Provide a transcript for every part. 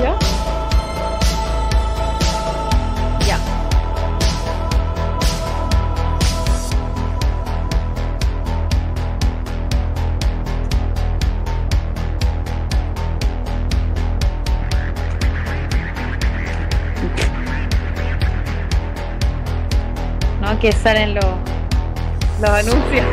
¿Ya? Ya. No, que salen los, los anuncios.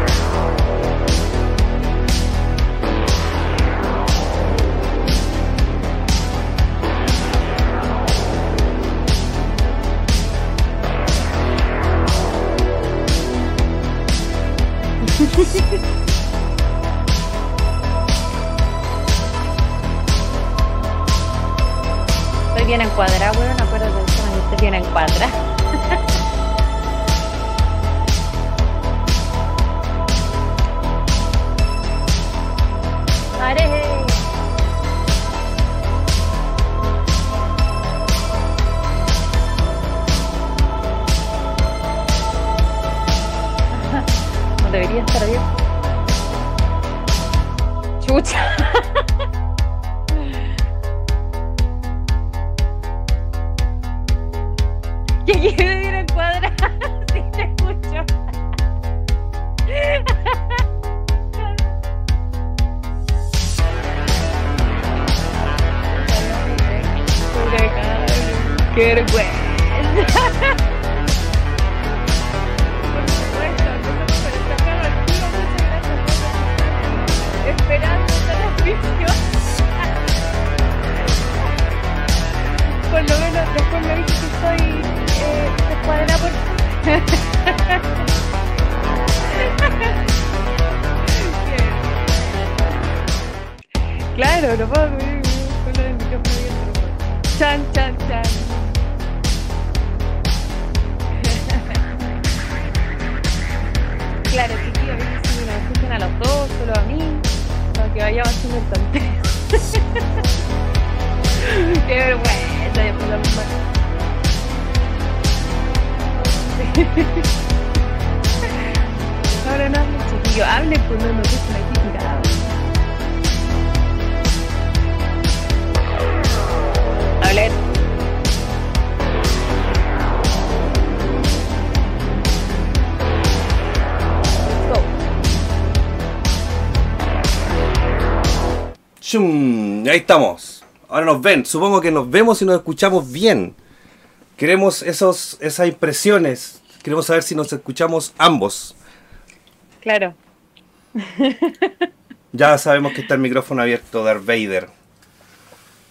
Estoy bien encuadrada, weón. Acuérdate estoy bien encuadrada. Ahí estamos. Ahora nos ven. Supongo que nos vemos y nos escuchamos bien. Queremos esos, esas impresiones. Queremos saber si nos escuchamos ambos. Claro. Ya sabemos que está el micrófono abierto, Darth Vader.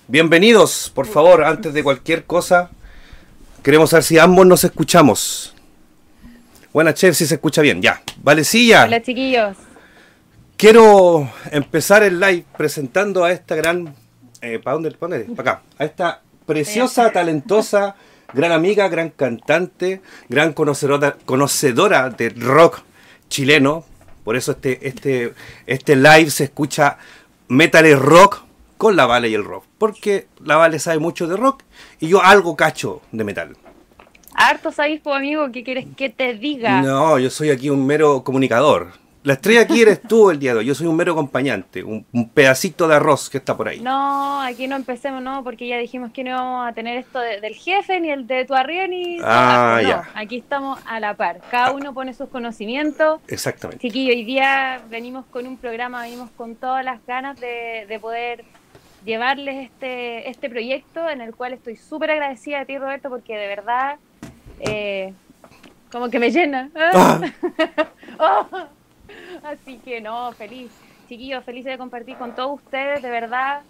Bienvenidos, por favor, antes de cualquier cosa. Queremos saber si ambos nos escuchamos. Buena, chef, si se escucha bien. Ya. Valecilla. Hola, chiquillos. Quiero empezar el live presentando a esta gran. Eh, ¿Para dónde? ¿Para acá. A esta preciosa, talentosa, gran amiga, gran cantante, gran conocedora, conocedora de rock chileno. Por eso este, este, este live se escucha metal y rock con la Vale y el rock. Porque la Vale sabe mucho de rock y yo algo cacho de metal. Harto sabéis, amigo, ¿qué quieres que te diga? No, yo soy aquí un mero comunicador. La estrella aquí eres tú el día de hoy. Yo soy un mero acompañante, un, un pedacito de arroz que está por ahí. No, aquí no empecemos, no, porque ya dijimos que no íbamos a tener esto de- del jefe, ni el de tu arriba, ni... Ah, no, ya. aquí estamos a la par. Cada uno pone sus conocimientos. Exactamente. Chiquillo, hoy día venimos con un programa, venimos con todas las ganas de, de poder llevarles este, este proyecto en el cual estoy súper agradecida de ti, Roberto, porque de verdad, eh, como que me llena. Ah, Oh. Así que no, feliz. Chiquillos, feliz de compartir con todos ustedes, de verdad.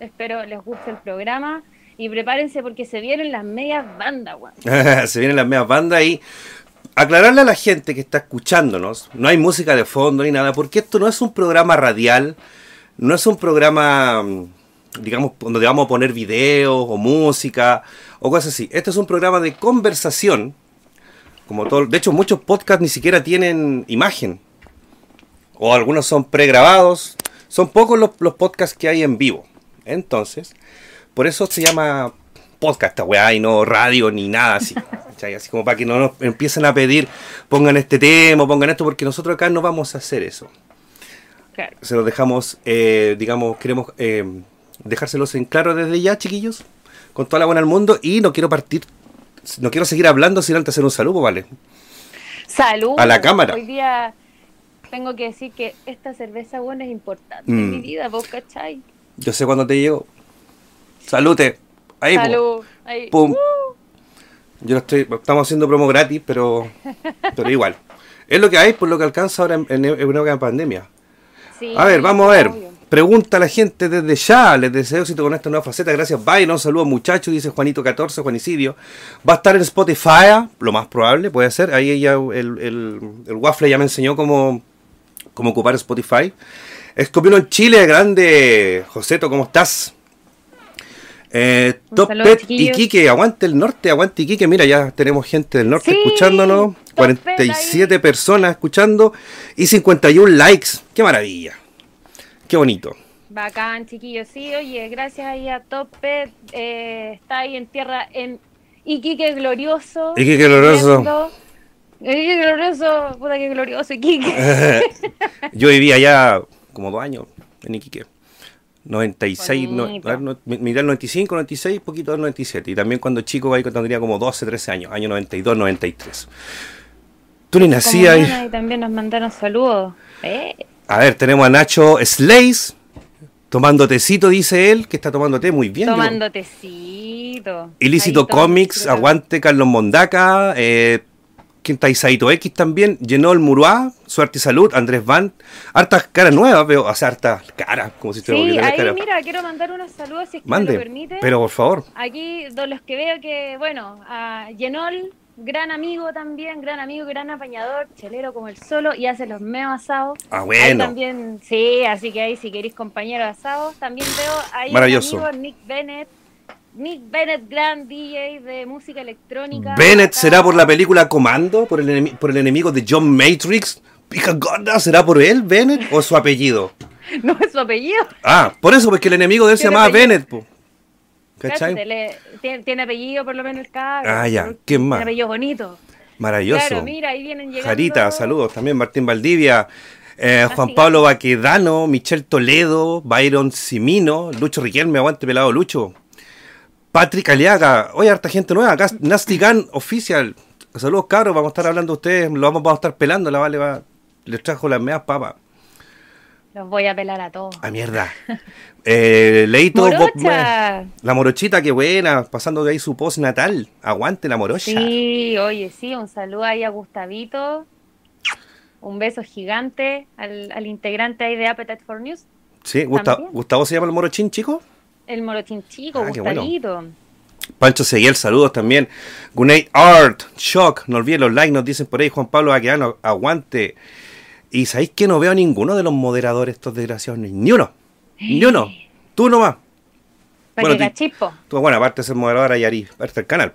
Espero les guste el programa y prepárense porque se vienen las medias bandas, weón. se vienen las medias bandas y aclararle a la gente que está escuchándonos, no hay música de fondo ni nada, porque esto no es un programa radial, no es un programa, mm, digamos, donde vamos a poner videos o música o cosas así. Este es un programa de conversación, como todo. De hecho, muchos podcasts ni siquiera tienen imagen, o algunos son pregrabados. Son pocos los, los podcasts que hay en vivo. Entonces, por eso se llama podcast esta weá y no radio ni nada así. ¿cachai? Así como para que no nos empiecen a pedir, pongan este tema, pongan esto, porque nosotros acá no vamos a hacer eso. Claro. Se los dejamos, eh, digamos, queremos eh, dejárselos en claro desde ya, chiquillos, con toda la buena del mundo. Y no quiero partir, no quiero seguir hablando sin antes hacer un saludo, ¿vale? Salud. A la cámara. Hoy día tengo que decir que esta cerveza buena es importante en Mm. mi vida, ¿vos cachai? Yo sé cuándo te llego. Salute. Ahí. Salud. Ahí. Pum. Uh, Yo no estoy, estamos haciendo promo gratis, pero, pero igual. Es lo que hay, por lo que alcanza ahora en, en, en época de pandemia. sí, A ver, vamos a ver. obvio. Pregunta a la gente desde ya. Les deseo éxito con esta nueva faceta. Gracias, Byron. Saludos, muchachos. Dice Juanito14, Juanicidio. Va a estar en Spotify, lo más probable, puede ser. Ahí ella, el, el, el Waffle ya me enseñó cómo, cómo ocupar Spotify. Escopino en Chile, grande. Joseto, ¿cómo estás? Eh, Top saludo, Pet chiquillos. Iquique, aguante el norte, aguante Iquique. Mira, ya tenemos gente del norte Sí, escuchándonos. Top Pet 47 ahí. personas escuchando y 51 likes. ¡Qué maravilla! ¡Qué bonito! Bacán, chiquillos. Sí, oye, gracias ahí a Topet. Eh, está ahí en tierra, en Iquique Glorioso. Iquique Glorioso. Iquique Glorioso, puta que glorioso, Iquique. Yo vivía allá como dos años en Iquique. 96, no, Bonito. no, miré el 95, 96, poquito del 97. Y también cuando chico, ahí cuando tenía como 12, 13 años, año 92, 93. Tú ni nacías. Comunión, ahí también nos mandaron saludos. Eh, A ver, tenemos a Nacho Slays, tomando tecito, dice él, que está tomando té muy bien. yo- tomando tecito. Ilícito Comics, aguante Carlos Mondaca, eh, ¿quién está ahí? Saito X también, Genol Muruá, Suerte y Salud, Andrés Van, hartas caras nuevas, veo, o sea, hartas caras, como si estuviera Sí, ahí cara. mira, quiero mandar unos saludos si es que me lo permite. pero por favor. Aquí, de los que veo que, bueno, a Yenol, gran amigo también, gran amigo, gran apañador, chelero como el solo, y hace los meos asados. Ah, Ahí bueno. también, sí, así que ahí si queréis compañeros asados, también veo ahí Maravilloso. un amigo, Nick Bennett, Nick Bennett, gran DJ de música electrónica. Bennett acá. será por la película Comando, por el, por el enemigo de John Matrix. Pija gorda, ¿será por él, Bennett, o su apellido? No es su apellido. Ah, por eso, porque el enemigo de él se llamaba apellido. Bennett, po. ¿cachai? le- tiene, tiene apellido por lo menos el cabro. Ah, ya, ¿quién más? Tiene apellido bonito. Maravilloso. Claro, mira, ahí vienen llegando. Jarita, saludos también, Martín Valdivia, eh, Juan. Pablo Baquedano, Michelle Toledo, Byron Simino, Lucho Riquelme, aguante pelado Lucho, Patrick Aliaga, oye, harta gente nueva, acá Nasty Gun Official, saludos cabros, vamos a estar hablando de ustedes, lo vamos, vamos a estar pelando, la vale va, les trajo las meas papas, Los voy a pelar a todos. a mierda. Eh, Leito, Bob- Morocha. la morochita, qué buena, pasando de ahí su post natal, aguante la morocha. Sí, oye, sí, un saludo ahí a Gustavito. Un beso gigante al, al integrante ahí de Appetite for News. Sí, Gusta-. Gustavo se llama el morochín, chico. El morochín chico, Ah, bueno. Gustavito. Pancho Seguiel, saludos también. Gunate Art, Shock, no olviden los likes, nos dicen por ahí Juan Pablo Baqueano, aguante. Y sabéis que no veo a ninguno de los moderadores estos desgraciados, ni uno, ni uno, tú nomás. Para Bueno, que. Tú, bueno, aparte de ser moderador, hay Ari, parte del canal.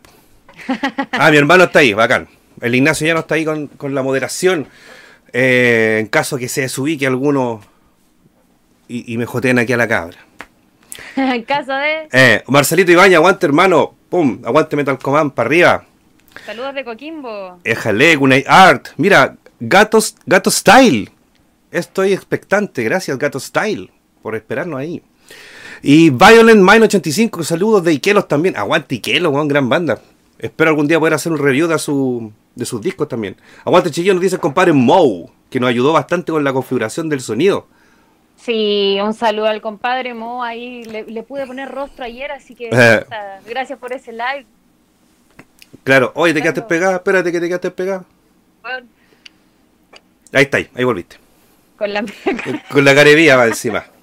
Ah, mi hermano está ahí, bacán. El Ignacio ya no está ahí con, con la moderación. eh, en caso que se desubique alguno y, y me joteen aquí a la cabra. En caso de Eh, Marcelito Ibaña, aguante hermano. Pum, aguante Metal Command, para arriba. saludos de Coquimbo. Éjale, Gunay Art. Mira, Gatos, Gato Style. Estoy expectante. Gracias, Gato Style, por esperarnos ahí. Y Violent Mine 85, saludos de Ikelos también. Aguante Ikelos, weón, gran banda. Espero algún día poder hacer un review de, su, de sus discos también. Aguante Chillón, nos dice el compadre Moe, que nos ayudó bastante con la configuración del sonido. Sí, un saludo al compadre Mo. Ahí le, le pude poner rostro ayer, así que Eh. o sea, gracias por ese live. Claro, oye, te quedaste Claro. pegada, espérate que te quedaste pegada. Bueno, Ahí está, ahí, ahí volviste. con la Con la carevía va encima.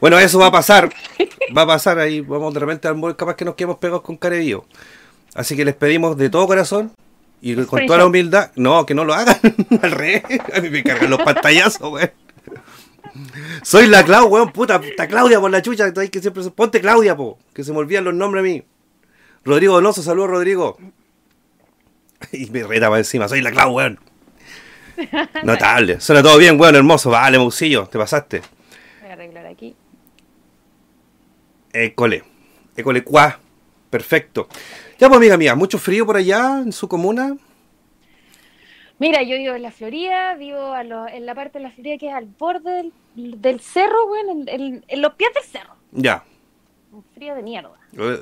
Bueno, eso va a pasar. Va a pasar ahí. Vamos de repente al móvil, capaz que nos quedemos pegados con carevío. Así que les pedimos de todo corazón y con toda la humildad. No, que no lo hagan. Al revés. A mí me cargan los pantallazos, weón. Soy la Clau, weón, puta, puta Claudia por la chucha. que siempre se- Ponte Claudia, po. Que se me olvidan los nombres a mí. Rodrigo Donoso, saludos, Rodrigo. Y me reta para encima. Soy la Clau, weón. Notable. Suena todo bien, weón, hermoso. Vale, Mousillo, te pasaste. Voy a arreglar aquí. École. École cuá. Perfecto. Ya pues amiga mía, mucho frío por allá en su comuna. Mira, yo vivo en la Florida, vivo a lo- en la parte de la Florida que es al borde del, del cerro, bueno, en, en- en los pies del cerro. Ya. un frío de mierda. Eh,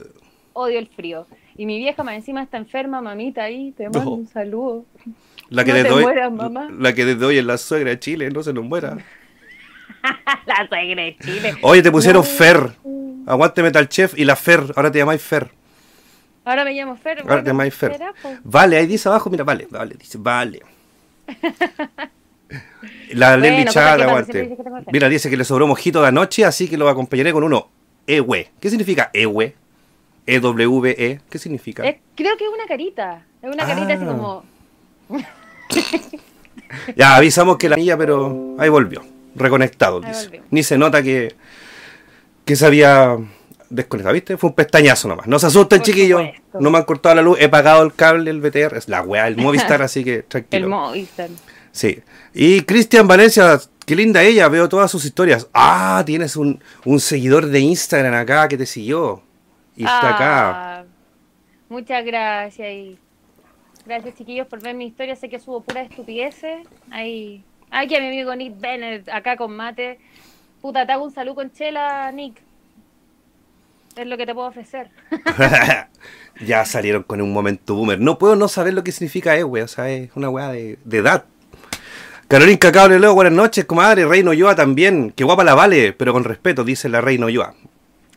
Odio el frío. Y mi vieja más encima está enferma, mamita, ahí te mando un saludo. La que, No te hoy, mueras, mamá. la que desde hoy es la suegra de Chile, no se nos muera. la suegra de Chile. Oye, te pusieron No. Fer. Aguante Metal Chef y la Fer. Ahora te llamáis Fer. Ahora me llamo Fer. Ahora te llamáis Fer. será, po. Vale, ahí dice abajo, mira, vale, vale, dice, vale. La Bueno, Leslie puta, Chad, ¿qué pasa? aguante. Mira, dice que le sobró mojito de anoche, así que lo acompañaré con uno Ewe. ¿Qué significa Ewe? E-W-E. ¿Qué significa? Creo que es una carita. Es una carita así Ah. como. Ya avisamos que la milla, pero ahí volvió. Reconectado, Ahí dice. volvió. Ni se nota que, que se había desconectado, ¿viste? Fue un pestañazo nomás. No se asusten, Por chiquillos. supuesto. No me han cortado la luz. He pagado el cable, el BTR. Es la weá, el Movistar, así que tranquilo. El Movistar. Sí. Y Cristian Valencia, qué linda ella, veo todas sus historias. Ah, tienes un, un seguidor de Instagram acá que te siguió. Y está acá. Ah, Muchas gracias. Y gracias, chiquillos, por ver mi historia. Sé que subo puras estupideces. Ahí. Aquí a mi amigo Nick Bennett, acá con mate. Puta, te hago un saludo con chela, Nick. Es lo que te puedo ofrecer. ya salieron con un momento boomer. No puedo no saber lo que significa Ewe, o sea, es una weá de, de edad. Carolín Cacao le leo, buenas noches, comadre. Reino Ulloa también. Qué guapa la vale, pero con respeto, dice la Reina Ulloa.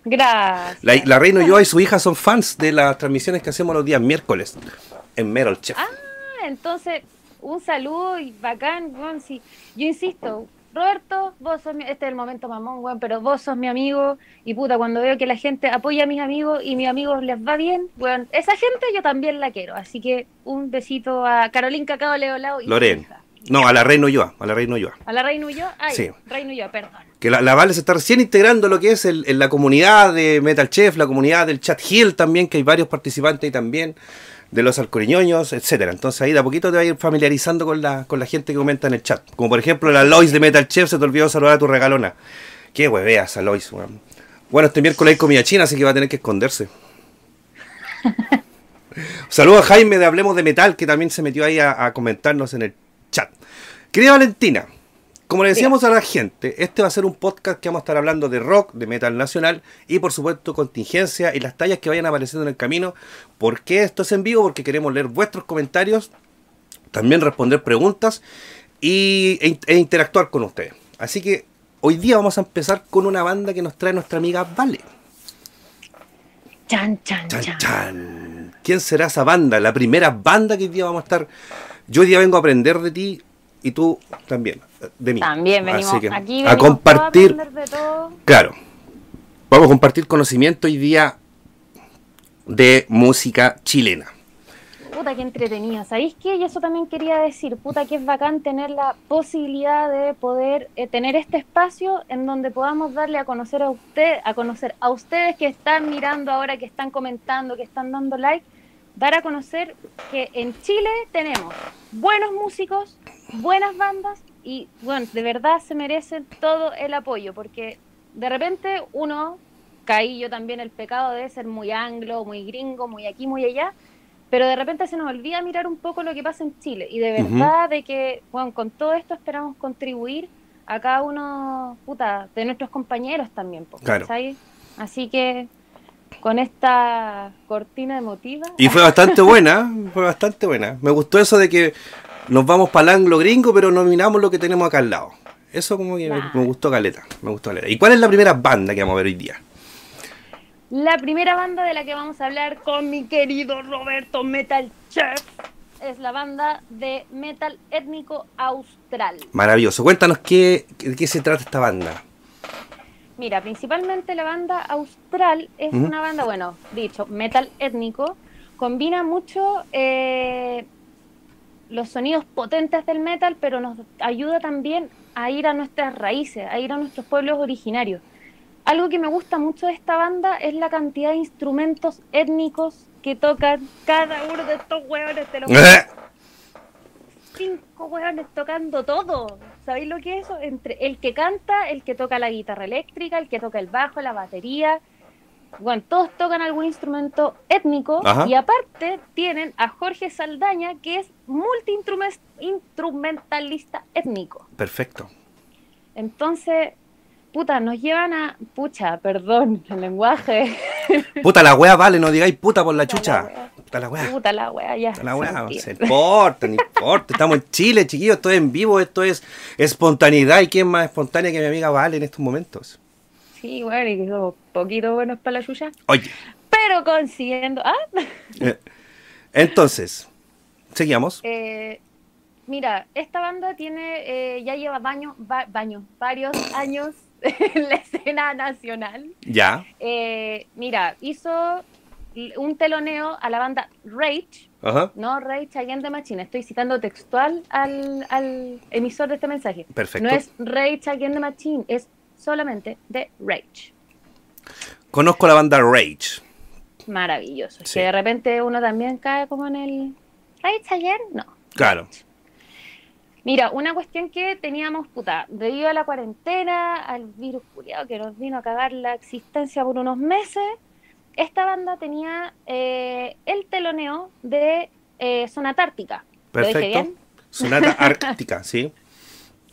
Gracias. La, la Reina Ulloa y su hija son fans de las transmisiones que hacemos los días miércoles en Metal Chef. Ah, entonces, un saludo y bacán, weón, sí. Yo insisto, Roberto, vos sos mi, este es el momento mamón, weón, pero vos sos mi amigo y puta, cuando veo que la gente apoya a mis amigos y mis amigos les va bien, weón, esa gente yo también la quiero. Así que un besito a Carolín Cacao Leo Lao y su Loren. hija. No, a la Reina Ulloa, a la Reina Ulloa. A la Reina Ulloa, ay, Sí. Reina Ulloa, perdón. Que la, la Vale se está recién integrando lo que es el- en la comunidad de Metal Chef, la comunidad del Chat Hill también, que hay varios participantes ahí también, de los alcoriñoños, etcétera. Entonces ahí de a poquito te vas a ir familiarizando con la, con la gente que comenta en el chat. Como por ejemplo la Lois de Metal Chef se te olvidó saludar a tu regalona. Qué hueveas a Lois, weón. Bueno, este miércoles hay comida china, así que va a tener que esconderse. Saludos a Jaime de Hablemos de Metal, que también se metió ahí a, a comentarnos en el. Querida Valentina, como le decíamos a la gente, este va a ser un podcast que vamos a estar hablando de rock, de metal nacional y por supuesto contingencia y las tallas que vayan apareciendo en el camino. ¿Por qué esto es en vivo? Porque queremos leer vuestros comentarios, también responder preguntas y, e, e interactuar con ustedes. Así que hoy día vamos a empezar con una banda que nos trae nuestra amiga Vale. Chan, chan, Chan, chan. chan. ¿Quién será esa banda? La primera banda que hoy día vamos a estar. Yo hoy día vengo a aprender de ti y tú también, de mí. También venimos Así que, aquí, a venimos compartir. a aprender de todo. Claro. Vamos a compartir conocimiento hoy día de música chilena. Puta, qué entretenido. ¿Sabéis qué? Y eso también quería decir, puta, que es bacán tener la posibilidad de poder eh, tener este espacio en donde podamos darle a conocer a usted, a conocer a ustedes que están mirando ahora, que están comentando, que están dando like, dar a conocer que en Chile tenemos buenos músicos, buenas bandas y, bueno, de verdad se merecen todo el apoyo, porque de repente uno, caí yo también el pecado de ser muy anglo, muy gringo, muy aquí, muy allá, pero de repente se nos olvida mirar un poco lo que pasa en Chile y de verdad de que, bueno, con todo esto esperamos contribuir a cada uno, puta, de nuestros compañeros también, Claro. ¿cachai? Así que con esta cortina emotiva, Y fue bastante buena, fue bastante buena. Me gustó eso de que nos vamos para el anglo gringo, pero nominamos lo que tenemos acá al lado. Eso como que me- gustó caleta, me gustó caleta. ¿Y cuál es la primera banda que vamos a ver hoy día? la primera banda de la que vamos a hablar con mi querido Roberto Metal Chef es la banda de metal étnico austral. Maravilloso. Cuéntanos qué, de qué se trata esta banda. Mira, principalmente la banda austral es una banda, bueno, dicho, metal étnico, combina mucho eh, los sonidos potentes del metal, pero nos ayuda también a ir a nuestras raíces, a ir a nuestros pueblos originarios. Algo que me gusta mucho de esta banda es la cantidad de instrumentos étnicos que tocan cada uno de estos hueones, te lo juro cinco hueones tocando todo. ¿Sabéis lo que es eso? Entre el que canta, el que toca la guitarra eléctrica, el que toca el bajo, la batería. Bueno, todos tocan algún instrumento étnico Ajá. y aparte tienen a Jorge Saldaña, que es multi-instrumentalista étnico. Perfecto. Entonces, puta, nos llevan a, pucha, perdón, el lenguaje. Puta la wea, vale, no digáis puta por la Puta chucha. la. Puta la wea. Puta la wea, ya. Puta la wea, se importa, no importa. Estamos en Chile, chiquillos, esto es en vivo, esto es espontaneidad. ¿Y quién más espontánea que mi amiga Vale en estos momentos? Sí, bueno, y que somos poquito buenos para la chucha. Oye, Pero consiguiendo. Ah, eh, entonces, seguíamos. eh, mira, esta banda tiene, eh, ya lleva baño, ba- baño, varios años en la escena nacional. Ya, mira, hizo un teloneo a la banda Rage, ajá, no Rage Against the Machine. Estoy citando textual al, al emisor de este mensaje. perfecto. No es Rage Against the Machine, es solamente de Rage. Conozco la banda Rage. Maravilloso. Sí. Que de repente uno también cae como en el Rage ayer, no. Claro. Mira, una cuestión que teníamos, puta, debido a la cuarentena, al virus culiado que nos vino a cagar la existencia por unos meses, esta banda tenía eh, el teloneo de eh, Zona Ártica. ¿Lo dije Perfecto. bien? Sonata Ártica, sí.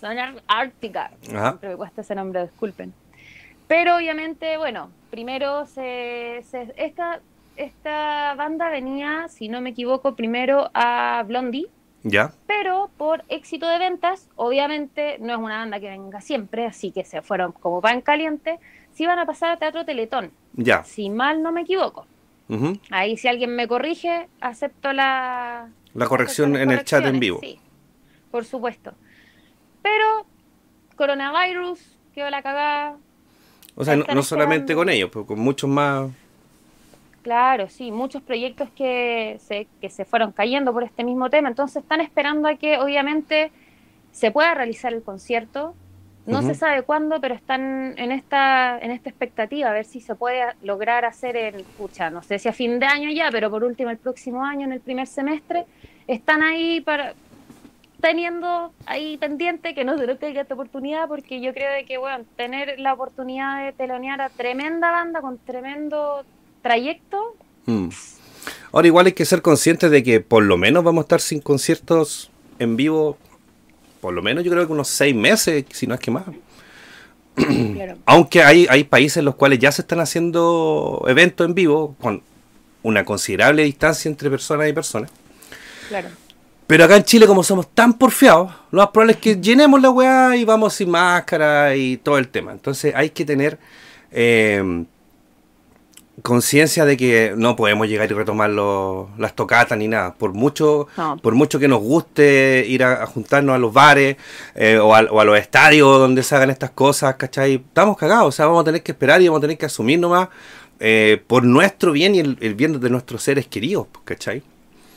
Zona Ártica. Ajá. Siempre me cuesta ese nombre, disculpen. Pero obviamente, bueno, primero se, se- esta, esta banda venía, si no me equivoco, primero a Blondie, Ya, pero por éxito de ventas, obviamente no es una banda que venga siempre, así que se fueron como pan caliente, se iban a pasar a Teatro Teletón, ya. si mal no me equivoco. Ahí si alguien me corrige, acepto la, La corrección en el chat en vivo. Sí, por supuesto. Pero coronavirus, quedó la cagada. O sea, no, no solamente con ellos, pero con muchos más. Claro, sí, muchos proyectos que se, que se fueron cayendo por este mismo tema. Entonces están esperando a que obviamente se pueda realizar el concierto. No se sabe cuándo, pero están en esta, en esta expectativa, a ver si se puede lograr hacer el, pucha, no sé si a fin de año ya, pero por último el próximo año, en el primer semestre, están ahí para teniendo ahí pendiente que no se nos caiga esta oportunidad, porque yo creo de que, bueno, tener la oportunidad de telonear a tremenda banda con tremendo trayecto, Mm. Ahora igual hay que ser conscientes de que por lo menos vamos a estar sin conciertos en vivo, por lo menos yo creo que unos seis meses, si no es que más. claro. Aunque hay, hay países en los cuales ya se están haciendo eventos en vivo con una considerable distancia entre personas y personas. claro. Pero acá en Chile, como somos tan porfiados, lo más probable es que llenemos la weá y vamos sin máscara y todo el tema. Entonces hay que tener eh, conciencia de que no podemos llegar y retomar los- las tocatas ni nada. Por mucho, No. por mucho que nos guste ir a, a juntarnos a los bares eh, o, a, o a los estadios donde se hagan estas cosas, ¿cachai? Estamos cagados, o sea, vamos a tener que esperar y vamos a tener que asumir nomás eh, por nuestro bien y el, el bien de nuestros seres queridos, ¿cachai?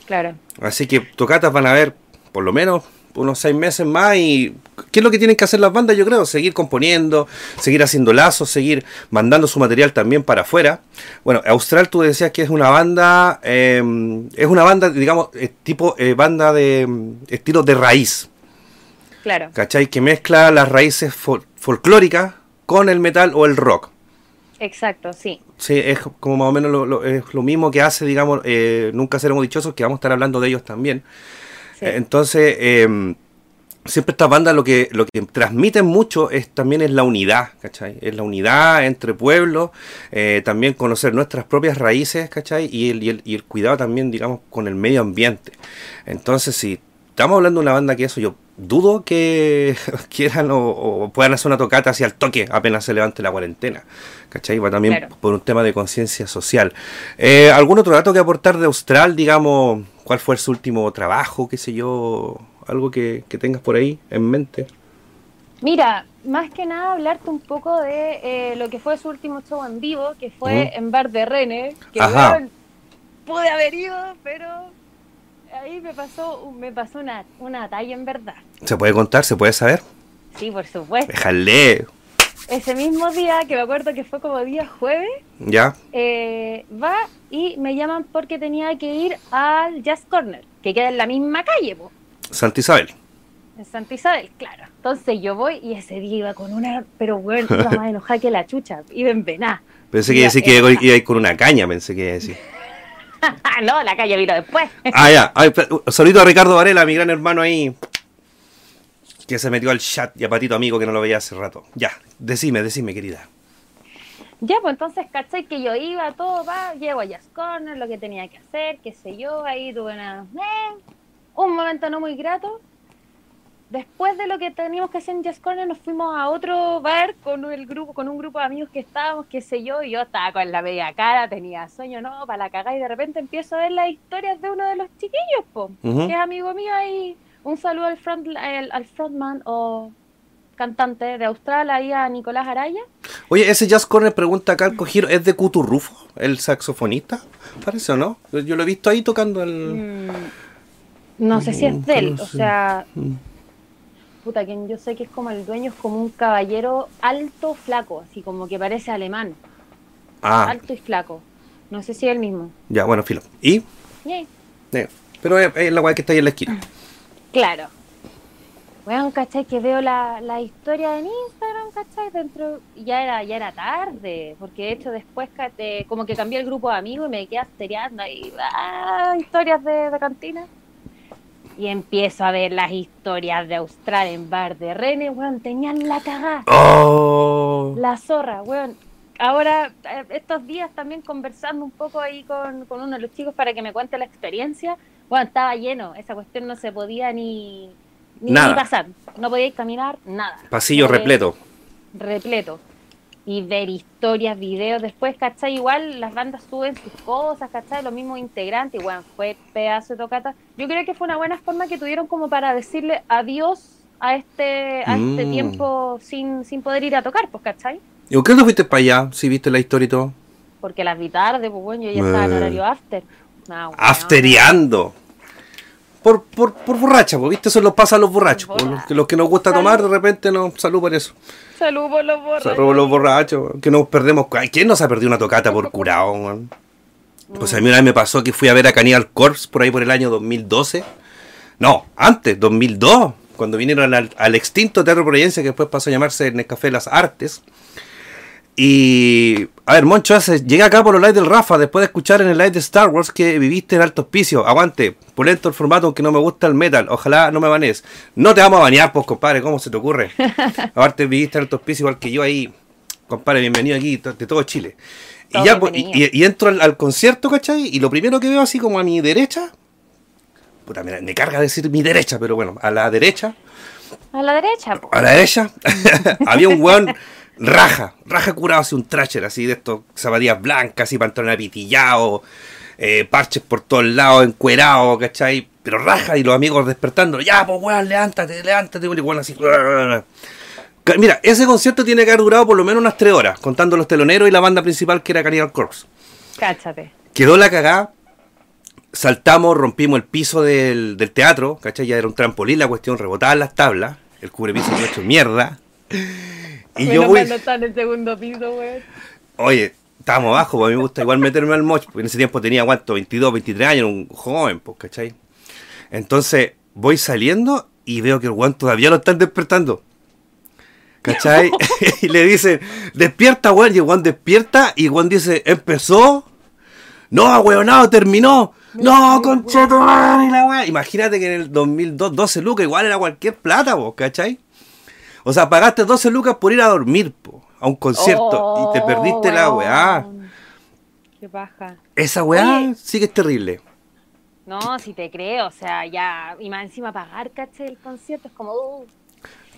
Claro. Así que tocatas van a haber por lo menos unos seis meses más y ¿qué es lo que tienen que hacer las bandas? Yo creo, seguir componiendo, seguir haciendo lazos, seguir mandando su material también para afuera. Bueno, Austral tú decías que es una banda, eh, es una banda, digamos, tipo eh, banda de mm, estilo de raíz, Claro. ¿cachai? Que mezcla las raíces fol- folclóricas con el metal o el rock. Exacto, sí. Sí, es como más o menos lo, lo- es lo mismo que hace, digamos, eh, Nunca Seremos Dichosos, que vamos a estar hablando de ellos también. Eh, Entonces, eh, siempre estas bandas lo que, lo que transmiten mucho es también es la unidad, ¿cachai? Es la unidad entre pueblos, eh, también conocer nuestras propias raíces, ¿cachai? Y el, y, el, y el cuidado también, digamos, con el medio ambiente. Entonces, si estamos hablando de una banda que eso, yo dudo que quieran o, o puedan hacer una tocata hacia el toque apenas se levante la cuarentena, ¿cachai? Va también Claro. por un tema de conciencia social. Eh, ¿Algún otro dato que aportar de Austral, digamos, cuál fue su último trabajo, qué sé yo, algo que, que tengas por ahí en mente? Mira, más que nada hablarte un poco de eh, lo que fue su último show en vivo, que fue en Bar de René, que Ajá. pude haber ido, pero ahí me pasó, me pasó una, una talla en verdad. ¿Se puede contar? ¿Se puede saber? Sí, por supuesto. Déjale, Ese mismo día, que me acuerdo que fue como día jueves, ¿ya? eh, va y me llaman porque tenía que ir al Jazz Corner, que queda en la misma calle, po, Santa Isabel. en Santa Isabel, claro. Entonces yo voy y ese día iba con una, pero bueno, iba más enojada que la chucha, iba en vená. Pensé que Iba decir que iba, iba a ir con una caña, pensé que iba a decir. no, la calle vino después. Ah, ya. Ay, saludito a Ricardo Varela, mi gran hermano ahí. que se metió al chat y a Patito Amigo que no lo veía hace rato. Ya, decime, decime, querida. Ya, pues entonces, ¿cachai? Que yo iba, todo, va, llego a Jazz Corner, lo que tenía que hacer, qué sé yo, ahí tuve una, eh, un momento no muy grato. Después de lo que teníamos que hacer en Jazz Corner, nos fuimos a otro bar con el grupo, con un grupo de amigos que estábamos, qué sé yo, y yo estaba con la media cara, tenía sueño, no, para la cagada, y de repente empiezo a ver las historias de uno de los chiquillos, po, que es amigo mío ahí. Un saludo al, front, al, al frontman o cantante de Australia, ahí a Nicolás Araya. Oye, ese Jazz Corner pregunta acá al Cojiro, ¿es de Cuturrufo, el saxofonista? Parece o no? Yo, lo he visto ahí tocando el. Mm, no sé si es de él, no o sea, Mm. Puta, quien yo sé que es como el dueño, es como un caballero alto, flaco, así como que parece alemán, Ah, alto y flaco. No sé si es el mismo. ya, bueno, filo. ¿Y? Eh, pero es, es la weá que está ahí en la esquina. Claro. Bueno, ¿cachai? Que veo la, la historia en Instagram, ¿cachai? Dentro, ya era, ya era tarde, porque de hecho después eh, como que cambié el grupo de amigos y me quedé asteriando ahí, ah, historias de, de cantina. Y empiezo a ver las historias de Austral en bar de René, weón, tenían la cagada, ¡Oh! la zorra, weón. Ahora, eh, estos días también conversando un poco ahí con, con uno de los chicos para que me cuente la experiencia, bueno, estaba lleno, esa cuestión no se podía ni, ni, Nada. ni pasar, no podíais caminar, nada. Pasillo No podíais- repleto. Repleto. Y ver historias, videos, después, ¿cachai? Igual las bandas suben sus cosas, ¿cachai? Los mismos integrantes, bueno, fue pedazo de tocata. Yo creo que fue una buena forma que tuvieron como para decirle adiós a este, a este Mm. tiempo sin, sin poder ir a tocar, pues, ¿cachai? ¿Y por qué no fuiste para allá? Si viste la historia y todo. Porque las vi tarde, pues bueno, yo ya estaba en Eh. horario after. No. Afteriando. Por, por, por borracha, pues, ¿viste? Eso los pasa a los borrachos. pues, los, que, los que nos gusta tomar, de repente nos salud por eso. Salud por los borrachos. Salud por los borrachos, que nos perdemos. ¿Quién nos ha perdido una tocata por curado, man? Pues a mí una vez me pasó que fui a ver a Cannibal Corpse por ahí por el año 2012. No, antes, 2002, cuando vinieron al, al extinto Teatro Providencia, que después pasó a llamarse Nescafé Las Artes. Y, a ver, Moncho, hace, llegué acá por los lives del Rafa, después de escuchar en el live de Star Wars que viviste en alto hospicio. Aguante, pulento el formato, aunque no me gusta el metal. Ojalá no me banees. No te vamos a banear, pues, compadre, ¿cómo se te ocurre? Aparte, viviste en alto hospicio igual que yo ahí. Compadre, bienvenido aquí, de todo Chile. Y Todo ya, pues, y, y- y entro al, al concierto, ¿cachai? Y lo primero que veo así como a mi derecha, puta, me, me carga decir mi derecha, pero bueno, a la derecha, A la derecha, po. a la derecha, había un weón raja, raja curado, así un trasher, así de estos zapatillas blancas, así pantalón apitillado, eh, parches por todos lados, encuerado, ¿cachai? Pero raja y los amigos despertando, ya, pues weón, levántate, levántate, y weón así. Mira, ese concierto tiene que haber durado por lo menos unas tres horas, contando los teloneros y la banda principal que era Cannibal Corpse. Cáchate. Quedó la cagada. Saltamos, rompimos el piso del, del teatro, ¿cachai? Ya era un trampolín, la cuestión, rebotaban las tablas, el cubrepiso hecho mierda. Y yo voy, no está en el segundo piso, weón. oye, estábamos abajo, pues a mí me gusta igual meterme al moch, porque en ese tiempo tenía, ¿cuánto? 22, 23 años, un joven, pues, ¿cachai? Entonces, voy saliendo y veo que el guan todavía lo están despertando. ¿Cachai? y le dicen, despierta, weón. Y el weón despierta y weón dice, empezó. No, weón, no, terminó. No, conchetumare, la weá. Imagínate que en el 2002, 12 lucas igual era cualquier plata, vos, ¿cachai? O sea, pagaste 12 lucas por ir a dormir, po, a un concierto y te perdiste la Oh, weá. Qué paja. Esa weá Oye. sí que es terrible. No, si te creo, o sea, ya, y más encima pagar, caché, el concierto, es como, uh.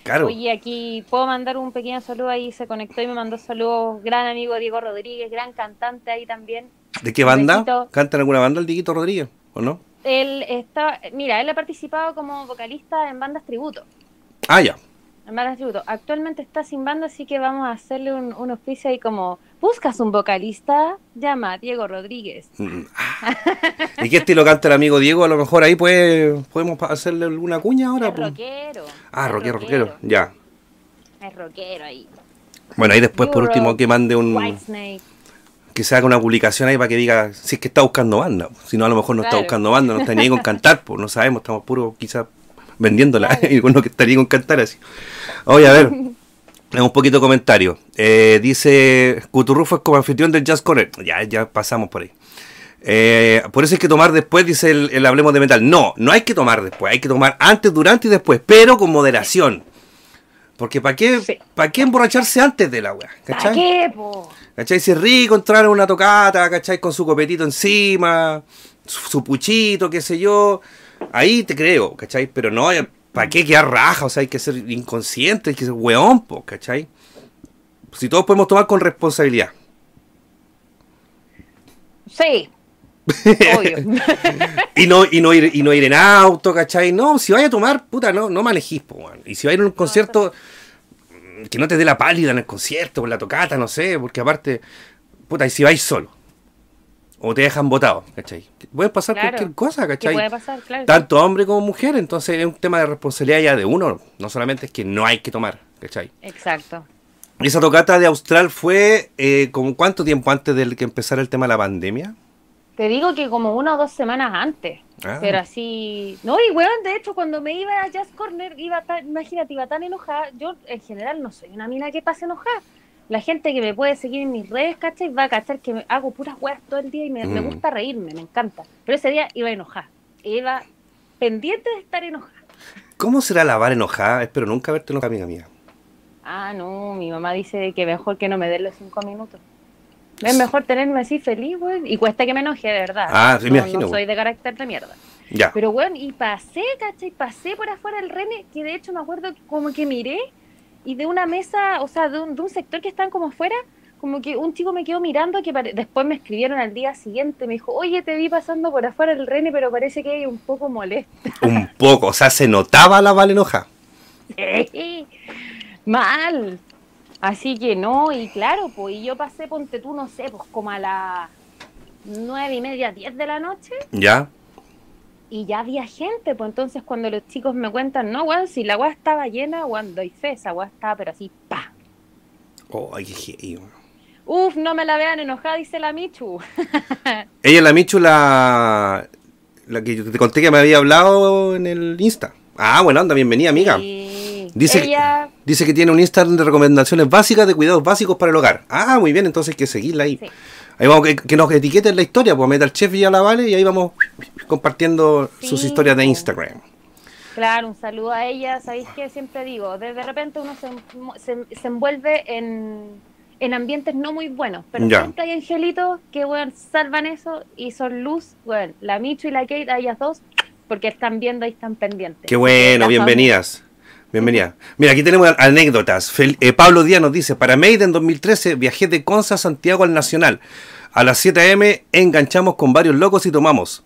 Claro. Oye, aquí puedo mandar un pequeño saludo ahí, se conectó y me mandó saludos, gran amigo Diego Rodríguez, gran cantante ahí también. ¿De qué banda? besito. ¿Canta en alguna banda el Diguito Rodríguez? ¿O no? Él está, mira, él ha participado como vocalista en bandas tributo. Ah, ya. Bandas tributo. Actualmente está sin banda, así que vamos a hacerle un, un oficio ahí como, ¿buscas un vocalista? Llama a Diego Rodríguez. Mm, ah. ¿Y qué estilo canta el amigo Diego? A lo mejor ahí puede, podemos hacerle alguna cuña ahora. Es rockero. Ah, es rockero, rockero. Ya. Es rockero ahí. Bueno, ahí después por último que mande un... Que se haga una publicación ahí para que diga si es que está buscando banda. Si no, a lo mejor no está buscando banda, no está ni ahí con cantar, pues no sabemos, estamos puros quizás vendiéndola. Y uno que estaría con cantar así. Oye, a ver. Un poquito de comentario. Eh, dice, Cuturrufo es como anfitrión del Jazz Corner. Ya, ya pasamos por ahí. Eh, por eso hay que tomar después, dice el, el Hablemos de Metal. No, no hay que tomar después, hay que tomar antes, durante y después, pero con moderación. Porque ¿para qué, Sí. ¿para qué emborracharse antes de la weá? ¿Para ¿Cachai? qué, po? ¿Cachai? Si es rico entrar a una tocata, ¿cachai? Con su copetito encima, su, su puchito, qué sé yo. Ahí te creo, ¿cachai? Pero no, ¿para qué quedar raja? O sea, hay que ser inconsciente, hay que ser weón, po, ¿cachai? Si todos podemos tomar con responsabilidad. Sí. Obvio. Y no, y no ir, y no ir en auto, ¿cachai? No, si vaya a tomar, puta, no, no manejís, po, weón. Y si va a ir a un concierto, que no te dé la pálida en el concierto, por la tocata, no sé, porque aparte, puta, y si vais solo. O te dejan botado, ¿cachai? Puede pasar Claro. cualquier cosa, ¿Qué ¿cachai? puede pasar? Claro. Tanto hombre como mujer, entonces es un tema de responsabilidad ya de uno. No solamente es que no hay que tomar, ¿cachai? Exacto. Y esa tocata de Austral fue, eh, como cuánto tiempo antes de que empezara el tema de la pandemia? Te digo que como una o dos semanas antes. Ah. Pero así. No, y weón, de hecho, cuando me iba a Jazz Corner, iba tan, imagínate, iba tan enojada. Yo, en general, no soy una mina que pase enojada. La gente que me puede seguir en mis redes, ¿cachai? Va a cachar que me hago puras weas todo el día y me, me Mm. gusta reírme, me encanta. Pero ese día iba enojada. Iba pendiente de estar enojada. ¿Cómo será la bar enojada? Espero nunca verte enojada, amiga mía. Ah, no, mi mamá dice que mejor que no me den los cinco minutos. Es mejor tenerme así feliz, weón. Y cuesta que me enoje, de verdad. Ah, sí, me no, imagino, no weón. soy de carácter de mierda. Ya. Pero bueno, y pasé, ¿cachai? Pasé por afuera del Rene, que de hecho me acuerdo que como que miré y de una mesa, o sea, de un, de un sector que estaban como afuera, como que un chico me quedó mirando que pare- después me escribieron al día siguiente, me dijo, oye, te vi pasando por afuera del Rene, pero parece que hay un poco molesto. Un poco, o sea, se notaba la val enojada. Mal. Así que no, y claro, pues y yo pasé, ponte tú, no sé, pues como a las nueve y media, diez de la noche, ¿Ya? Y ya había gente, pues entonces cuando los chicos me cuentan, no, weón, si la weá estaba llena, weón, doy fe, esa weá estaba, pero así, pa. Oh, ay, qué. Uf, no me la vean enojada, dice la Michu. Ella, la Michu, la, la que yo te conté que me había hablado en el Insta. Ah, bueno, anda, bienvenida, amiga. Sí. Dice, Ella, dice que tiene un Instagram de recomendaciones básicas de cuidados básicos para el hogar. Ah, muy bien, entonces hay que seguirla ahí. Sí. Ahí vamos, que, que nos etiqueten la historia, pues meta al chef y a la Vale y ahí vamos compartiendo sus historias de. Instagram. Claro, un saludo a ella. Sabéis que siempre digo, de, de repente uno se, se- se envuelve en, en ambientes no muy buenos, pero Ya. siempre hay angelitos que bueno, salvan eso y son luz. Bueno, la Michu y la Kate, a ellas dos, porque están viendo y están pendientes. Qué bueno, bienvenidas. Bienvenida. Mira, aquí tenemos anécdotas. Fel- eh, Pablo Díaz nos dice, para Maiden en 2013 viajé de Conza a Santiago al Nacional. A las 7 am enganchamos con varios locos y tomamos.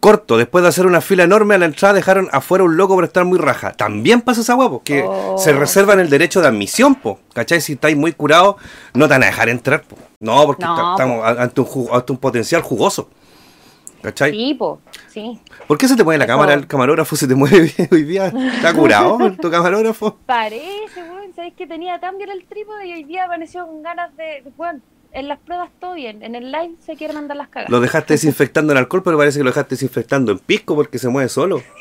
Corto, después de hacer una fila enorme a la entrada dejaron afuera un loco por estar muy raja. También pasa esa huevo, que Oh. se reservan el derecho de admisión, po. ¿Cachai? Si estáis muy curados, no te van a dejar entrar, po. No, porque No, ta- po. estamos un, ante un potencial jugoso. ¿Cachai? Sí, po, sí. ¿Por qué se te mueve la Eso. cámara? El camarógrafo se te mueve bien hoy día. ¿Está curado tu camarógrafo? Parece, weón. Sabéis que tenía tan bien el trípode y hoy día amaneció con ganas de. Weón, en las pruebas todo bien. En el live se quieren mandar las cagas. Lo dejaste desinfectando en alcohol, pero parece que lo dejaste desinfectando en pisco porque se mueve solo.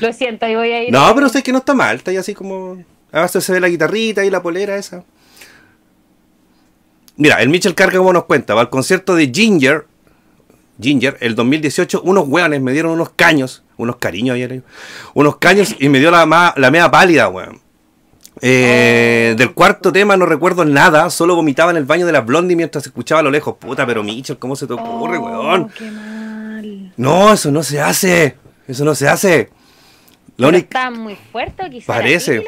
Lo siento, ahí voy a ir. No, pero sé que no está mal, está ahí así como. A veces se ve la guitarrita y la polera esa. Mira, el Mitchell Carga como nos cuenta, va al concierto de Ginger, Ginger, el 2018, unos hueones me dieron unos caños, unos cariños ayer, unos caños y me dio la, ma- la media pálida, weón. Eh, del cuarto tema no recuerdo nada, solo vomitaba en el baño de la Blondie mientras escuchaba a lo lejos. Puta, pero Mitchell, ¿cómo se te ocurre, Oh, weón? Qué mal. No, eso no se hace. Eso no se hace. Única. está muy fuerte, o quizá. Parece.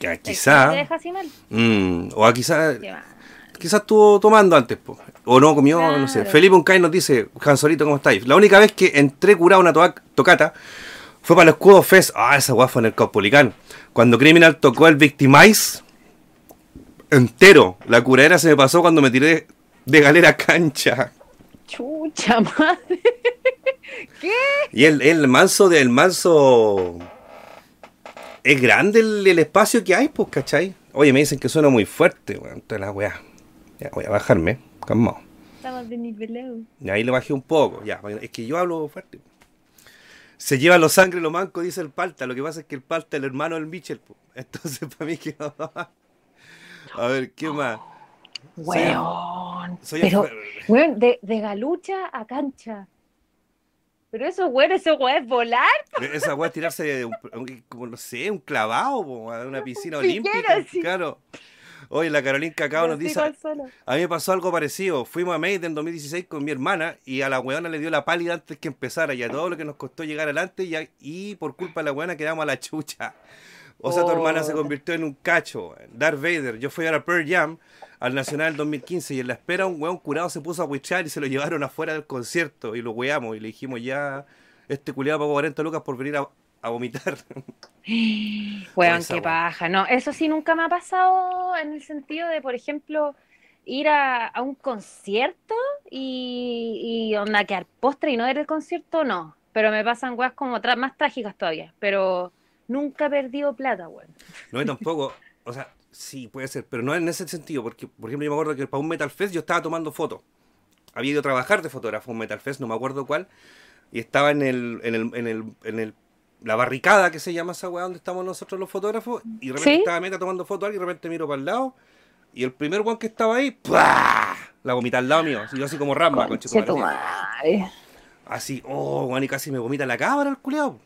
la que quizá. te deja así mal. mm, o. Quizás estuvo tomando antes, po. O no comió, no sé. Felipe Uncay nos dice, Jansolito, ¿cómo estáis? La única vez que entré curado una tocata fue para el Escudo Fest. Ah, esa guafa en el Caupolicán. Cuando Criminal tocó el Victimize entero. La curadera se me pasó cuando me tiré de galera cancha. Chucha madre. ¿Qué? Y el, el manso del manso. Es grande el, el espacio que hay, pues, ¿cachai? Oye, me dicen que suena muy fuerte, weón. Entonces la weá. Ya, voy a bajarme, calmado. Estamos de nivelado. Y ahí le bajé un poco, ya. Es que yo hablo fuerte. Se lleva los sangre lo manco, dice el Palta. Lo que pasa es que el Palta es el hermano del Mitchell, po. Entonces, para mí que. A ver, ¿qué más? Weón. weón. Soy Pero, weón, de, de galucha a cancha. Pero eso, weón, eso, weón, es volar. Esa weá es tirarse de un, como no sé, un clavado, po, a una piscina Un piquero, olímpica. sí. Claro. Oye, la Carolina Cacao nos dice, a mí me pasó algo parecido. Fuimos a Maiden en 2016 con mi hermana y a la weona le dio la pálida antes que empezara y a todo lo que nos costó llegar adelante y, a- y por culpa de la weona quedamos a la chucha. O sea, tu hermana se Oh. convirtió en un cacho. Darth Vader. Yo fui a la Pearl Jam al Nacional del 2015 y en la espera un weón curado se puso a huichar y se lo llevaron afuera del concierto y lo weamos y le dijimos ya, este culiado pagó 40 lucas por venir a, a vomitar. Weón, qué paja. No, eso sí nunca me ha pasado en el sentido de, por ejemplo, ir a, a un concierto y, y onda quedar postre y no ver el concierto, no. Pero me pasan weas como tra- más trágicas todavía. Pero nunca he perdido plata, weón. No, y tampoco, o sea, sí, puede ser, pero no en ese sentido, porque, por ejemplo, yo me acuerdo que para un Metal Fest yo estaba tomando fotos. Había ido a trabajar de fotógrafo un Metal Fest, no me acuerdo cuál, y estaba en el, en el, en el, en el la barricada que se llama esa weá donde estamos nosotros los fotógrafos, y de repente ¿Sí? estaba Meta tomando fotos y de repente miro para el lado, y el primer weón que estaba ahí, ¡pah! la vomita al lado mío, así, yo así como rama, conchetumare, tu así. madre. Así, oh, weón, y casi me vomita la cámara el culiao.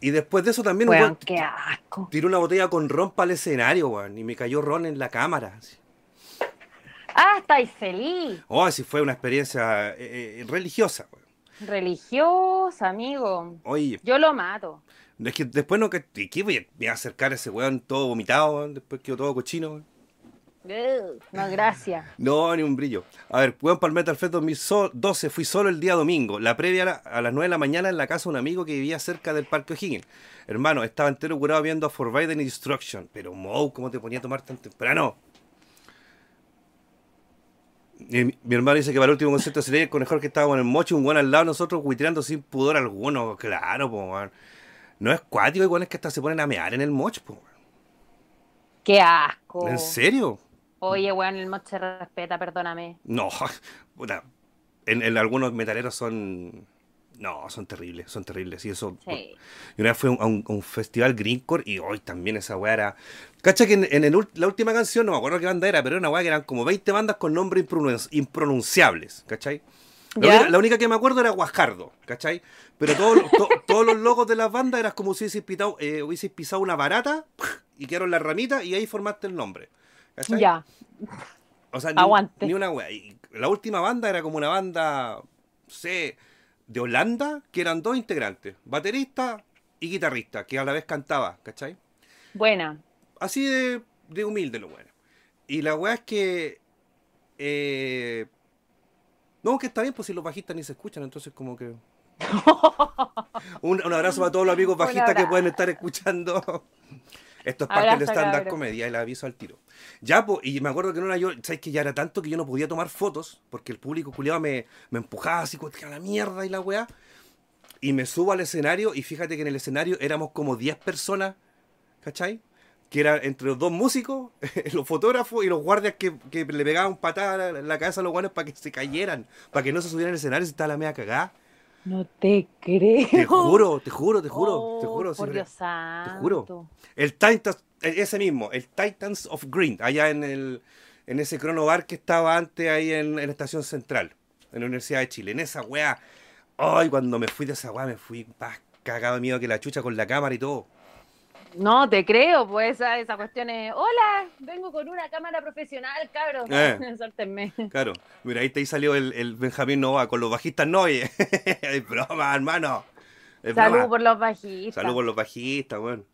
Y después de eso también Weón, weón qué asco. tiró una botella con ron para el escenario, weón, y me cayó ron en la cámara. así. Ah, estáis feliz. Oh, así fue una experiencia eh, eh, religiosa, weón. Religiosa, amigo. Oye, Yo lo mato. es que después no que ¿y qué voy voy a acercar a ese weón todo vomitado, después quedó todo cochino, weón. No, gracias. No, ni un brillo. A ver, weón, para el Metal Fest 2012 fui solo el día domingo. La previa a las 9 de la mañana en la casa de un amigo que vivía cerca del Parque O'Higgins. Hermano, estaba entero curado viendo a Forbidden y Destruction. Pero, Moe, ¿cómo te ponía a tomar tan temprano? Y mi, mi hermano dice que para el último concierto sería el conejor que estaba con el mocho, un weón al lado de nosotros, huitreando sin pudor alguno. Claro, po, weón. No es cuático, igual es que hasta se ponen a mear en el moch, po. Qué asco. ¿En serio? Oye, weón, el mod se respeta, perdóname. No, puta, en, en algunos metaleros son. No, son terribles, son terribles. Y eso. Sí. Y una vez fui a un, a un- festival Greencore y hoy también esa weá era. Cacha que en, en el ul- la última canción, no me acuerdo qué banda era, pero era una weá que eran como 20 bandas con nombres impronun- impronunciables, ¿cachai? La ¿Ya? única, la única que me acuerdo era Guajardo, ¿cachai? Pero todos los- to- todos los logos de las bandas eran como si hubieses pisado, eh, hubieses pisado una barata y quedaron las ramitas y ahí formaste el nombre. ¿cachai? Ya. O sea, ni, Aguante. ni una wea. Y la última banda era como una banda, no sé, de Holanda, que eran dos integrantes, baterista y guitarrista, que a la vez cantaba, ¿cachai? Buena. Así de, de humilde lo bueno. Y la weá es que... eh, no, que está bien, pues si los bajistas ni se escuchan, entonces como que... Un, un abrazo para todos los amigos bajistas que pueden estar escuchando. Esto es parte del stand-up comedia, la aviso al tiro. Ya, pues, y me acuerdo que en una yo, ¿sabes que ya era tanto que yo no podía tomar fotos? Porque el público culiado me, me empujaba así, como, "Que a la mierda y la weá. Y me subo al escenario, y fíjate que en el escenario éramos como 10 personas, ¿cachai? Que eran entre los dos músicos, los fotógrafos y los guardias que, que le pegaban patadas en la cabeza a los guanes para que se cayeran, para que no se subieran al escenario si estaba la media cagada. No te creo. Te juro, te juro, te juro, te Oh, juro. Por Dios santo. juro. El Titans, ese mismo, el Titans of Green, allá en el en ese crono bar que estaba antes ahí en, en la estación central, en la Universidad de Chile. En esa weá, ay, cuando me fui de esa weá, me fui más cagado de miedo que la chucha con la cámara y todo. No te creo, pues esa, esa cuestión es. Hola, vengo con una cámara profesional, cabros. Eh. Suéltenme. Claro, mira, ahí, te- salió el, el Benjamín Nova con los bajistas no, oye. es broma, hermano. Es Salud broma. por los bajistas. Salud por los bajistas, weón.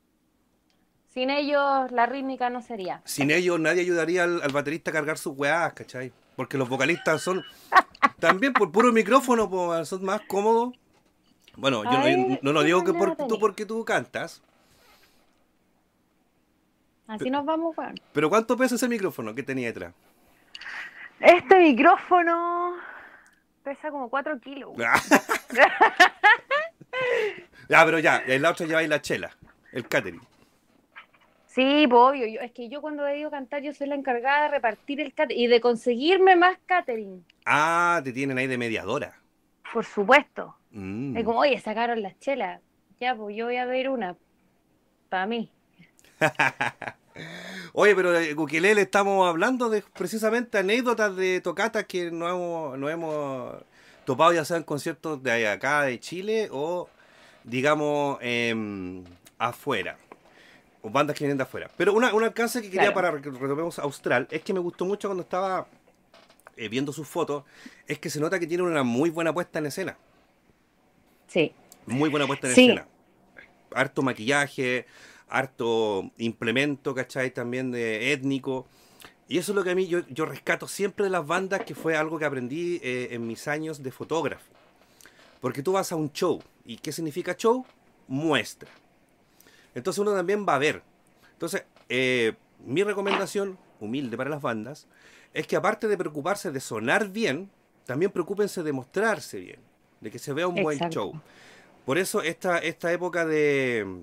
Sin ellos la rítmica no sería. Sin ellos nadie ayudaría al, al baterista a cargar sus weás, ¿cachai? Porque los vocalistas son también por puro micrófono, son más cómodos. Bueno, yo no, no lo ¿qué digo que por, tú porque tú cantas, Así nos vamos, weón. pero ¿cuánto pesa ese micrófono que tenía detrás? Este micrófono pesa como 4 kilos. ya, pero ya, en la otra lleváis la chela, el catering. Sí, pues, obvio. Yo, es que yo cuando he ido a cantar, yo soy la encargada de repartir el catering y de conseguirme más catering. Ah, te tienen ahí de mediadora. Por supuesto. Mm. Es como, oye, sacaron las chelas. Ya, pues yo voy a ver una. Para mí. Oye, pero de Ukelele estamos hablando de precisamente anécdotas de tocatas que no hemos, no hemos topado ya sea en conciertos de acá de Chile o digamos em, afuera. O bandas que vienen de afuera. Pero una, un alcance que quería Claro. para que retomemos Austral es que me gustó mucho cuando estaba eh, viendo sus fotos, es que se nota que tiene una muy buena puesta en escena. Sí. Muy buena puesta en Sí. escena. Harto maquillaje, harto implemento, ¿cachai? También de étnico. Y eso es lo que a mí yo, yo rescato siempre de las bandas, que fue algo que aprendí eh, en mis años de fotógrafo. Porque tú vas a un show. ¿Y qué significa show? Muestra. Entonces uno también va a ver. Entonces, eh, mi recomendación, humilde para las bandas, es que aparte de preocuparse de sonar bien, también preocúpense de mostrarse bien, de que se vea un buen show. Por eso esta, esta época de,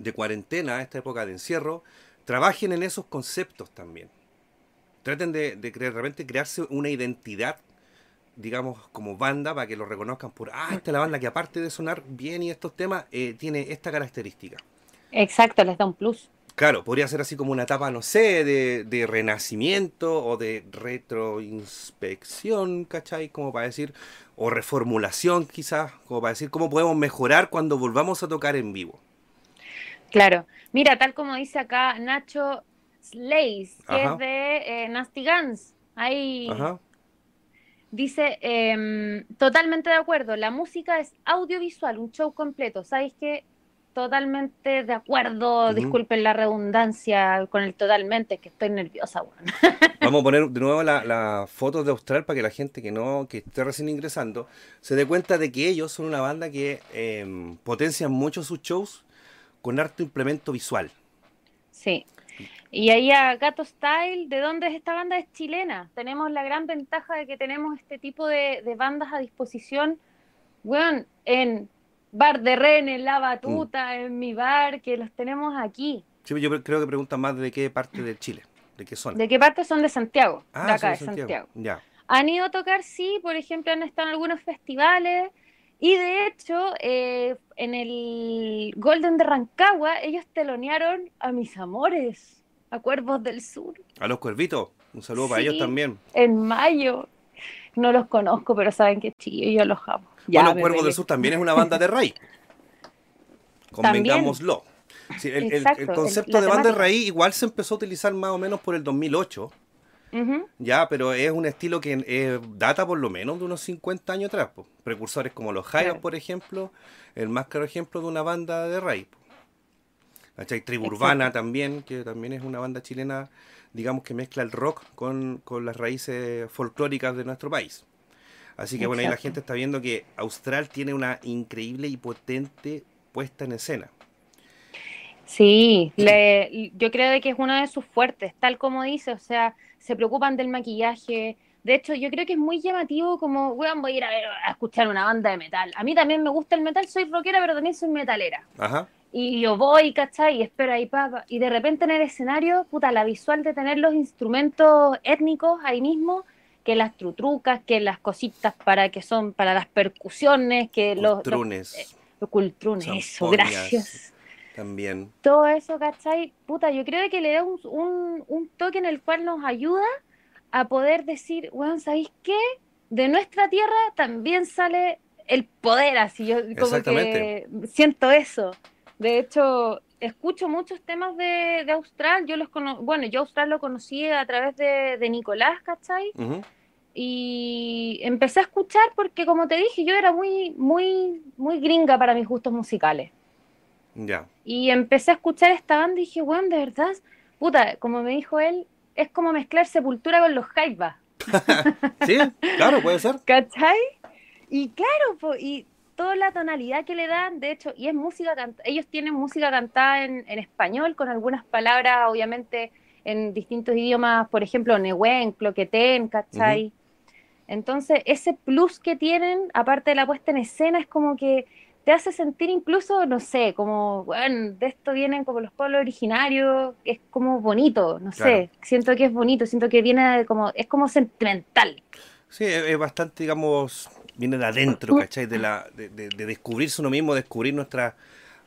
de cuarentena, esta época de encierro, trabajen en esos conceptos también. Traten de, de, repente crearse una identidad, digamos, como banda, para que lo reconozcan por, ah, esta es la banda que aparte de sonar bien y estos temas, eh, tiene esta característica. Exacto, les da un plus. Claro, podría ser así como una etapa, no sé, de, de renacimiento o de retroinspección, ¿cachai? Como para decir, o reformulación quizás, como para decir cómo podemos mejorar cuando volvamos a tocar en vivo. Claro. Mira, tal como dice acá Nacho Slays, que Ajá. es de eh, Nasty Guns. Ahí Ajá. dice, em, totalmente de acuerdo, la música es audiovisual, un show completo. ¿Sabéis qué? Totalmente de acuerdo, disculpen la redundancia con el totalmente, que estoy nerviosa. Vamos a poner de nuevo la, la foto de Austral para que la gente que no, que esté recién ingresando, se dé cuenta de que ellos son una banda que eh, potencian mucho sus shows con harto implemento visual. Sí. Y ahí a Gato Style, ¿de dónde es esta banda? Es chilena. Tenemos la gran ventaja de que tenemos este tipo de, de bandas a disposición, weón, en Bar de Ren, en La Batuta, en mi bar, que los tenemos aquí. Sí, yo creo que preguntan más de qué parte de Chile, de qué zona. ¿De qué parte son? De Santiago, Ah, de acá, de Santiago. Ya. Han ido a tocar, sí, por ejemplo, han estado en algunos festivales. Y de hecho, eh, en el Golden de Rancagua, ellos telonearon a mis amores, a Cuervos del Sur. A los cuervitos, un saludo para ellos también. en mayo. No los conozco, pero saben que sí, yo los amo. Ya, bueno, Cuervos del Sur también es una banda de raíz. Convengámoslo. Sí, el, concepto la de banda de raíz igual se empezó a utilizar más o menos por el 2008. Ya, pero es un estilo que eh, data por lo menos de unos 50 años atrás. po. Precursores como los Jaivas, Claro. por ejemplo, el más claro ejemplo de una banda de raíz. ¿Cachai? Tribu Exacto. Urbana también, que también es una banda chilena, digamos que mezcla el rock con, con las raíces folclóricas de nuestro país. Así que bueno, ahí la gente está viendo que Austral tiene una increíble y potente puesta en escena. Sí, le- yo creo de que es uno de sus fuertes, tal como dice, o sea, se preocupan del maquillaje. De hecho, yo creo que es muy llamativo como, weón, voy a ir a, ver- a escuchar una banda de metal. A mí también me gusta el metal, soy rockera, pero también soy metalera. Ajá. Y yo voy, ¿cachai? Y espero ahí, papá. Y de repente en el escenario, puta, la visual de tener los instrumentos étnicos ahí mismo, que las trutrucas, que las cositas para que son para las percusiones, que los, los, Trunes eh, los cultrunes, eso, gracias. También. Todo eso, ¿cachai? Puta, yo creo que le da un, un, un toque en el cual nos ayuda a poder decir, weón, ¿sabéis qué? De nuestra tierra también sale el poder, así yo como que siento eso. De hecho, escucho muchos temas de, de Austral, yo los cono bueno, yo Austral lo conocí a través de, de Nicolás, ¿cachai? Y empecé a escuchar porque, como te dije, yo era muy, muy, muy gringa para mis gustos musicales. Ya. Y empecé a escuchar esta banda y dije, weón, de verdad, puta, como me dijo él, es como mezclar sepultura con los jaivas, Sí, claro, puede ser. ¿cachai? Y claro, po, y toda la tonalidad que le dan, de hecho, y es música canta ellos tienen música cantada en, en español con algunas palabras, obviamente, en distintos idiomas, por ejemplo, Nehuen, Cloquetén, ¿cachai? Entonces, ese plus que tienen, aparte de la puesta en escena, es como que te hace sentir incluso, no sé, como, bueno, de esto vienen como los pueblos originarios, es como bonito, no Claro. sé, siento que es bonito, siento que viene como, es como sentimental. Sí, es, bastante, digamos, viene de adentro, ¿cachai? De, la, de, de- de descubrirse uno mismo, descubrir nuestras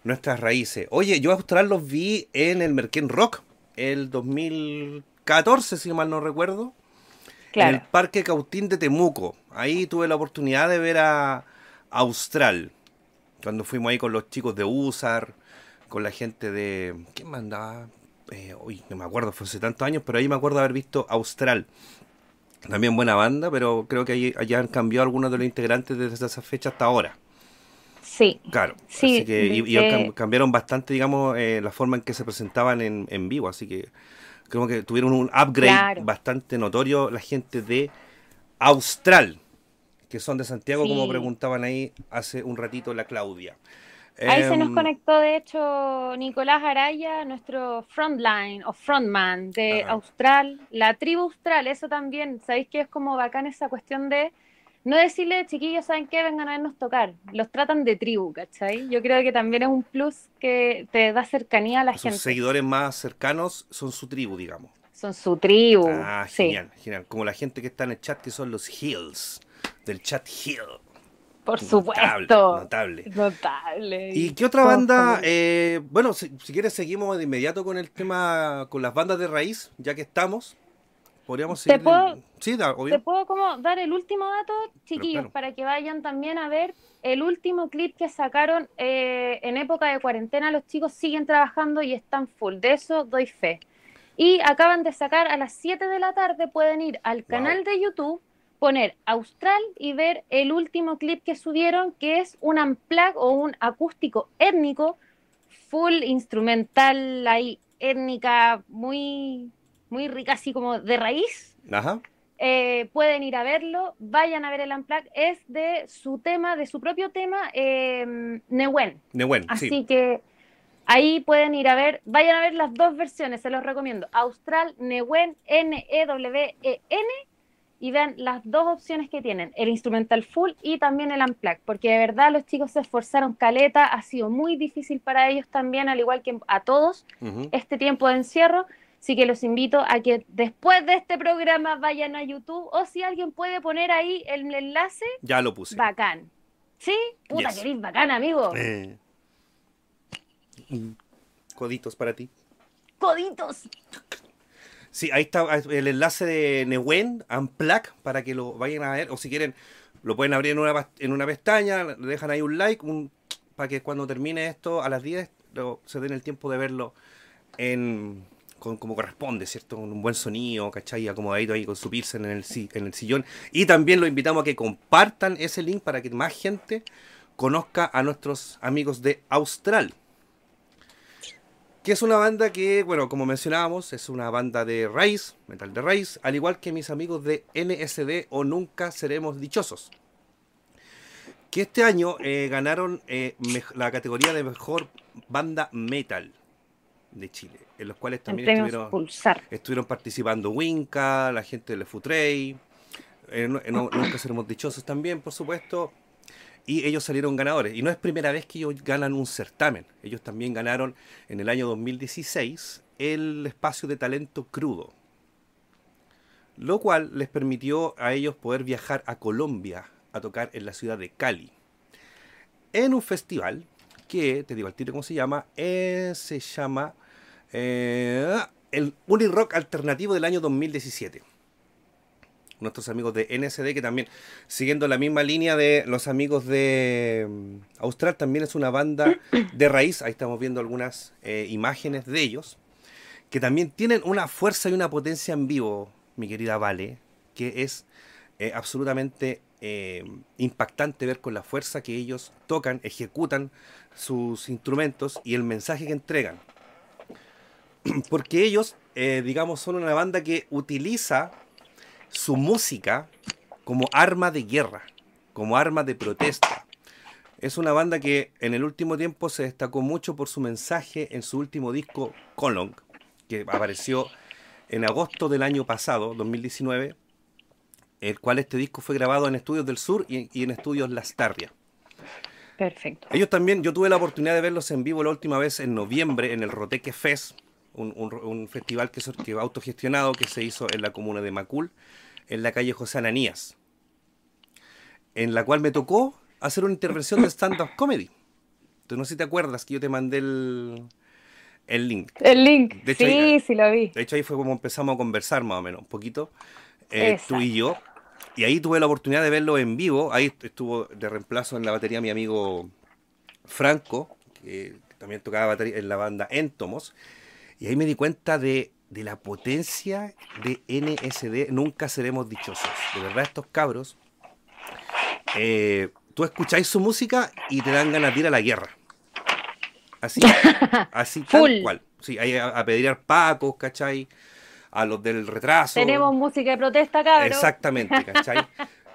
nuestras raíces. Oye, yo a Austral los vi en el Merquén Rock. el 2014, si mal no recuerdo, Claro. en el Parque Cautín de Temuco. Ahí tuve la oportunidad de ver a Austral, cuando fuimos ahí con los chicos de USAR, con la gente de... ¿Quién mandaba? Eh, uy, no me acuerdo, fue hace tantos años, pero ahí me acuerdo haber visto Austral. También buena banda, pero creo que ahí, allá han cambiado algunos de los integrantes desde esa fecha hasta ahora. Sí. Claro, Sí, así que y- cam- cambiaron bastante, digamos, eh, la forma en que se presentaban en, en vivo, así que creo que tuvieron un upgrade Claro. bastante notorio la gente de Austral, que son de Santiago, como preguntaban ahí hace un ratito la Claudia. Ahí se nos Em, conectó, de hecho, Nicolás Araya, nuestro frontline o frontman de Ajá. Austral, la tribu Austral, eso también, sabéis que es como bacán esa cuestión de no decirle, chiquillos, ¿saben qué? Vengan a vernos tocar. Los tratan de tribu, ¿cachai? Yo creo que también es un plus que te da cercanía a la Sus gente. seguidores más cercanos son su tribu, digamos. Son su tribu. Ah, sí, genial, genial. Como la gente que está en el chat, que son los Hills, del chat Hill. por supuesto. notable. Notable. ¿Y qué otra banda? eh, bueno, si, si quieres seguimos de inmediato con el tema, con las bandas de raíz, ya que estamos. Podríamos ¿Te seguir. puedo- Sí, da, ¿Te puedo como dar el último dato, chiquillos, claro. para que vayan también a ver el último clip que sacaron eh, en época de cuarentena? Los chicos siguen trabajando y están full, de eso doy fe. Y acaban de sacar a las 7 de la tarde, pueden ir al canal de YouTube, poner Austral y ver el último clip que subieron, que es un unplug o un acústico étnico, full instrumental ahí, étnica, muy, muy rica, así como de raíz. Ajá. Eh, pueden ir a verlo, vayan a ver el Unplugged, es de su tema, de su propio tema, eh, Nehuen. Nehuen, Así sí. que ahí pueden ir a ver, vayan a ver las dos versiones, se los recomiendo. Austral Nehuen, N-E-W-E-N, y vean las dos opciones que tienen, el instrumental full y también el Unplugged, porque de verdad los chicos se esforzaron caleta, ha sido muy difícil para ellos también, al igual que a todos, este tiempo de encierro. Así que los invito a que después de este programa vayan a YouTube o si alguien puede poner ahí el enlace, Ya lo puse. bacán. ¿Sí? Puta Yes. bacán, amigo. Eh. Coditos para ti. Coditos. Sí, ahí está el enlace de Nehuen, Unplug, para que lo vayan a ver. O si quieren, lo pueden abrir en una, en una pestaña, le dejan ahí un like, un, para que cuando termine esto a las 10 lo- se den el tiempo de verlo en con, como corresponde, ¿cierto? Con un buen sonido, ¿cachai? Acomodadito ahí con su pilsen en el, en el sillón. Y también lo invitamos a que compartan ese link para que más gente conozca a nuestros amigos de Austral. Que es una banda que, bueno, como mencionábamos, es una banda de raíz, metal de raíz, al igual que mis amigos de NSD o Nunca Seremos Dichosos. Que este año eh, ganaron eh, la categoría de mejor banda metal de Chile, en los cuales también estuvieron, Pulsar. estuvieron participando Winca, la gente de Le Futrey, eh, no- no- Nunca Seremos Dichosos también, por supuesto, y ellos salieron ganadores. Y no es primera vez que ellos ganan un certamen. Ellos también ganaron en el año 2016 el espacio de talento crudo. Lo cual les permitió a ellos poder viajar a Colombia a tocar en la ciudad de Cali. En un festival que, te digo al cómo se llama, eh, se llama eh, el Unirock Alternativo del año 2017 nuestros amigos de NSD, que también, siguiendo la misma línea de los amigos de mm, Austral, también es una banda de raíz. Ahí estamos viendo algunas eh, imágenes de ellos, que también tienen una fuerza y una potencia en vivo, mi querida Vale, que es eh, absolutamente eh, impactante ver con la fuerza que ellos tocan, ejecutan sus instrumentos y el mensaje que entregan. Porque ellos, eh, digamos, son una banda que utiliza su música como arma de guerra, como arma de protesta. Es una banda que en el último tiempo se destacó mucho por su mensaje en su último disco, Colong, que apareció en agosto del año pasado, 2019, el cual este disco fue grabado en Estudios del Sur y, y en Estudios Lastarria. Perfecto. Ellos también, yo tuve la oportunidad de verlos en vivo la última vez en noviembre en el Roteque Fest, un, un- un festival que, que autogestionado que se hizo en la comuna de Macul, en la calle José Ananías, en la cual me tocó hacer una intervención de stand-up comedy. Entonces, no sé si te acuerdas que yo te mandé el, el link. El link, sí, sí lo vi. De hecho, ahí fue como empezamos a conversar más o menos, un poquito, eh, tú y yo. Y ahí tuve la oportunidad de verlo en vivo. Ahí estuvo de reemplazo en la batería mi amigo Franco, que también tocaba batería en la banda Entomos. Y ahí me di cuenta de, la potencia de NSD. Nunca seremos dichosos. De verdad, estos cabros. Eh, tú escucháis su música y te dan ganas de ir a la guerra. Así, así tal cual. Sí, a, a pedir pacos, ¿cachai? A los del retraso. Tenemos música de protesta, cabrón. Exactamente, ¿cachai?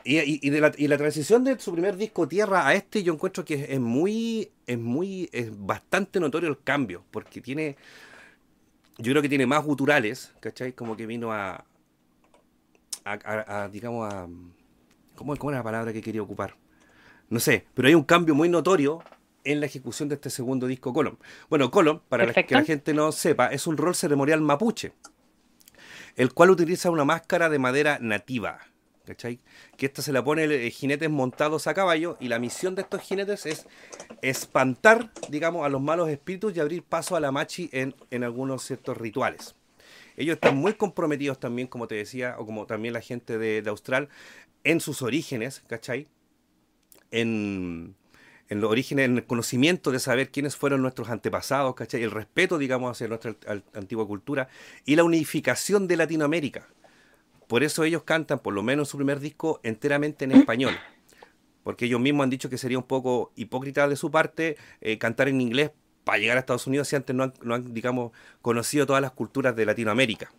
Y, de la, y, la, transición de su primer disco Tierra a este, yo encuentro que es, muy, es muy, es bastante notorio el cambio, porque tiene, yo creo que tiene más guturales, ¿cachai? Como que vino a, a, digamos, a, ¿cómo, ¿cómo la palabra que quería ocupar? No sé, pero hay un cambio muy notorio en la ejecución de este segundo disco Colom. Bueno, Colom, para que la gente no sepa, es un rol ceremonial mapuche, el cual utiliza una máscara de madera nativa. ¿Cachai? Que esta se la pone eh, jinetes montados a caballo y la misión de estos jinetes es espantar, digamos, a los malos espíritus y abrir paso a la machi en, en algunos ciertos rituales. Ellos están muy comprometidos también, como te decía, o como también la gente de, de Austral, en sus orígenes, ¿cachai? En, en los orígenes, en el conocimiento de saber quiénes fueron nuestros antepasados, ¿cachai? El respeto, digamos, hacia nuestra antigua cultura y la unificación de Latinoamérica. Por eso ellos cantan, por lo menos su primer disco, enteramente en español. Porque ellos mismos han dicho que sería un poco hipócrita de su parte eh, cantar en inglés para llegar a Estados Unidos si antes no han, no han, digamos, conocido todas las culturas de Latinoamérica.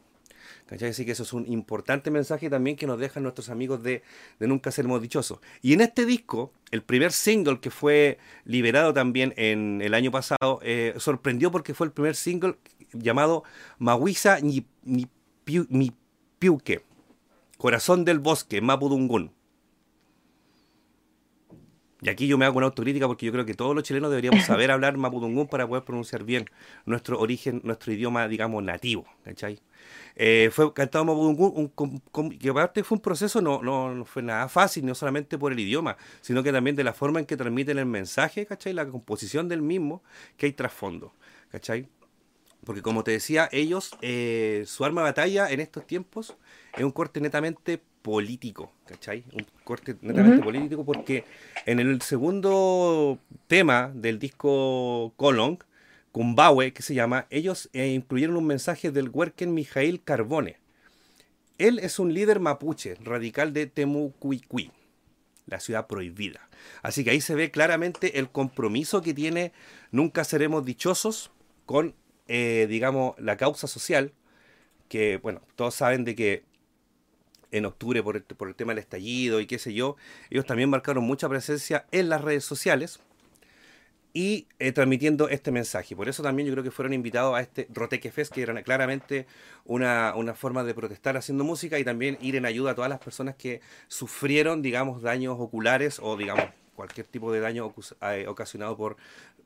¿Cachai? Así que eso es un importante mensaje también que nos dejan nuestros amigos de, Nunca Seremos Dichosos. Y en este disco, el primer single que fue liberado también en el año pasado, eh, sorprendió porque fue el primer single llamado Mawisa ni, ni, Piuque, Corazón del Bosque, Mapudungun. Y aquí yo me hago una autocrítica porque yo creo que todos los chilenos deberíamos saber hablar mapudungún para poder pronunciar bien nuestro origen, nuestro idioma, digamos, nativo. ¿cachai? Eh, fue cantado Mapudungún, un, que aparte fue un proceso, no, no, fue nada fácil, no solamente por el idioma, sino que también de la forma en que transmiten el mensaje, ¿cachai? La composición del mismo, que hay trasfondo, ¿cachai? Porque como te decía, ellos, eh, su arma de batalla en estos tiempos es un corte netamente político, ¿cachai? Un corte netamente político porque en el segundo tema del disco Colong, Kumbawe, que se llama, ellos eh, incluyeron un mensaje del huerquen Mijail Carbone. Él es un líder mapuche, radical de Temucuicui, la ciudad prohibida. Así que ahí se ve claramente el compromiso que tiene Nunca Seremos Dichosos con, eh, digamos, la causa social, que, bueno, todos saben de que en octubre por el, por el tema del estallido y qué sé yo, ellos también marcaron mucha presencia en las redes sociales y eh, transmitiendo este mensaje. Por eso también yo creo que fueron invitados a este Roteque Fest, que era claramente una, forma de protestar haciendo música y también ir en ayuda a todas las personas que sufrieron, digamos, daños oculares o, digamos, cualquier tipo de daño eh, ocasionado por,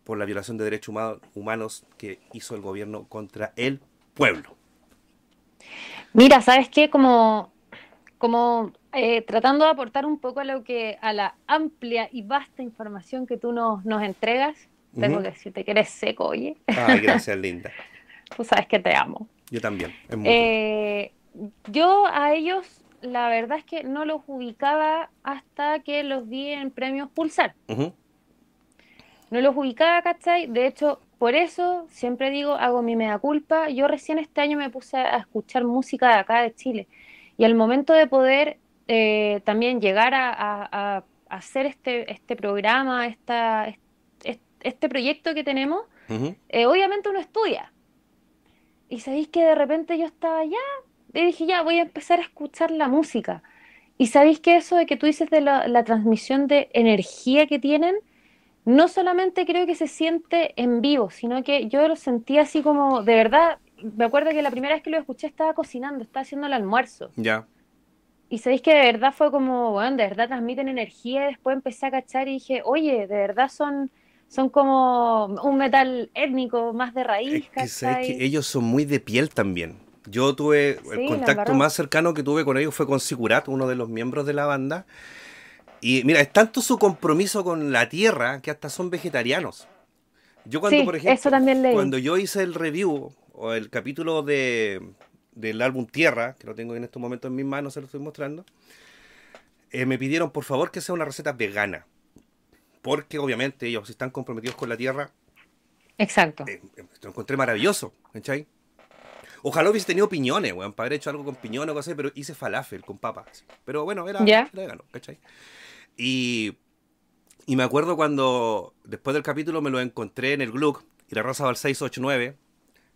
por la violación de derechos humanos que hizo el gobierno contra el pueblo. Mira, ¿sabes qué? Como, como eh, tratando de aportar un poco a lo que a la amplia y vasta información que tú nos, nos entregas. Tengo que decirte que eres seco, oye. Ay, gracias, linda. tú sabes que te amo. Yo también. Eh, yo a ellos, la verdad es que no los ubicaba hasta que los vi en premios Pulsar. No los ubicaba, ¿cachai? De hecho, por eso siempre digo, hago mi mea culpa. Yo recién este año me puse a escuchar música de acá de Chile. Y al momento de poder eh, también llegar a, hacer este, este programa, esta, este, proyecto que tenemos, eh, obviamente uno estudia. Y sabéis que de repente yo estaba ya, y dije ya, voy a empezar a escuchar la música. Y sabéis que eso de que tú dices de la, la transmisión de energía que tienen, no solamente creo que se siente en vivo, sino que yo lo sentí así como, de verdad, me acuerdo que la primera vez que lo escuché estaba cocinando, estaba haciendo el almuerzo. Ya. Y sabéis que de verdad fue como, bueno, de verdad transmiten energía. Y después empecé a cachar y dije, oye, de verdad son, son como un metal étnico más de raíz. Es que, que ellos son muy de piel también. Yo tuve, el contacto más cercano que tuve con ellos fue con Sigurat, uno de los miembros de la banda. Y mira, es tanto su compromiso con la tierra que hasta son vegetarianos. Yo cuando, Sí, por ejemplo, eso también leí. cuando yo hice el review o el capítulo de, del álbum Tierra, que lo tengo en estos momentos en mis manos, se lo estoy mostrando, eh, me pidieron por favor que sea una receta vegana. Porque obviamente ellos están comprometidos con la tierra. Exacto. Eh, eh, lo encontré maravilloso, ¿cachai? Ojalá hubiese tenido piñones, weón, para haber hecho algo con piñones o algo así, pero hice falafel con papas. Pero bueno, era, Ya. era vegano, ¿cachai? Y, y me acuerdo cuando después del capítulo me lo encontré en el Gluck y la raza va al 689.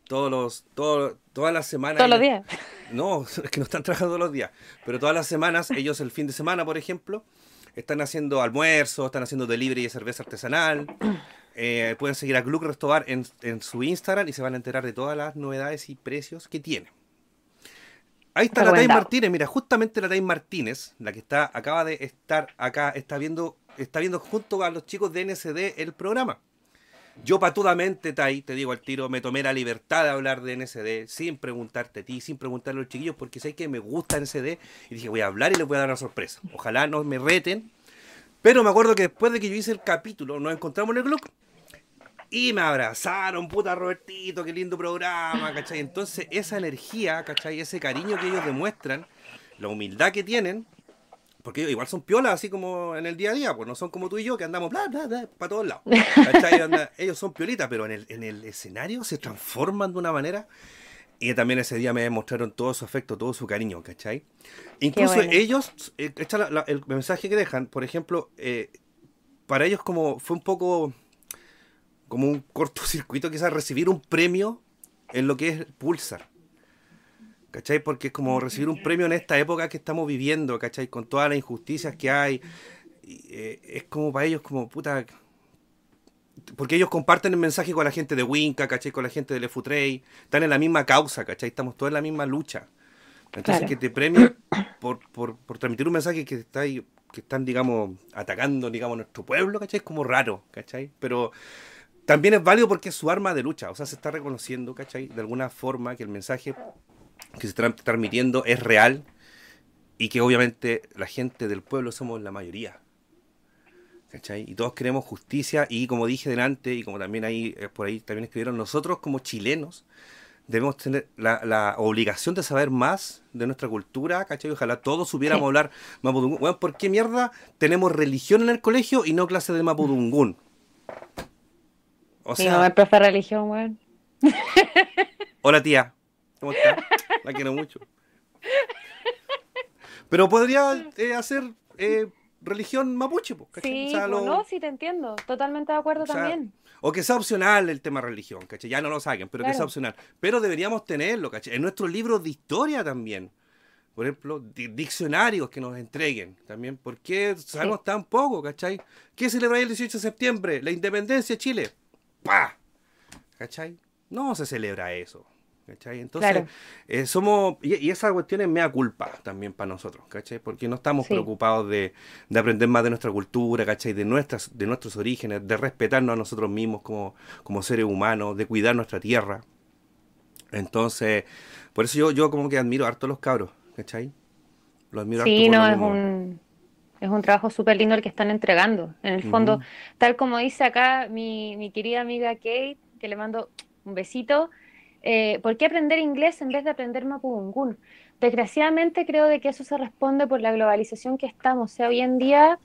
Todos los, todo- todas las semanas. Todos los días. No, es que no están trabajando todos los días. Pero todas las semanas, ellos el fin de semana, por ejemplo, están haciendo almuerzos, están haciendo delivery de cerveza artesanal. Eh, pueden seguir a Gluck Restobar en, en su Instagram y se van a enterar de todas las novedades y precios que tiene. Ahí está la Tain. Martínez, mira, justamente la Tain Martínez, la que está, acaba de estar acá, está viendo, está viendo junto a los chicos de NSD el programa. Yo patudamente, Tai, te digo al tiro, me tomé la libertad de hablar de NSD sin preguntarte a ti, sin preguntarle a los chiquillos, porque sé que me gusta NSD y dije, voy a hablar y les voy a dar una sorpresa. Ojalá no me reten. Pero me acuerdo que después de que yo hice el capítulo, nos encontramos en el club y me abrazaron, puta Robertito, qué lindo programa, ¿cachai? Entonces, esa energía, ¿cachai? Ese cariño que ellos demuestran, la humildad que tienen, porque ellos igual son piolas, así como en el día a día, pues no son como tú y yo que andamos bla, bla, bla, para todos lados. ¿cachai? Anda- ellos son piolitas, pero en el, en el escenario se transforman de una manera. Y también ese día me demostraron todo su afecto, todo su cariño, ¿cachai? Incluso bueno. ellos, eh, esta la- la- el mensaje que dejan, por ejemplo, eh, para ellos como fue un poco como un cortocircuito quizás recibir un premio en lo que es Pulsar. ¿Cachai? Porque es como recibir un premio en esta época que estamos viviendo, ¿cachai? Con todas las injusticias que hay. Y, eh, es como para ellos como puta... Porque ellos comparten el mensaje con la gente de Winca, ¿cachai? Con la gente de Lefutray. Están en la misma causa, ¿cachai? Estamos todos en la misma lucha. Entonces Claro. que te premien por, por, por transmitir un mensaje que está ahí, que están, digamos, atacando, digamos, nuestro pueblo, ¿cachai? Es como raro, ¿cachai? Pero también es válido porque es su arma de lucha. O sea, se está reconociendo, ¿cachai? De alguna forma que el mensaje que se está transmitiendo es real y que obviamente la gente del pueblo somos la mayoría. ¿Cachai? Y todos queremos justicia y como dije delante y como también ahí eh, por ahí también escribieron, nosotros como chilenos debemos tener la, la obligación de saber más de nuestra cultura, ¿cachai? Ojalá todos supiéramos Sí. hablar mapudungún. Weón, ¿por qué mierda tenemos religión en el colegio y no clase de mapudungún? O Mi sea, mamá es profe de religión, weón. Hola tía, ¿cómo estás? La quiero mucho. Pero podría eh, hacer eh, religión mapuche, ¿cachai? Sí, O sea, lo- no, sí te entiendo. Totalmente de acuerdo o sea, también. o que sea opcional el tema religión, ¿cachai? Ya no lo saquen, pero que sea opcional. Pero deberíamos tenerlo, ¿cachai? En nuestros libros de historia también. Por ejemplo, di- diccionarios que nos entreguen también. ¿Por qué sabemos tan poco, ¿cachai? ¿Qué celebra el 18 de septiembre? La independencia de Chile. ¡Pah! ¿Cachai? No se celebra eso. ¿Cachai? Entonces, Claro. eh, somos. Y, y esa cuestión es mea culpa también para nosotros, ¿cachai? Porque no estamos Sí. preocupados de, de aprender más de nuestra cultura, ¿cachai? De, nuestras, de nuestros orígenes, de respetarnos a nosotros mismos como, como seres humanos, de cuidar nuestra tierra. Entonces, por eso yo, yo como que admiro harto a los cabros, ¿cachai? Los admiro Sí, harto por no, es un, es un trabajo súper lindo el que están entregando. En el fondo, tal como dice acá mi, mi querida amiga Kate, que le mando un besito, eh, ¿por qué aprender inglés en vez de aprender mapudungún? Desgraciadamente creo de que eso se responde por la globalización que estamos. O sea, hoy en día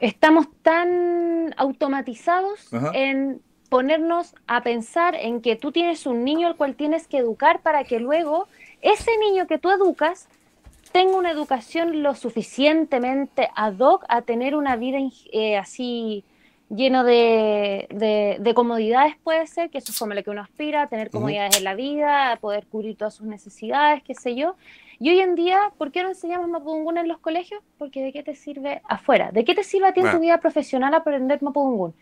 estamos tan automatizados en ponernos a pensar en que tú tienes un niño al cual tienes que educar para que luego ese niño que tú educas tenga una educación lo suficientemente ad hoc a tener una vida eh, así lleno de, de- de comodidades puede ser, que eso es como lo que uno aspira, a tener comodidades en la vida, a poder cubrir todas sus necesidades, qué sé yo. Y hoy en día, ¿por qué no enseñamos mapudungún en los colegios? Porque ¿de qué te sirve afuera? ¿De qué te sirve a ti en Ah. tu vida profesional aprender mapudungún?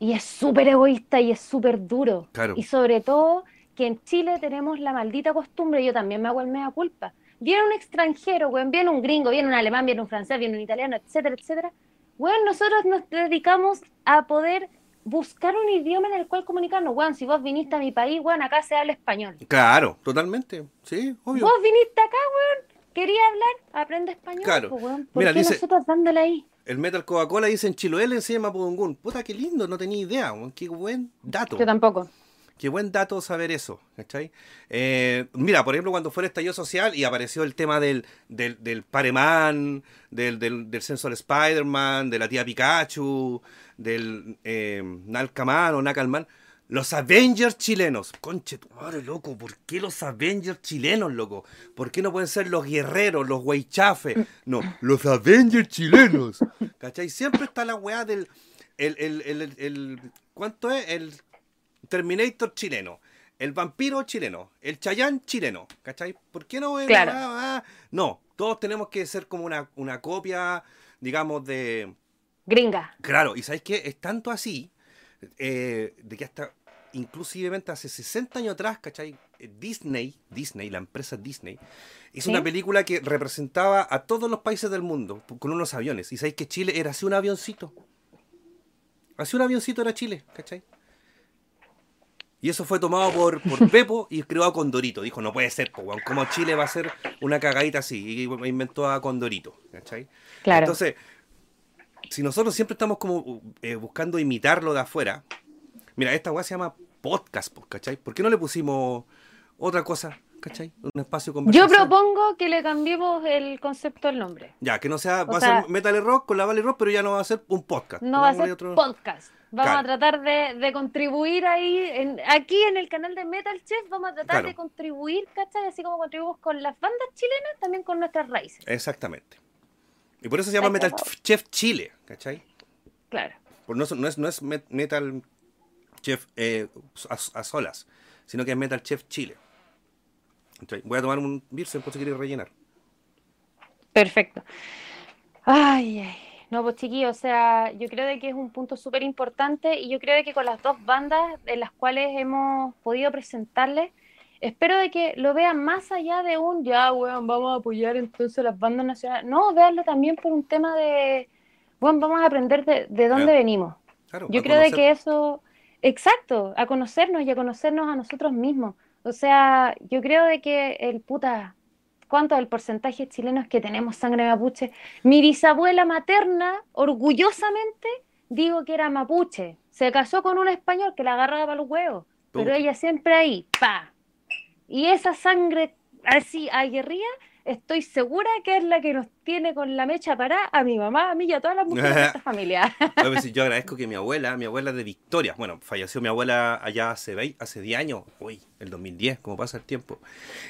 Y es súper egoísta y es súper duro. Claro. Y sobre todo que en Chile tenemos la maldita costumbre, yo también me hago el mea culpa. Viene un extranjero, weón, viene un gringo, viene un alemán, viene un francés, viene un italiano, etcétera, etcétera. Weón, nosotros nos dedicamos a poder buscar un idioma en el cual comunicarnos. Weón, si vos viniste a mi país, weón, acá se habla español. Claro, totalmente. Sí, obvio. Vos viniste acá, weón, ¿Quería hablar? Aprende español. Claro. pues, weón. ¿Por Mira, qué dice- nosotros dándole ahí? El Metal Coca-Cola dice en Chiloé le enseña Mapudungún. Puta, qué lindo, no tenía idea. weón. Qué buen dato. Yo tampoco. Qué buen dato saber eso, ¿cachai? Eh, mira, por ejemplo, cuando fue el estallido social y apareció el tema del, del, Pareman, del, del, del Sensor Spider-Man, de la tía Pikachu, del eh, Nalcaman o Nacalman, los Avengers chilenos. Conche tu madre, loco, ¿por qué los Avengers chilenos, loco? ¿Por qué no pueden ser los guerreros, los weichafes? No, los Avengers chilenos. ¿Cachai? Siempre está la weá del... El, el, el, el- el- ¿Cuánto es? El Terminator chileno, el vampiro chileno, el Chayán chileno, ¿cachai? ¿Por qué no? Claro. ah, ah? No, todos tenemos que ser como una, una copia, digamos, de... Gringa. Claro, y ¿sabes qué? Es tanto así, eh, de que hasta inclusivemente hace 60 años atrás, ¿cachai? Disney, Disney, la empresa Disney, hizo ¿Sí? una película que representaba a todos los países del mundo con unos aviones. Y sabéis que Chile era así un avioncito. Así un avioncito era Chile, ¿cachai? Y eso fue tomado por, por Pepo y creó a Condorito. Dijo, no puede ser, po, weón, ¿cómo Chile va a ser una cagadita así? Y inventó a Condorito, ¿cachai? Claro. Entonces, si nosotros siempre estamos como eh, buscando imitarlo de afuera, mira, esta weá se llama podcast, po, ¿cachai? ¿Por qué no le pusimos otra cosa, ¿cachai? Un espacio Yo propongo que le cambiemos el concepto del nombre. Ya, que no sea, O va a ser Metal Rock con la Valley Rock, pero ya no va a ser un podcast. No va a ser otro- podcast. Vamos Claro. a tratar de, de contribuir ahí, en, aquí en el canal de Metal Chef, vamos a tratar Claro. de contribuir, ¿cachai? Así como contribuimos con las bandas chilenas, también con nuestras raíces. Exactamente. Y por eso se llama Metal. Chef Chile, ¿cachai? Claro. Por no, es- no es, no es met- Metal Chef eh, a, a solas, sino que es Metal Chef Chile. ¿Cachai? Voy a tomar un Birsen por si quieres rellenar. Perfecto. Ay, ay. No, pues chiquillos, o sea, yo creo de que es un punto súper importante y yo creo de que con las dos bandas en las cuales hemos podido presentarles, espero de que lo vean más allá de un, ya, weón, vamos a apoyar entonces las bandas nacionales. No, veanlo también por un tema de, bueno, vamos a aprender de, de dónde Claro. venimos. Claro, Yo creo de que eso, exacto, a conocernos y a conocernos a nosotros mismos. O sea, yo creo de que el puta, ¿cuánto del porcentaje de chilenos que tenemos sangre mapuche? Mi bisabuela materna, orgullosamente, digo que era mapuche. Se casó con un español que la agarraba para los huevos, pero ella siempre ahí, pa. Y esa sangre así aguerrida, estoy segura que es la que nos tiene con la mecha parada a mi mamá, a mí y a todas las mujeres de esta familia. Oye, pues, yo agradezco que mi abuela, mi abuela de Victoria, bueno, falleció mi abuela allá hace, vei- hace 10 años, uy, el 2010, como pasa el tiempo.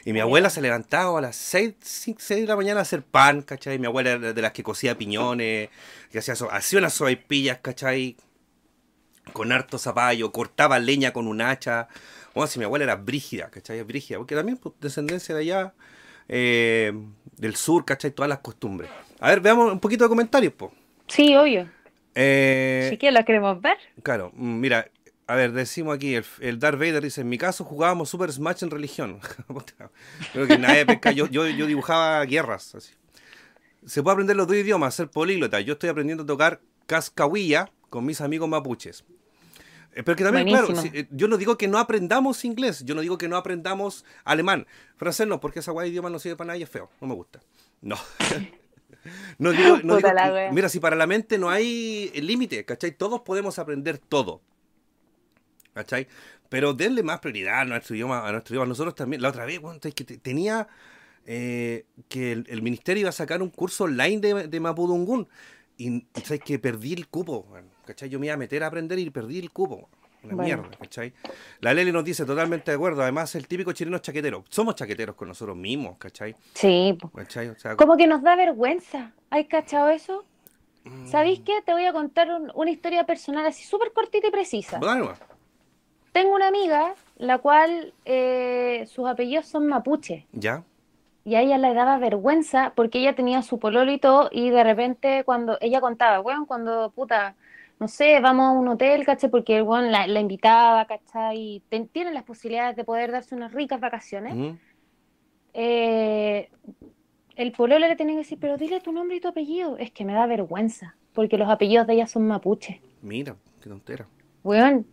Y mi abuela se levantaba a las 6, 5, 6 de la mañana a hacer pan, ¿cachai? Mi abuela era de las que cocía piñones, que hacía, so- hacía unas sopaipillas, ¿cachai? Con harto zapallo, cortaba leña con un hacha. Bueno, si mi abuela era brígida, ¿cachai? Brígida, porque también pues, descendencia de allá, eh, del sur, ¿cachai? Todas las costumbres. A ver, veamos un poquito de comentarios, pues. Sí, obvio. Eh, Si que lo queremos ver. Claro, mm, mira, a ver, decimos aquí, el, el Darth Vader dice, en mi caso jugábamos Super Smash en religión. Creo que nadie pesca, yo, yo, yo dibujaba guerras. Así. Se puede aprender los dos idiomas, ser políglota. Yo estoy aprendiendo a tocar cascahuilla con mis amigos mapuches. Eh, Pero que también, claro, Buenísimo. eh, yo no digo que no aprendamos inglés, yo no digo que no aprendamos alemán. Francés no, porque esa guay de idioma no sirve para nada y es feo, no me gusta. No. No digo, no mira, si para la mente no hay límite, ¿cachai? Todos podemos aprender todo. ¿Cachai? Pero denle más prioridad a nuestro idioma, a nuestro idioma. Nosotros también, la otra vez, bueno, es que te- tenía eh, que el, el ministerio iba a sacar un curso online de, de Mapudungún. Y ¿sabes? que perdí el cupo, weón, ¿cachai? Yo me iba a meter a aprender y perdí el cupo. Una Bueno. mierda, ¿cachai? La Leli nos dice totalmente de acuerdo. Además, el típico chileno es chaquetero. Somos chaqueteros con nosotros mismos, ¿cachai? Sí. ¿Cachai? O sea, como que nos da vergüenza. ¿Hay cachado eso? Mm. ¿Sabéis qué? Te voy a contar un- una historia personal así súper cortita y precisa. nomás. Tengo una amiga, la cual eh, sus apellidos son mapuche. ¿Ya? Y a ella le daba vergüenza porque ella tenía su pololo y todo, y de repente cuando ella contaba, weón, cuando puta, no sé, vamos a un hotel, ¿cachai? Porque el weón la, la invitaba, ¿cachai? Y tienen las posibilidades de poder darse unas ricas vacaciones. Eh, el pololo le tenía que decir, pero dile tu nombre y tu apellido. Es que me da vergüenza, porque los apellidos de ella son mapuche. Mira, qué tontera. Weón,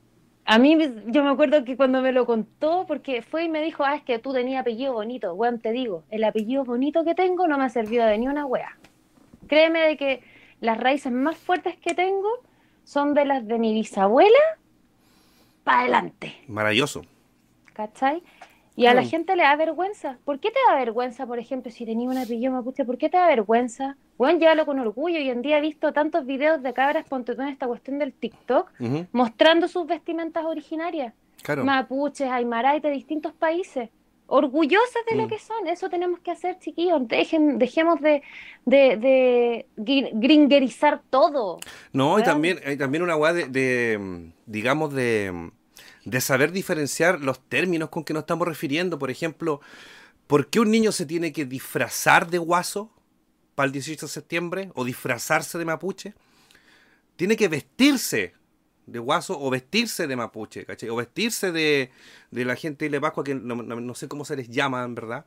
A mí, yo me acuerdo que cuando me lo contó, porque fue y me dijo, ah, es que tú tenías apellido bonito. Weón, te digo, el apellido bonito que tengo no me ha servido de ni una wea. Créeme de que las raíces más fuertes que tengo son de las de mi bisabuela para adelante. Maravilloso. ¿Cachai? Y a la gente le da vergüenza. ¿Por qué te da vergüenza, por ejemplo, si tenías un apellido mapuche? ¿Por qué te da vergüenza? Bueno, llévalo con orgullo. Hoy en día he visto tantos videos de cabras, ponte en esta cuestión del TikTok, mostrando sus vestimentas originarias. Claro. Mapuches, aymaray de distintos países. Orgullosas de lo Mm. que son. Eso tenemos que hacer, chiquillos. Dejen, dejemos de, de, de gri- gringerizar todo. No, y también hay también una weá de, de, mm, digamos, de, mm, de saber diferenciar los términos con que nos estamos refiriendo. Por ejemplo, ¿por qué un niño se tiene que disfrazar de guaso para el 18 de septiembre o disfrazarse de mapuche? Tiene que vestirse de guaso o vestirse de mapuche, ¿cachai? O vestirse de, de la gente de Pascua, que no, no- no sé cómo se les llama, en verdad.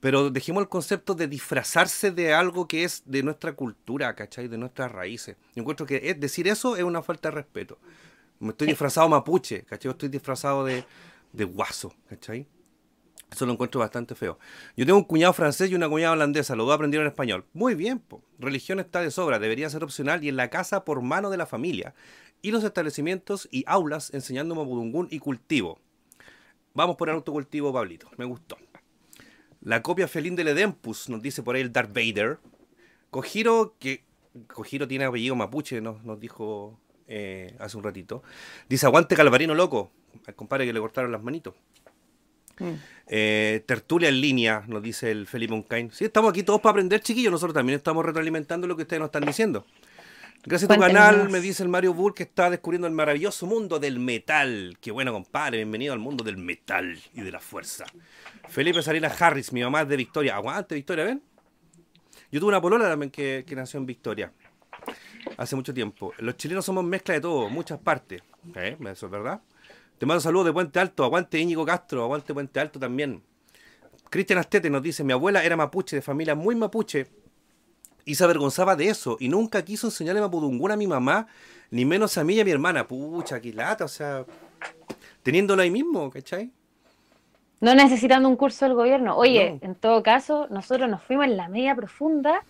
Pero dejemos el concepto de disfrazarse de algo que es de nuestra cultura, ¿cachai? De nuestras raíces. Yo encuentro que es- decir eso es una falta de respeto. Me estoy disfrazado mapuche, ¿cachai? Estoy disfrazado de, de guaso, ¿cachai? Eso lo encuentro bastante feo. Yo tengo un cuñado francés y una cuñada holandesa, los dos aprendieron español. Muy bien, po. religión está de sobra, debería ser opcional y en la casa por mano de la familia. Y los establecimientos y aulas enseñando mapudungún y cultivo. Vamos por el autocultivo, Pablito. Me gustó. La copia felín del Edempus, nos dice por ahí el Darth Vader. Kojiro, que Kojiro tiene apellido mapuche, nos, nos dijo eh, hace un ratito. Dice, aguante Calvarino loco. Al compadre que le cortaron las manitos. Eh, tertulia en línea, nos dice el Felipe Uncain. Sí, estamos aquí todos para aprender, chiquillos. Nosotros también estamos retroalimentando lo que ustedes nos están diciendo. Gracias a tu canal, me dice el Mario Bull que está descubriendo el maravilloso mundo del metal. Qué bueno, compadre. Bienvenido al mundo del metal y de la fuerza. Felipe Salinas Harris, mi mamá es de Victoria. Aguante, Victoria, ¿ven? Yo tuve una polola también que, que nació en Victoria. Hace mucho tiempo. Los chilenos somos mezcla de todo, muchas partes. ¿Eh? Eso es verdad. Te mando saludos de Puente Alto. Aguante Íñigo Castro. Aguante Puente Alto también. Cristian Astete nos dice, mi abuela era mapuche, de familia muy mapuche, y se avergonzaba de eso, y nunca quiso enseñarle mapudungún a mi mamá, ni menos a mí y a mi hermana. Pucha, qué lata, o sea, teniéndolo ahí mismo, ¿cachai? No necesitando un curso del gobierno. Oye, No. en todo caso, nosotros nos fuimos en la media profunda,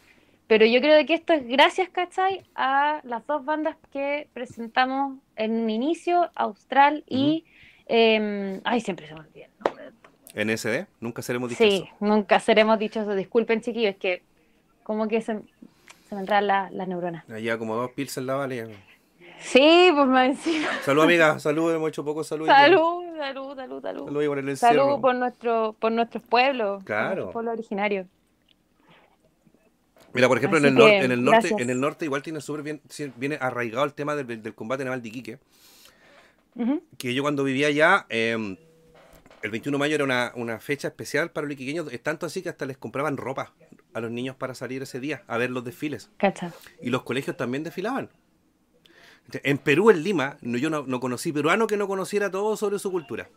pero yo creo que esto es gracias, ¿cachai? A las dos bandas que presentamos en un inicio, Austral y... eh, ay, siempre se me olvida el nombre. NSD, nunca seremos Sí, dichosos. nunca seremos dichosos. Disculpen, chiquillos, es que como que se, se me entraban la- las neuronas. Allá como dos pills en la vale. Sí, pues más encima. Salud, amiga, salud, hemos hecho poco salud. Salud, salud, salud, salud. Salud por el encierro. Salud por, nuestro, por nuestros pueblos. Claro. Por nuestros pueblos originarios. Mira, por ejemplo, en el, que, en, el norte, gracias. en el norte igual tiene súper bien, viene arraigado el tema del, del combate naval de Iquique. Que yo cuando vivía allá, eh, el 21 de mayo era una, una fecha especial para los iquiqueños, es tanto así que hasta les compraban ropa a los niños para salir ese día a ver los desfiles. Cacha. Y los colegios también desfilaban. En Perú, en Lima, no, yo no, no conocí peruano que no conociera todo sobre su cultura.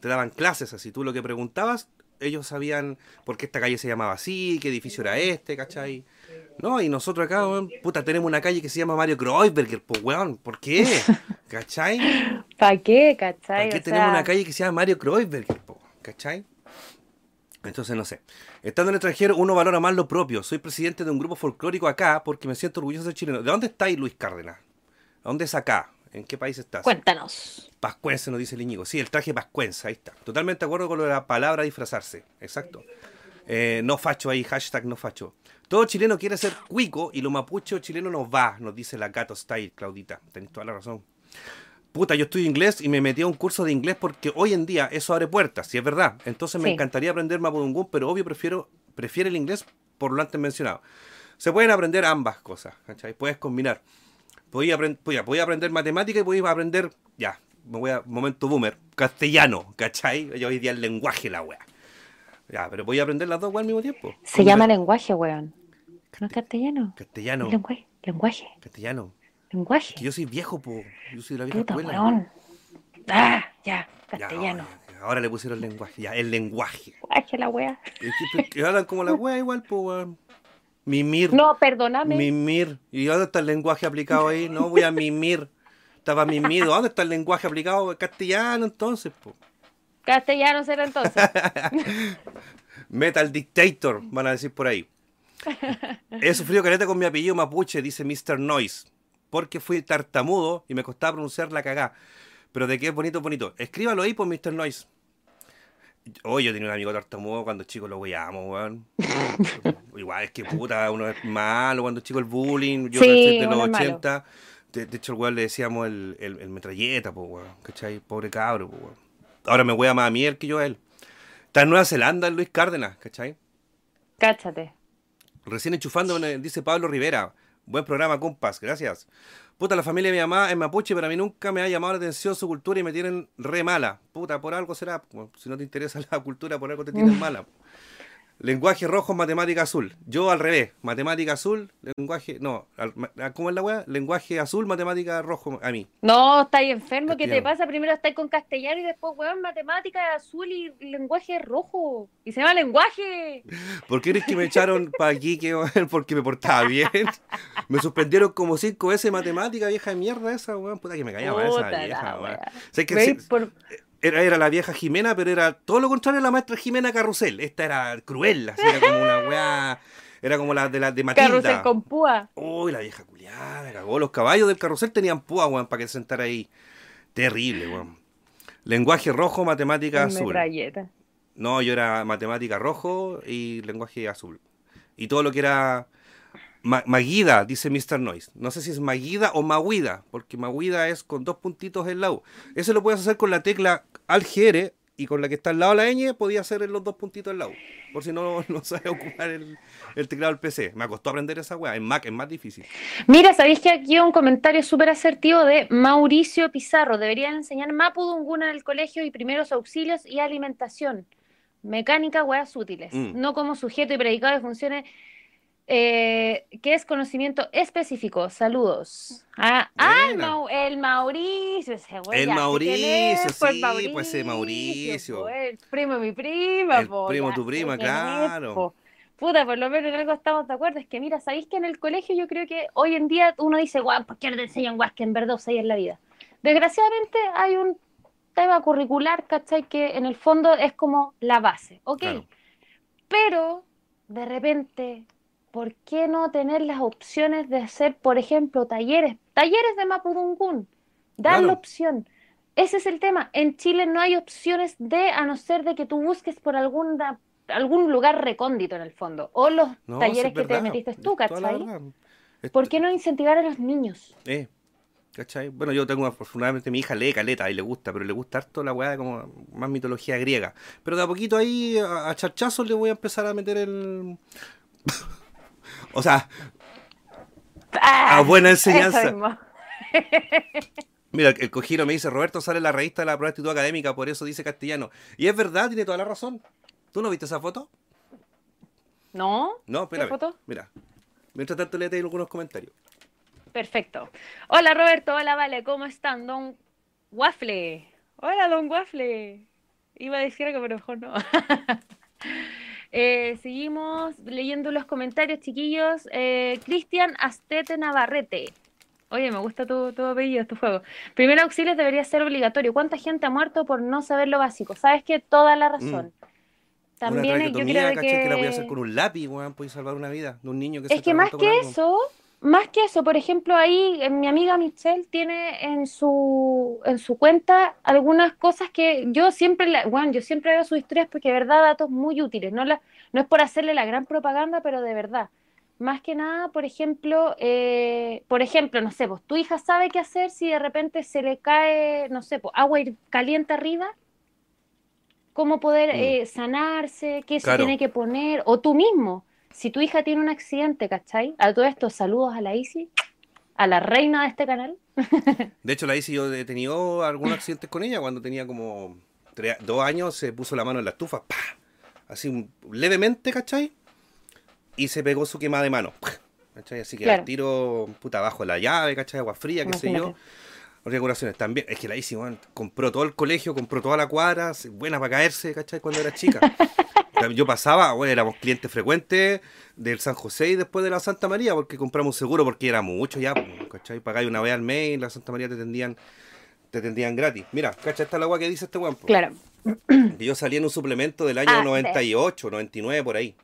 Te daban clases así, tú lo que preguntabas, ellos sabían por qué esta calle se llamaba así, qué edificio era este, ¿cachai? No, y nosotros acá, weón, puta, tenemos una calle que se llama Mario Kreuzberger, pues weón, ¿por qué? ¿Cachai? ¿Para qué, cachai? ¿Para qué O tenemos sea, una calle que se llama Mario Kreuzberger, po? ¿cachai? Entonces, no sé. Estando en el extranjero, uno valora más lo propio. Soy presidente de un grupo folclórico acá porque me siento orgulloso de ser chileno. ¿De dónde estáis, Luis Cárdenas? ¿A dónde es acá? ¿En qué país estás? Cuéntanos. Pascuense, nos dice el Íñigo. Sí, el traje pascuense, ahí está. Totalmente de acuerdo con lo de la palabra disfrazarse. Exacto. Eh, no facho ahí, hashtag no facho. Todo chileno quiere ser cuico y lo mapuche chileno nos va, nos dice la Gato Style, Claudita. Tenés toda la razón. Puta, yo estudio inglés y me metí a un curso de inglés porque hoy en día eso abre puertas, si es verdad. Entonces me Sí. encantaría aprender mapudungún, pero obvio prefiero prefiero el inglés por lo antes mencionado. Se pueden aprender ambas cosas, ¿cachai? Puedes combinar. Podía, aprend- aprender matemática y podía aprender, ya, me voy a, momento boomer, castellano, ¿cachai? Yo hoy día el lenguaje la wea. Ya, pero podía aprender las dos weas al mismo tiempo. Se llama lenguaje, weón. ¿No es castellano? Castellano, Lenguaje. Lenguaje. castellano. Lenguaje. Que yo soy viejo, po. Yo soy de la vieja Puta, escuela. weón. Ah, ya. Ya, Castellano. ahora, ahora le pusieron el lenguaje, ya, el lenguaje. Lenguaje la wea. Es que, hablan como la wea igual, po, weón. Mimir. No, perdóname. Mimir. ¿Y dónde está el lenguaje aplicado ahí? No voy a mimir. Estaba mimido. ¿Dónde está el lenguaje aplicado castellano entonces? Po? Castellano será entonces. Metal Dictator, van a decir por ahí. He sufrido careta con mi apellido mapuche, dice Mr. Noise, porque fui tartamudo y me costaba pronunciar la cagá. Pero de qué es bonito, bonito. Escríbalo ahí por Mr. Noise. Oye, yo tenía un amigo tartamudo cuando chico lo weamos, weón. Igual es que puta, uno es malo cuando chico el bullying. Yo Sí, de los uno es malo. 80. De, de hecho, el weón le decíamos el, el, el metralleta, pues, weón. ¿Cachai? Pobre cabro, pues, weón. Ahora me wea más a mí él que yo a él. Está en Nueva Zelanda el Luis Cárdenas, ¿cachai? Cáchate. Recién enchufando, dice Pablo Rivera. Buen programa, compas, gracias. Puta, la familia de mi mamá es mapuche, pero a mí nunca me ha llamado la atención su cultura y me tienen re mala. Puta, por algo será. Si no te interesa la cultura, por algo te tienen mala. Lenguaje rojo, matemática azul. Yo al revés. Matemática azul, lenguaje. No, ma- ¿cómo es la weá? Lenguaje azul, matemática rojo a mí. No, estáis enfermo, ¿qué te pasa? Primero estáis con castellano y después, weón, matemática azul y lenguaje rojo. Y se llama lenguaje. ¿Por qué eres que me echaron para aquí? Que, porque me portaba bien. Me suspendieron como cinco veces matemática, vieja de mierda esa, weón. Puta que me callaba esa Puta la vieja, weón. wea. ¿Sabes que. Por- Era, era la vieja Jimena, pero era todo lo contrario a la maestra Jimena Carrusel. Esta era cruel, así era como una weá. Era como la de la de Matilda. Carrusel con púa. Uy, la vieja culiada, cagó. Los caballos del carrusel tenían púa, weón, para que se sentara ahí. Terrible, weón. Lenguaje rojo, matemática azul. Metralleta. No, yo era matemática rojo y lenguaje azul. Y todo lo que era Ma- Maguida, dice Mr. Noise. No sé si es Maguida o Maguida, porque Maguida es con dos puntitos en la U. Eso lo puedes hacer con la tecla Algere y con la que está al lado de la ñ podía hacer en los dos puntitos en la U. Por si no, no sabes ocupar el, el teclado del PC. Me costó aprender esa weá. En Mac es más difícil. Mira, ¿sabéis que aquí un comentario súper asertivo de Mauricio Pizarro? Deberían enseñar Mapudunguna en el colegio y primeros auxilios y alimentación. Mecánica, weas útiles. Mm. No como sujeto y predicado de funciones, eh, que es conocimiento específico. Saludos. Ah, ah, el. Mau- el Mauricio. Ese güey, El Mauricio, es, sí, pues, pues, Mauricio. pues, el primo de mi prima, El po, primo de ya tu prima, claro. po. Puta, por lo menos en algo estamos de acuerdo. Es que, mira, ¿sabéis que en el colegio yo creo que hoy en día uno dice, guau, ¿por qué no te enseñan guas que en verdad usáis en la vida? Desgraciadamente hay un tema curricular, ¿cachai? Que en el fondo es como la base, ¿ok? Claro. Pero, de repente, ¿por qué no tener las opciones de hacer, por ejemplo, talleres? Talleres de Mapudungún. Dar Claro. la opción. Ese es el tema. En Chile no hay opciones de, a no ser de que tú busques por alguna, algún lugar recóndito en el fondo. O los No, talleres es que te metiste tú, ¿cachai? ¿Por qué no incentivar a los niños? Eh, ¿cachai? Bueno, yo tengo afortunadamente mi hija lee caleta y le gusta, pero le gusta harto la weá de como más mitología griega. Pero de a poquito ahí, a, a charchazos, le voy a empezar a meter el. O sea, ¡Ah! a buena enseñanza. Mira, el cojiro me dice, Roberto sale en la revista de la prueba de actitud académica, por eso dice castellano. Y es verdad, tiene toda la razón. ¿Tú no viste esa foto? ¿No? No, espérame. foto? Mira. Mientras tanto, léete algunos comentarios. Perfecto. Hola Roberto, hola Vale, ¿cómo están? Don Waffle. Hola Don Waffle. Iba a decir algo, pero mejor no. Eh, seguimos leyendo los comentarios, chiquillos. Eh, Cristian Astete Navarrete. Oye, me gusta tu, tu apellido, tu juego. Primer auxilio debería ser obligatorio. ¿Cuánta gente ha muerto por no saber lo básico? ¿Sabes qué? Toda la razón. También una yo creo que... que la voy a hacer con un lápiz, weón. Puedes salvar una vida de un niño que se Es que más que algo. eso, más que eso, por ejemplo, ahí eh, mi amiga Michelle tiene en su, en su cuenta algunas cosas que yo siempre, la, bueno, yo siempre veo sus historias porque de verdad datos muy útiles, no, la, no es por hacerle la gran propaganda, pero de verdad. Más que nada, por ejemplo, eh, por ejemplo, no sé, pues tu hija sabe qué hacer si de repente se le cae, no sé, pues agua caliente arriba, cómo poder Mm. eh, sanarse, qué se Claro. tiene que poner, o tú mismo, si tu hija tiene un accidente, ¿cachai? A todo esto, saludos a la Isi, a la reina de este canal. De hecho, la hice yo he tenido algunos accidentes con ella cuando tenía como tres- dos años, se puso la mano en la estufa, ¡pa! así un- levemente, ¿cachai? Y se pegó su quema de mano. ¿cachai? Así que Claro. al tiro, puta, abajo la llave, ¿cachai? Agua fría, qué sé yo. Regulaciones también. Es que la hice, weón, compró todo el colegio, compró toda la cuadra, buena para caerse, ¿cachai? Cuando era chica. Yo pasaba, bueno, éramos clientes frecuentes del San José y después de la Santa María, porque compramos seguro, porque era mucho ya, ¿cachai? Pagáis una vez al mes y en la Santa María te tendían, te tendían gratis. Mira, ¿cachai? Esta es la agua que dice este guampo. pues. Claro. Yo salí en un suplemento del año Ah, 98, 99, por ahí.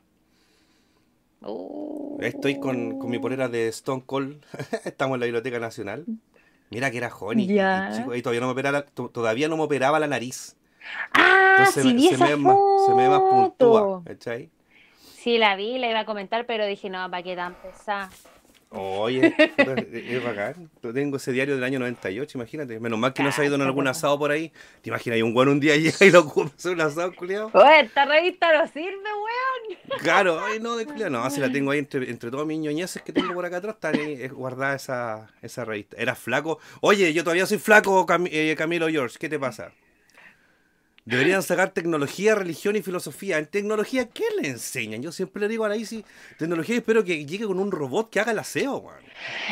Uh. Estoy con, con mi polera de Stone Cold. Estamos en la Biblioteca Nacional. Mira que era joven y, y chico, y todavía no me operaba, to- todavía no me operaba la nariz. Ah, Entonces sí, vi se, esa me ve más, se me ve más puntúa, foto. ¿cachai? Sí, la vi, la iba a comentar, pero dije, no, ¿para qué tan pesada? Oye, es bacán. Yo tengo ese diario del año 98, imagínate. Menos mal que no se ha ido en algún asado por ahí. ¿Te imaginas? Hay un guano un día llega y lo ocupa hacer un asado, culiado. Oye, esta revista no sirve, weón. Claro, ay, no, de culiao. No, si la tengo ahí entre, entre todos mis ñoñeces que tengo por acá atrás, está ahí guardada esa, esa revista. Era flaco. Oye, yo todavía soy flaco, Cam- eh, Camilo George. ¿Qué te pasa? Deberían sacar tecnología, religión y filosofía. En tecnología, ¿qué le enseñan? Yo siempre le digo a Anaísi, tecnología y espero que llegue con un robot que haga el aseo, weón.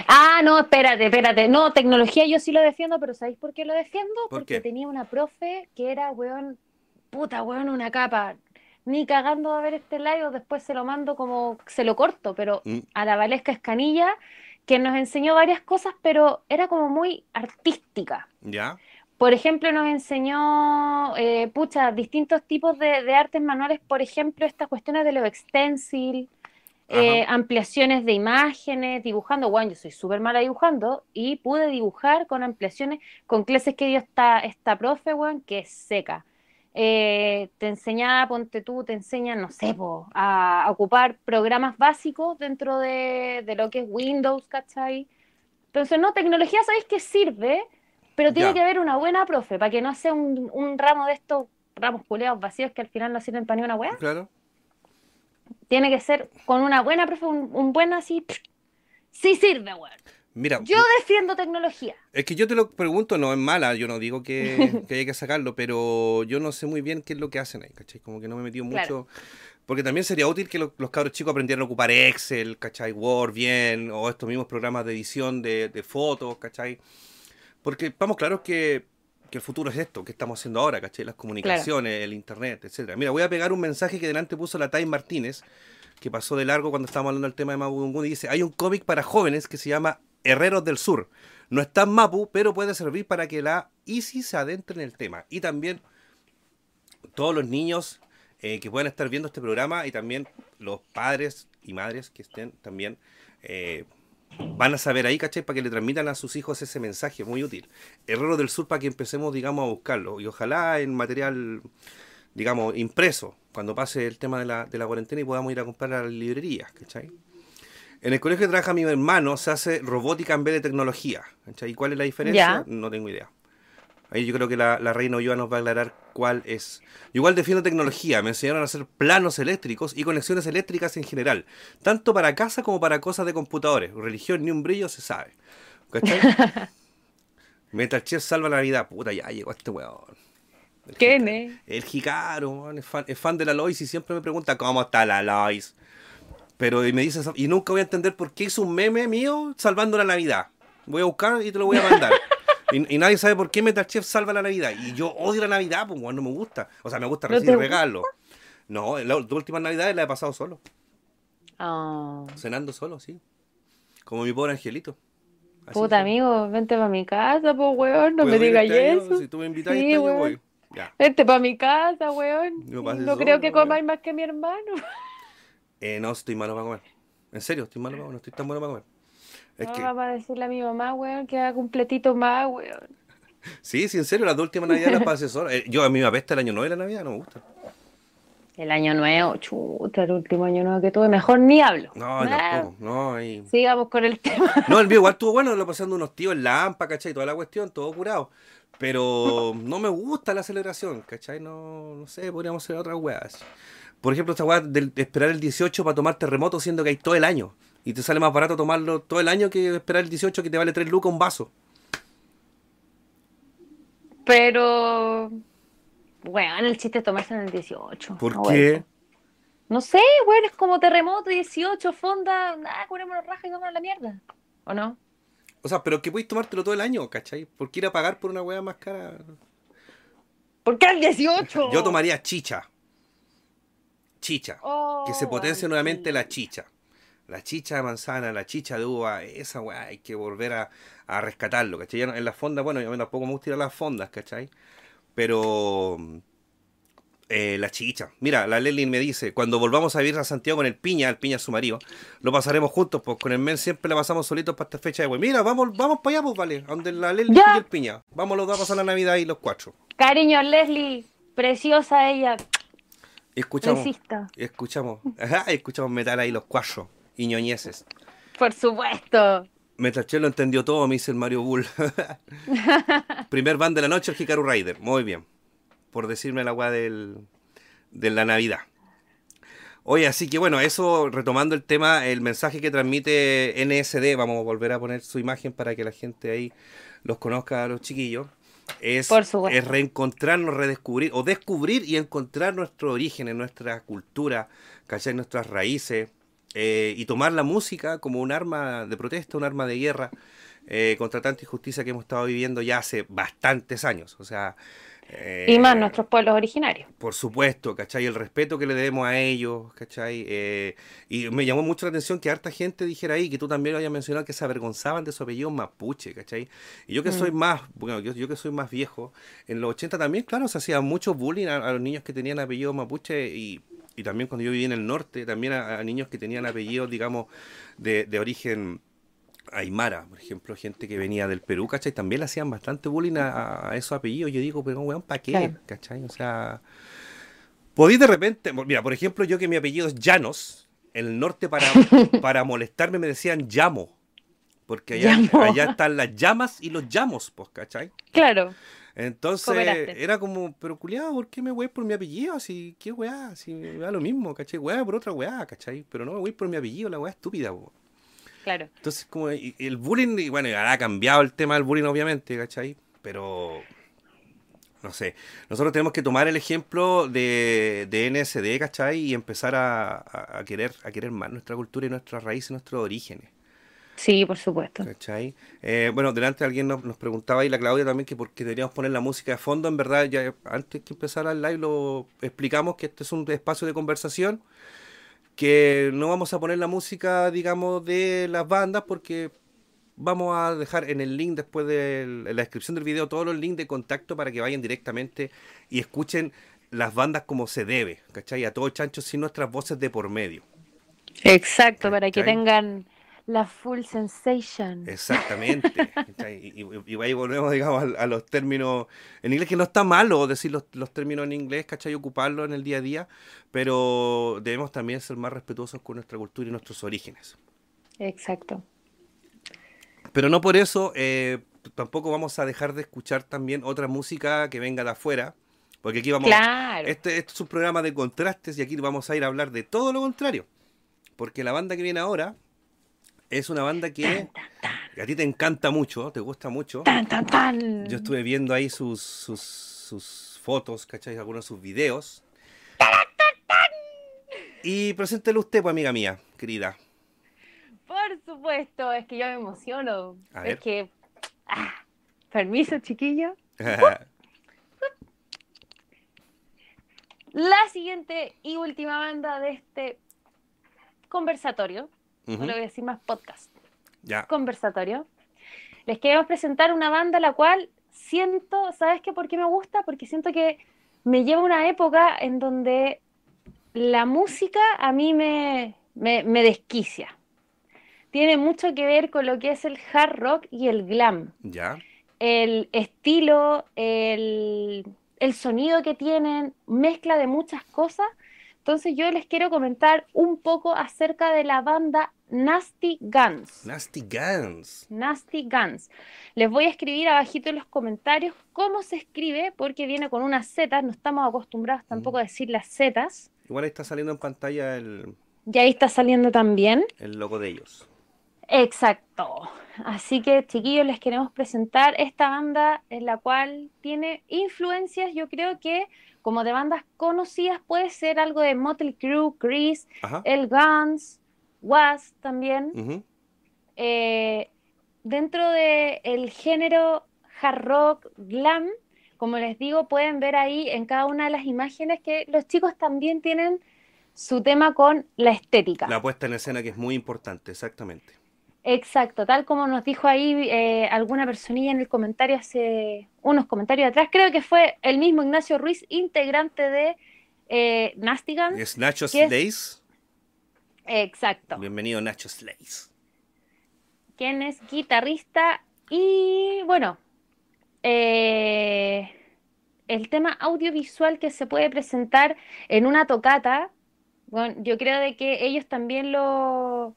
Ah, no, espérate, espérate. No, tecnología yo sí lo defiendo, pero ¿sabéis por qué lo defiendo? ¿Por Porque qué? tenía una profe que era, weón, puta, weón, una capa. Ni cagando a ver este live, después se lo mando como, se lo corto, pero Mm. a la Valesca Escanilla, que nos enseñó varias cosas, pero era como muy artística. ¿Ya? Por ejemplo, nos enseñó, eh, pucha, distintos tipos de, de artes manuales, por ejemplo, estas cuestiones de lo extensil, eh, ampliaciones de imágenes, dibujando. Bueno, yo soy súper mala dibujando y pude dibujar con ampliaciones, con clases que dio esta, esta profe, weón, que es seca. Eh, te enseñaba, ponte tú, te enseñan, no sé, po, a, a ocupar programas básicos dentro de, de lo que es Windows, ¿cachai? Entonces, no, tecnología, ¿sabéis que sirve? Pero tiene Ya. que haber una buena profe, para que no sea un, un ramo de estos ramos culeados vacíos que al final no sirven para ni una weá. Claro. Tiene que ser con una buena profe, un, un buen así. pff, sí sirve, weón. Mira, Yo defiendo tecnología. Es que yo te lo pregunto, no es mala, yo no digo que, que hay que sacarlo, pero yo no sé muy bien qué es lo que hacen ahí, ¿cachai? Como que no me he metido Claro. mucho. Porque también sería útil que lo- los cabros chicos aprendieran a ocupar Excel, ¿cachai? Word bien, o estos mismos programas de edición de, de fotos, ¿cachai? Porque vamos claros que, que el futuro es esto, que estamos haciendo ahora, ¿cachai? Las comunicaciones, el internet, etcétera. Mira, voy a pegar un mensaje que delante puso la Time Martínez, que pasó de largo cuando estábamos hablando del tema de Mapu y dice, hay un cómic para jóvenes que se llama Herreros del Sur. No está en Mapu, pero puede servir para que la Easy se adentre en el tema. Y también todos los niños eh, que puedan estar viendo este programa y también los padres y madres que estén también eh, van a saber ahí, ¿cachai? Para que le transmitan a sus hijos ese mensaje muy útil. Herrero del Sur para que empecemos, digamos, a buscarlo. Y ojalá en material, digamos, impreso, cuando pase el tema de la, de la cuarentena y podamos ir a comprar a las librerías, ¿cachai? En el colegio que trabaja mi hermano se hace robótica en vez de tecnología. ¿cachai? ¿Y cuál es la diferencia? Ya. No tengo idea. Ahí yo creo que la, la reina Ulloa nos va a aclarar cuál es. Yo igual defiendo tecnología. Me enseñaron a hacer planos eléctricos y conexiones eléctricas en general. Tanto para casa como para cosas de computadores. Religión ni un brillo se sabe. ¿Cachai? Metal Chef salva la Navidad. Puta, ya llegó este weón. El ¿Quién es? El Jicaro, es fan, es fan de la Lois y siempre me pregunta cómo está la Lois. Pero y me dice, y nunca voy a entender por qué hizo un meme mío salvando la Navidad. Voy a buscar y te lo voy a mandar. y, y nadie sabe por qué Metal Chef salva la Navidad. Y yo odio la Navidad, pues weón, no me gusta. O sea, me gusta ¿No recibir te regalos. No, la ult- última Navidad la he pasado solo. Ah, Cenando solo, sí. Como mi pobre angelito. Así puta amigo, vente para mi casa, pues weón, no ¿Puedo me digas este año? eso. Si tú me invitas Sí, este año, weón. voy. Ya. Vente para mi casa, weón. No No creo que comáis más que mi hermano. Eh, no, estoy malo para comer. En serio, estoy malo para comer. No estoy tan bueno para comer. Es No, que, vamos a decirle a mi mamá, weón, que haga completito más, weón. sí, sí, en serio, las dos últimas navidades las pasé sola. Eh, yo a mí me apesta el año nuevo y la navidad, no me gusta. El año nuevo, chuta, el último año nuevo que tuve, mejor ni hablo. No, tampoco. No, ahí- Sigamos con el tema. no, el mío igual estuvo bueno, lo pasando unos tíos en la AMPA, ¿cachai? Toda la cuestión, todo curado. Pero no me gusta la celebración, ¿cachai? No, no sé, podríamos hacer otras weas. Por ejemplo, esta de de esperar el 18 para tomar terremoto, siendo que hay todo el año. Y te sale más barato tomarlo todo el año que esperar el 18 que te vale 3 lucas un vaso. Pero, weón, el chiste es tomarse en el 18. ¿Por no, qué? No sé, weón, es como terremoto, 18, fonda, nada, curémonos raja y vámonos a la mierda. ¿O no? O sea, pero que podéis tomártelo todo el año, ¿cachai? ¿Por qué ir a pagar por una weá más cara? ¿Por qué el 18? Yo tomaría chicha. chicha. Oh, que se potencie nuevamente la chicha. La chicha de manzana, la chicha de uva, esa weá hay que volver a, a rescatarlo, ¿cachai? En la fonda, bueno, yo tampoco me gusta ir a las fondas, ¿cachai? Pero eh, la chicha. Mira, la Lely me dice, cuando volvamos a vivir a Santiago con el Piña, el Piña es su marido, lo pasaremos juntos, pues con el men siempre la pasamos solitos para esta fecha de wey. Mira, vamos, vamos para allá, pues vale, donde la Lely Ya. y el Piña. Vamos los dos a pasar la Navidad ahí los cuatro. Cariño, Leslie, preciosa ella. Escuchamos, escuchamos, ajá, escuchamos metal ahí los cuatro y. Por supuesto. Metal lo entendió todo, me dice el Mario Bull. Primer band de la noche, el Hikaru Rider. Muy bien. Por decirme la weá del, de la Navidad. Oye, así que bueno, eso retomando el tema, el mensaje que transmite NSD, vamos a volver a poner su imagen para que la gente ahí los conozca a los chiquillos. Es, Por supuesto. es reencontrarnos, redescubrir, o descubrir y encontrar nuestro origen, en nuestra cultura, ¿cachai? Nuestras raíces, eh, y tomar la música como un arma de protesta, un arma de guerra eh, contra tanta injusticia que hemos estado viviendo ya hace bastantes años. O sea, eh, Y más nuestros pueblos originarios. por supuesto, ¿cachai? El respeto que le debemos a ellos, ¿cachai? Eh, y me llamó mucho la atención que harta gente dijera ahí, que tú también lo hayas mencionado, que se avergonzaban de su apellido mapuche, ¿cachai? Y yo que soy más, bueno, yo, yo que soy más viejo, en los 80 también, claro, se hacía mucho bullying a, a los niños que tenían apellido mapuche y, y también cuando yo vivía en el norte, también a, a niños que tenían apellidos, digamos, de, de origen aymara, por ejemplo, gente que venía del Perú, ¿cachai? También le hacían bastante bullying a, a esos apellidos. Yo digo, pero weón, ¿para qué? Claro. ¿cachai? O sea, podéis de repente, mira, por ejemplo, yo que mi apellido es Llanos, en el norte para, para molestarme me decían llamo. Porque allá, allá están las llamas y los llamos, pues, ¿cachai? Claro. Entonces Cooperaste. era como, pero culiado, ¿por qué me voy por mi apellido? Así, ¿qué weá? Así me da lo mismo, ¿cachai? Weá por otra weá, ¿cachai? Pero no me voy por mi apellido, la weá estúpida, po. Claro. Entonces, como el bullying, y bueno, ahora ha cambiado el tema del bullying, obviamente, ¿cachai? Pero, no sé, nosotros tenemos que tomar el ejemplo de, de NSD, ¿cachai? Y empezar a, a- a querer, a querer más nuestra cultura y nuestras raíces, nuestros orígenes. Sí, por supuesto. ¿Cachai? Eh, bueno, delante alguien nos, nos preguntaba y la Claudia también que por qué deberíamos poner la música de fondo. En verdad, ya antes que empezar el live lo explicamos que este es un espacio de conversación, que no vamos a poner la música, digamos, de las bandas porque vamos a dejar en el link después de la descripción del video todos los links de contacto para que vayan directamente y escuchen las bandas como se debe, ¿cachai? A todo chancho sin nuestras voces de por medio. Exacto, para que tengan la full sensation. Exactamente. y, y- y ahí volvemos, digamos, a, a los términos en inglés, que no está malo decir los, los términos en inglés, ¿cachai? Ocuparlos en el día a día, pero debemos también ser más respetuosos con nuestra cultura y nuestros orígenes. Exacto. Pero no por eso eh, tampoco vamos a dejar de escuchar también otra música que venga de afuera, porque aquí vamos... Claro. Este, este es un programa de contrastes y aquí vamos a ir a hablar de todo lo contrario. Porque la banda que viene ahora es una banda que a ti te encanta mucho, te gusta mucho. Tan, tan, tan. Yo estuve viendo ahí sus, sus, sus fotos, ¿cachai? Algunos de sus videos. Y preséntelo usted, pues, amiga mía, querida. Por supuesto, es que yo me emociono. A ver. Es que. ah, permiso, chiquillo. La siguiente y última banda de este conversatorio, Ujú, no le voy a decir más podcast, Ya. conversatorio, les queremos presentar una banda la cual siento, ¿sabes qué? ¿Por qué me gusta? Porque siento que me lleva una época en donde la música a mí me, me, me desquicia. Tiene mucho que ver con lo que es el hard rock y el glam Ya. el estilo, el, el sonido que tienen, mezcla de muchas cosas. Entonces yo les quiero comentar un poco acerca de la banda Nasty Guns. Nasty Guns. Nasty Guns. Les voy a escribir abajito en los comentarios cómo se escribe, porque viene con unas zetas, no estamos acostumbrados tampoco a decir las zetas. Igual ahí está saliendo en pantalla el, Y ahí está saliendo también. el logo de ellos. Exacto. Así que, chiquillos, les queremos presentar esta banda en la cual tiene influencias, yo creo que como de bandas conocidas puede ser algo de Motley Crue, Chris, Ajá. El Guns, Was también. Eh, dentro del género hard rock, glam, como les digo, pueden ver ahí en cada una de las imágenes que los chicos también tienen su tema con la estética. La puesta en escena que es muy importante, exactamente. Exacto, tal como nos dijo ahí eh, alguna personilla en el comentario hace unos comentarios atrás, creo que fue el mismo Ignacio Ruiz, integrante de eh. Es Nacho Slays. Exacto. Bienvenido Nacho Slays. Quien es guitarrista y bueno, eh, el tema audiovisual que se puede presentar en una tocata, bueno, yo creo de que ellos también lo,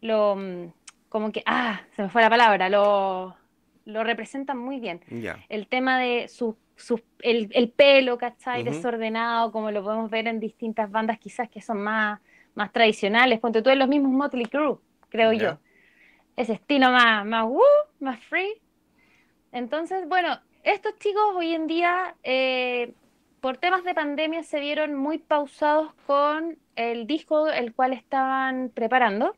lo mm, como que, ah, se me fue la palabra, lo, lo representan muy bien. El tema de su, su el, el, pelo, ¿cachai? Desordenado, como lo podemos ver en distintas bandas quizás que son más, más tradicionales. Ponte tú en los mismos Motley Crue, creo yo. Ese estilo más, más, uh, más free. Entonces, bueno, estos chicos hoy en día, eh, por temas de pandemia, se vieron muy pausados con el disco el cual estaban preparando.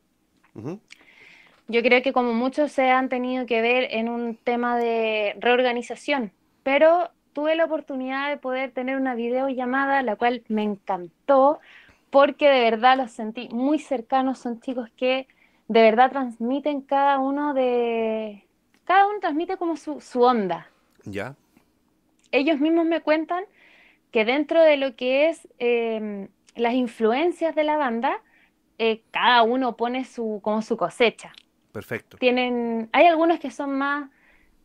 Yo creo que como muchos se han tenido que ver en un tema de reorganización, pero tuve la oportunidad de poder tener una videollamada, la cual me encantó, porque de verdad los sentí muy cercanos, son chicos que de verdad transmiten cada uno de... Cada uno transmite como su, onda. Ya. Ellos mismos me cuentan que dentro de lo que es em, las influencias de la banda, eh, cada uno pone su, como su cosecha. Perfecto. Tienen, hay algunos que son más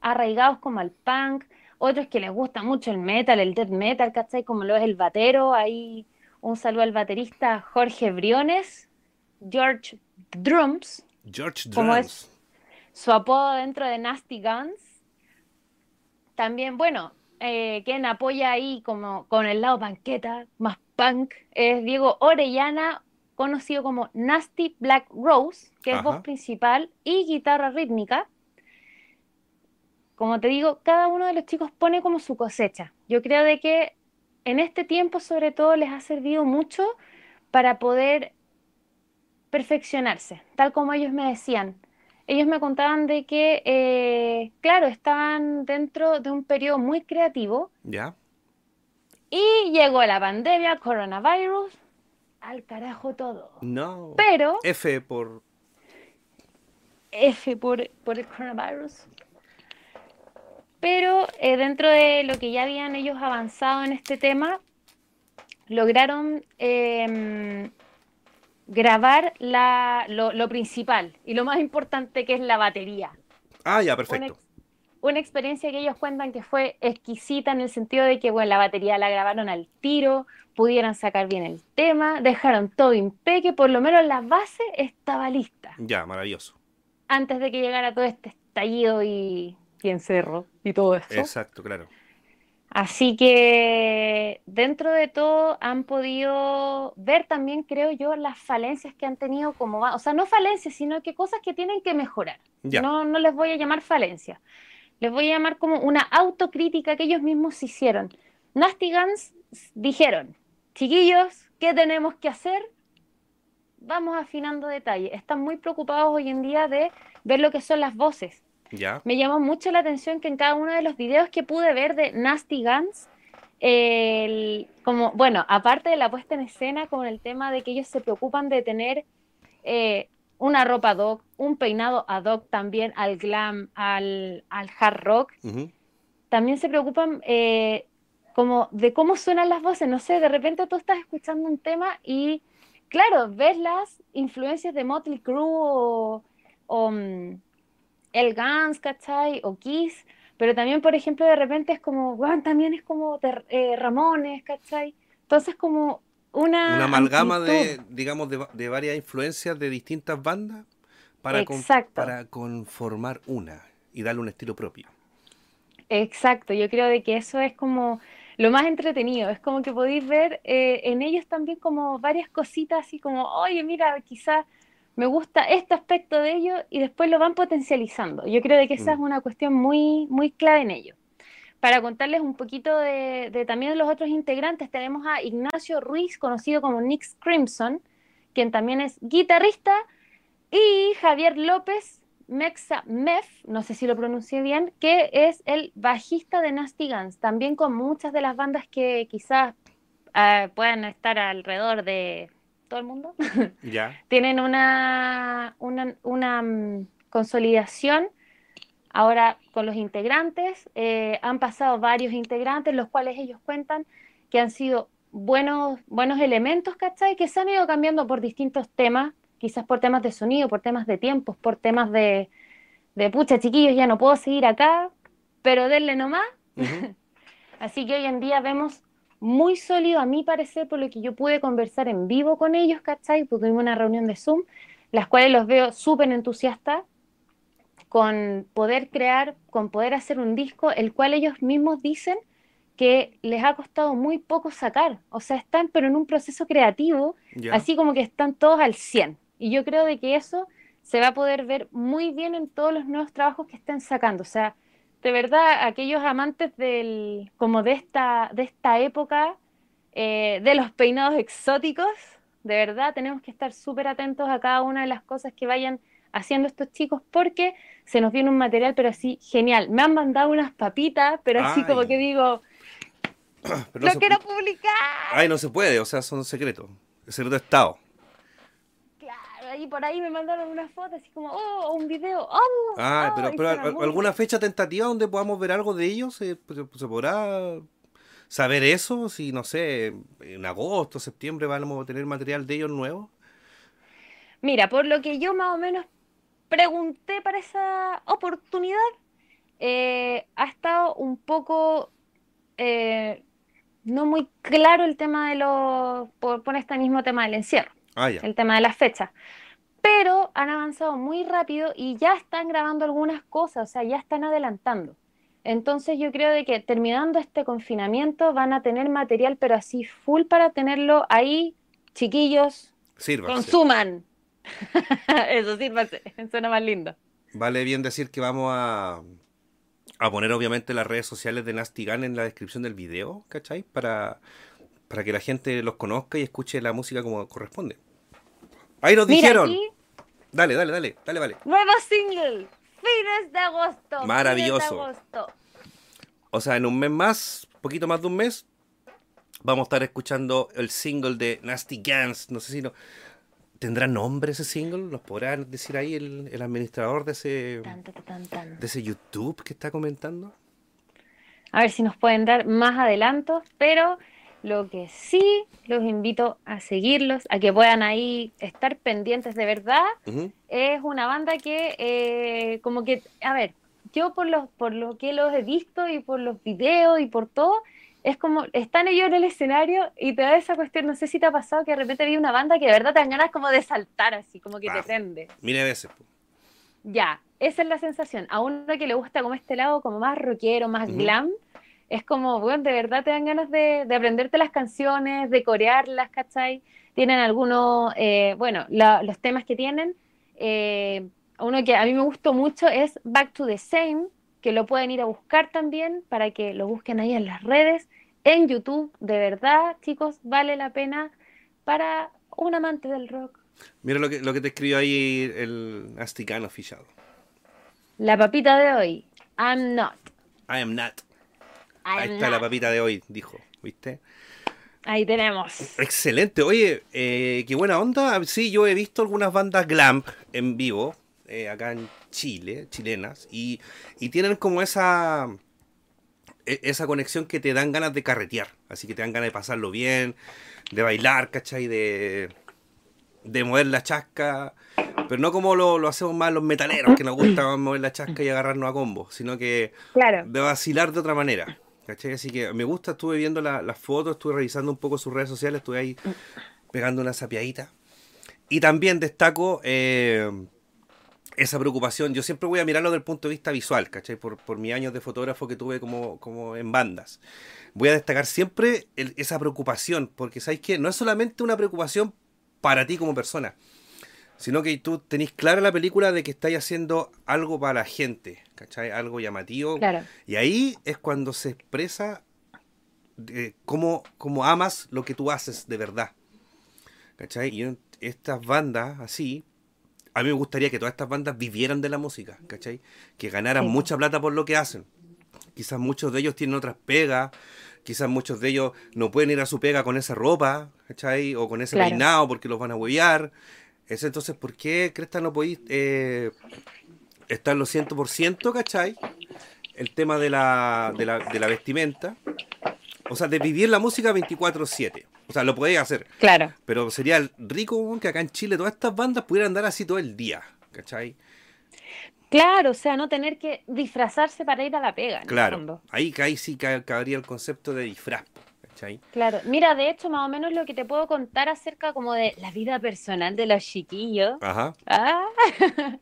arraigados como al punk, otros que les gusta mucho el metal, el death metal, ¿cachai? Como lo es el batero. Ahí un saludo al baterista Jorge Briones, George Drums. George Drums. Como es su apodo dentro de Nasty Guns. También, bueno, eh, quien apoya ahí como con el lado panqueta, más punk, es Diego Orellana, conocido como Nasty Black Rose, que es voz principal y guitarra rítmica. Como te digo, cada uno de los chicos pone como su cosecha. Yo creo de que en este tiempo sobre todo les ha servido mucho para poder perfeccionarse, tal como ellos me decían. Ellos me contaban de que, eh, claro, estaban dentro de un periodo muy creativo. Ya. Y llegó la pandemia, coronavirus, al carajo todo. No. Pero. F por. F por, por el coronavirus. Pero eh, dentro de lo que ya habían ellos avanzado en este tema, lograron em, grabar la, lo, lo, principal y lo más importante que es la batería. Ah, ya, perfecto una experiencia que ellos cuentan que fue exquisita en el sentido de que, bueno, la batería la grabaron al tiro, pudieran sacar bien el tema, dejaron todo impeque, por lo menos la base estaba lista. Ya, maravilloso. Antes de que llegara todo este estallido y, y encerro y todo eso. Exacto, claro. Así que dentro de todo han podido ver también, creo yo, las falencias que han tenido como, o sea, no falencias, sino que cosas que tienen que mejorar. No, no les voy a llamar falencias les voy a llamar como una autocrítica que ellos mismos hicieron. Nasty Guns dijeron, chiquillos, ¿qué tenemos que hacer? Vamos afinando detalles. Están muy preocupados hoy en día de ver lo que son las voces. Ya. Me llamó mucho la atención que en cada uno de los videos que pude ver de Nasty Guns, como, bueno, aparte de la puesta en escena, con el tema de que ellos se preocupan de tener eh, una ropa ad hoc, un peinado ad hoc también al glam, al, hard rock. También se preocupan eh, como de cómo suenan las voces. No sé, de repente tú estás escuchando un tema y, claro, ves las influencias de Motley Crue o, mm, El Guns, ¿cachai? O Kiss. Pero también, por ejemplo, de repente es como, bueno, también es como eh, Ramones, ¿cachai? Entonces, como una, amalgama de, digamos, de, varias influencias de distintas bandas para, para conformar una y darle un estilo propio. Exacto, yo creo de que eso es como lo más entretenido, es como que podéis ver eh, en ellos también como varias cositas así como, oye, mira, quizás me gusta este aspecto de ellos y después lo van potencializando. Yo creo de que esa mm. es una cuestión muy, muy clave en ellos para contarles un poquito de, también de los otros integrantes, tenemos a Ignacio Ruiz, conocido como Nix Crimson, quien también es guitarrista, y Javier López Mexa Mef, no sé si lo pronuncié bien, que es el bajista de Nasty Guns, también con muchas de las bandas que quizás uh, puedan estar alrededor de todo el mundo, Ya. tienen una, una, una, mm, consolidación ahora con los integrantes. eh, han pasado varios integrantes, los cuales ellos cuentan que han sido buenos, buenos elementos, ¿cachai? Que se han ido cambiando por distintos temas, quizás por temas de sonido, por temas de tiempos, por temas de, de pucha, chiquillos, ya no puedo seguir acá, pero denle nomás. Ujú. Así que hoy en día vemos muy sólido, a mi parecer, por lo que yo pude conversar en vivo con ellos, ¿cachai? Porque tuvimos una reunión de Zoom, las cuales los veo súper entusiastas con poder crear, con poder hacer un disco, el cual ellos mismos dicen que les ha costado muy poco sacar. O sea, están pero en un proceso creativo, así como que están todos al 100. Y yo creo de que eso se va a poder ver muy bien en todos los nuevos trabajos que estén sacando. O sea, de verdad, aquellos amantes del, como de esta, de esta época, eh, de los peinados exóticos, de verdad tenemos que estar súper atentos a cada una de las cosas que vayan haciendo estos chicos porque se nos viene un material pero así genial. Me han mandado unas papitas, pero así Ay. como que digo, Pero no lo quiero publicar. Ay, no se puede, o sea, son secretos. Es secreto de Estado. Ahí por ahí me mandaron una foto así como, oh, un video, oh, Ah, oh, pero, y pero suena ¿al- muy ¿alguna fecha tentativa donde podamos ver algo de ellos? ¿Se, podrá saber eso? Si, no sé, en agosto, septiembre vamos a tener material de ellos nuevo. Mira, por lo que yo más o menos pregunté para esa oportunidad, eh, ha estado un poco eh, no muy claro el tema de los, por, por este mismo tema del encierro, Ah, el tema de las fechas. Pero han avanzado muy rápido y ya están grabando algunas cosas, o sea, ya están adelantando. Entonces yo creo de que terminando este confinamiento van a tener material, pero así full para tenerlo ahí, chiquillos, Sirva. Consuman. Eso sírvase, suena más lindo. Vale bien decir que vamos a, a poner obviamente las redes sociales de Nasty Gun en la descripción del video, ¿cachai? Para, para que la gente los conozca y escuche la música como corresponde. Ahí nos Mira, dijeron. aquí, Dale, dale, dale, dale, vale. nuevo single, fines de agosto. fines Maravilloso. de agosto. O sea, en un mes más, poquito más de un mes, vamos a estar escuchando el single de Nasty Gans. No sé si no. ¿Tendrá nombre ese single? ¿Nos podrá decir ahí el, el administrador de ese, Tan, tan, tan, tan. de ese YouTube que está comentando? A ver si nos pueden dar más adelantos, pero lo que sí los invito a seguirlos, a que puedan ahí estar pendientes de verdad, es una banda que eh, como que, a ver, yo por los, por lo que los he visto y por los videos y por todo, es como, están ellos en el escenario y te da esa cuestión, no sé si te ha pasado que de repente vi una banda que de verdad te dan ganas como de saltar así, como que te Ah. prende. Mire veces. po. Ya, esa es la sensación. A uno que le gusta como este lado como más rockero, más glam, es como, bueno, de verdad te dan ganas de, de aprenderte las canciones, de corearlas, ¿cachai? Tienen algunos, eh, bueno, la- los temas que tienen. eh, uno que a mí me gustó mucho es Back to the Same, que lo pueden ir a buscar también para que lo busquen ahí en las redes, en YouTube. De verdad, chicos, vale la pena para un amante del rock. Mira lo que, lo que te escribió ahí el Nasty Gun oficial. La papita de hoy, I'm not. I am not. Ahí está la papita de hoy, dijo. ¿Viste? Ahí tenemos. Excelente. Oye, eh, qué buena onda. Sí, yo he visto algunas bandas glam en vivo, eh, acá en Chile, chilenas, y, y tienen como esa, e- esa conexión que te dan ganas de carretear. Así que te dan ganas de pasarlo bien, de bailar, ¿cachai? De, de mover la chasca. Pero no como lo, lo hacemos más los metaleros, que nos gusta mover la chasca y agarrarnos a combo, sino que Claro. de vacilar de otra manera. ¿Cachai? Así que me gusta, estuve viendo la- las fotos, estuve revisando un poco sus redes sociales, estuve ahí pegando una sapiadita. Y también destaco eh, esa preocupación. Yo siempre voy a mirarlo desde el punto de vista visual, ¿cachai? Por, por mis años de fotógrafo que tuve como, como en bandas. Voy a destacar siempre el- esa preocupación, porque ¿sabes qué? No es solamente una preocupación para ti como persona, sino que tú tenés clara la película de que estáis haciendo algo para la gente, ¿cachai? Algo llamativo. Claro. Y ahí es cuando se expresa de cómo, cómo amas lo que tú haces de verdad. ¿Cachai? Y estas bandas así, a mí me gustaría que todas estas bandas vivieran de la música, ¿cachai? Que ganaran Sí. mucha plata por lo que hacen. Quizás muchos de ellos tienen otras pegas, quizás muchos de ellos no pueden ir a su pega con esa ropa, ¿cachai? O con ese Claro. peinado porque los van a huevear. Es entonces, ¿por qué, Cresta, no podéis eh, estar los 100%, ¿cachai? El tema de la, de la, de la vestimenta. O sea, de vivir la música 24-7. O sea, lo podéis hacer. Claro. Pero sería rico que acá en Chile todas estas bandas pudieran andar así todo el día, ¿cachai? Claro, o sea, no tener que disfrazarse para ir a la pega. en el Claro, fondo. ahí, ahí sí ca- cabría el concepto de disfraz, ¿cachai? Claro, mira, de hecho, más o menos lo que te puedo contar acerca como de la vida personal de los chiquillos. Ajá, Ah.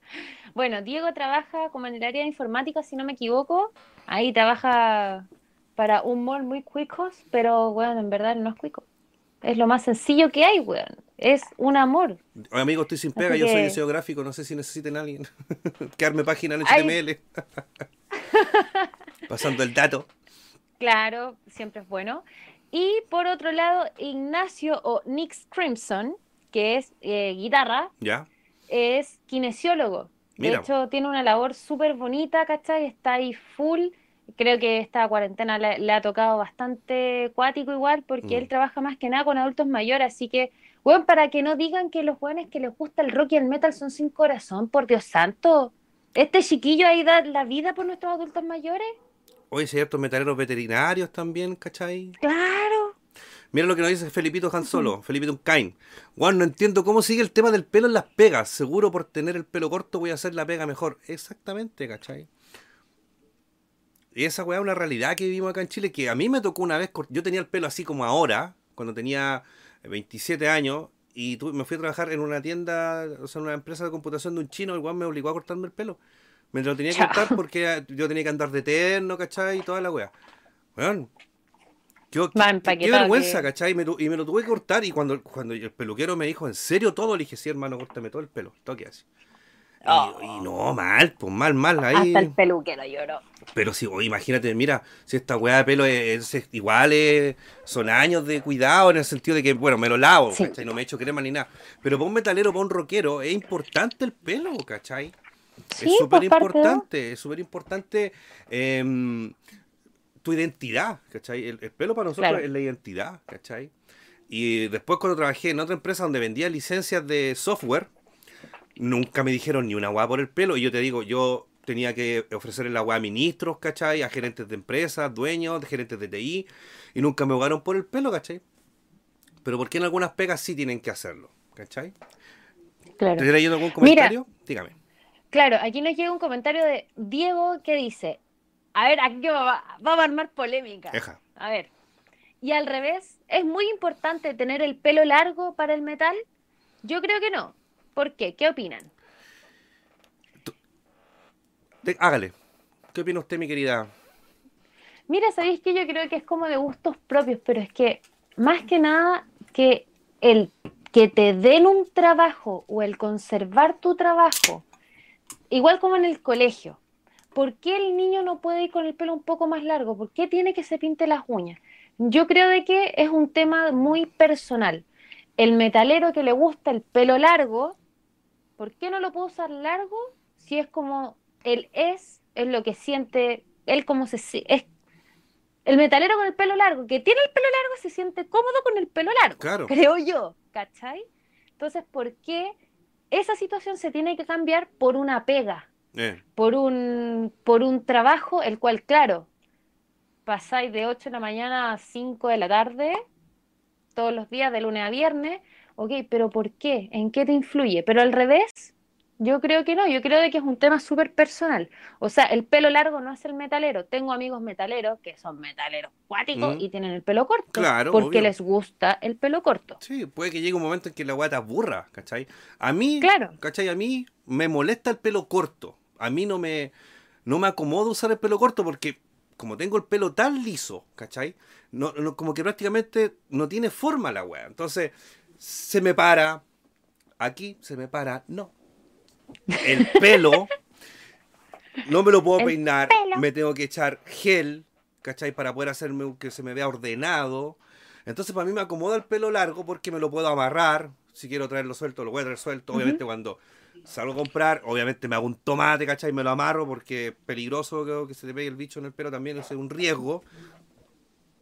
Bueno, Diego trabaja como en el área de informática, si no me equivoco. Ahí trabaja para un mall muy cuicos, pero bueno, en verdad no es cuico. Es lo más sencillo que hay, weón. Es un amor. Oye, amigo, estoy sin pega, Así yo soy diseño gráfico, no sé si necesiten a alguien. Quedarme página en. HTML. Pasando el dato. Claro, siempre es bueno. Y por otro lado, Ignacio o Nix Crimson, que es eh, guitarra, ¿Ya? es kinesiólogo. De Mira. hecho, tiene una labor súper bonita, ¿cachai? Está ahí full. Creo que esta cuarentena le, le ha tocado bastante cuático igual, porque Mm. él trabaja más que nada con adultos mayores. Así que, bueno, para que no digan que los jóvenes que les gusta el rock y el metal son sin corazón, por Dios santo. Este chiquillo ahí da la vida por nuestros adultos mayores. Hay hartos metaleros veterinarios también, ¿cachai? Claro. Mira lo que nos dice Felipito Han Solo, Felipito Uncain. Juan, no entiendo cómo sigue el tema del pelo en las pegas. Seguro por tener el pelo corto voy a hacer la pega mejor. Exactamente, ¿cachai? Y esa weá es una realidad que vivimos acá en Chile, que a mí me tocó una vez, yo tenía el pelo así como ahora, cuando tenía 27 años, y me fui a trabajar en una tienda, o sea, en una empresa de computación de un chino, el weón me obligó a cortarme el pelo. Me lo tenía que Chao. cortar porque yo tenía que andar de eterno, ¿cachai? Y toda la weá. Weón. Qué, qué- qué vergüenza, que- ¿cachai? Me tu- y me lo tuve que cortar y cuando, cuando el peluquero me dijo, ¿en serio todo? Le dije, sí, hermano, córtame todo el pelo. Toque así. Y, Oh. y no, mal, pues mal, mal. Ahí. Hasta el peluquero lloró. Pero si, oye, imagínate, mira, si esta weá de pelo es, es igual, eh, son años de cuidado en el sentido de que, bueno, me lo lavo, Sí. ¿cachai? No me echo crema ni nada. Pero para un metalero, para un rockero, es importante el pelo, ¿cachai? Sí, es súper parte de- importante, es súper importante em, tu identidad, ¿cachai? El, el pelo para nosotros Claro. es la identidad, ¿cachai? Y después cuando trabajé en otra empresa donde vendía licencias de software, nunca me dijeron ni una guá por el pelo. Y yo te digo, yo tenía que ofrecerle la guá a ministros, ¿cachai? A gerentes de empresas, dueños, de gerentes de TI, y nunca me ahogaron por el pelo, ¿cachai? Pero ¿por qué en algunas pegas sí tienen que hacerlo? ¿Cachai? Claro. ¿Te algún Mira. comentario? Dígame. Claro, aquí nos llega un comentario de Diego que dice, a ver, aquí va, vamos a armar polémica. Eja. A ver, y al revés, ¿es muy importante tener el pelo largo para el metal? Yo creo que no. ¿Por qué? ¿Qué opinan? Hágale. ¿Qué opina usted, mi querida? Mira, sabéis que yo creo que es como de gustos propios, pero es que más que nada que el que te den un trabajo o el conservar tu trabajo, igual como en el colegio, ¿por qué el niño no puede ir con el pelo un poco más largo? ¿Por qué tiene que se pinte las uñas? Yo creo de que es un tema muy personal. El metalero que le gusta el pelo largo, ¿por qué no lo puede usar largo si es como él es, es lo que siente, él como se es el metalero con el pelo largo, que tiene el pelo largo, se siente cómodo con el pelo largo, Claro. creo yo, ¿cachai? Entonces, ¿por qué esa situación se tiene que cambiar por una pega, Eh, por un, por un trabajo, el cual, claro, pasáis de 8 de la mañana a 5 de la tarde, todos los días, de lunes a viernes, ok, pero ¿por qué? ¿En qué te influye? Pero al revés, yo creo que no, yo creo de que es un tema súper personal. O sea, el pelo largo no es el metalero. Tengo amigos metaleros que son metaleros cuáticos Mm. y tienen el pelo corto. Claro, porque obvio. les gusta el pelo corto. sí, puede que llegue un momento en que la weá te aburra, ¿cachai? A mí, Claro. ¿cachai? A mí me molesta el pelo corto. A mí no me, no me acomoda usar el pelo corto porque como tengo el pelo tan liso, ¿cachai? No, no- como que prácticamente no tiene forma la weá. Entonces, se me para, aquí se me para, no. El pelo, no me lo puedo El peinar, pelo. me tengo que echar gel, ¿cachai? Para poder hacerme que se me vea ordenado. Entonces, para mí me acomoda el pelo largo porque me lo puedo amarrar. Si quiero traerlo suelto, lo voy a traer suelto. Obviamente, cuando salgo a comprar, obviamente me hago un tomate, ¿cachai? Me lo amarro porque es peligroso que, que se te pegue el bicho en el pelo también, es un riesgo.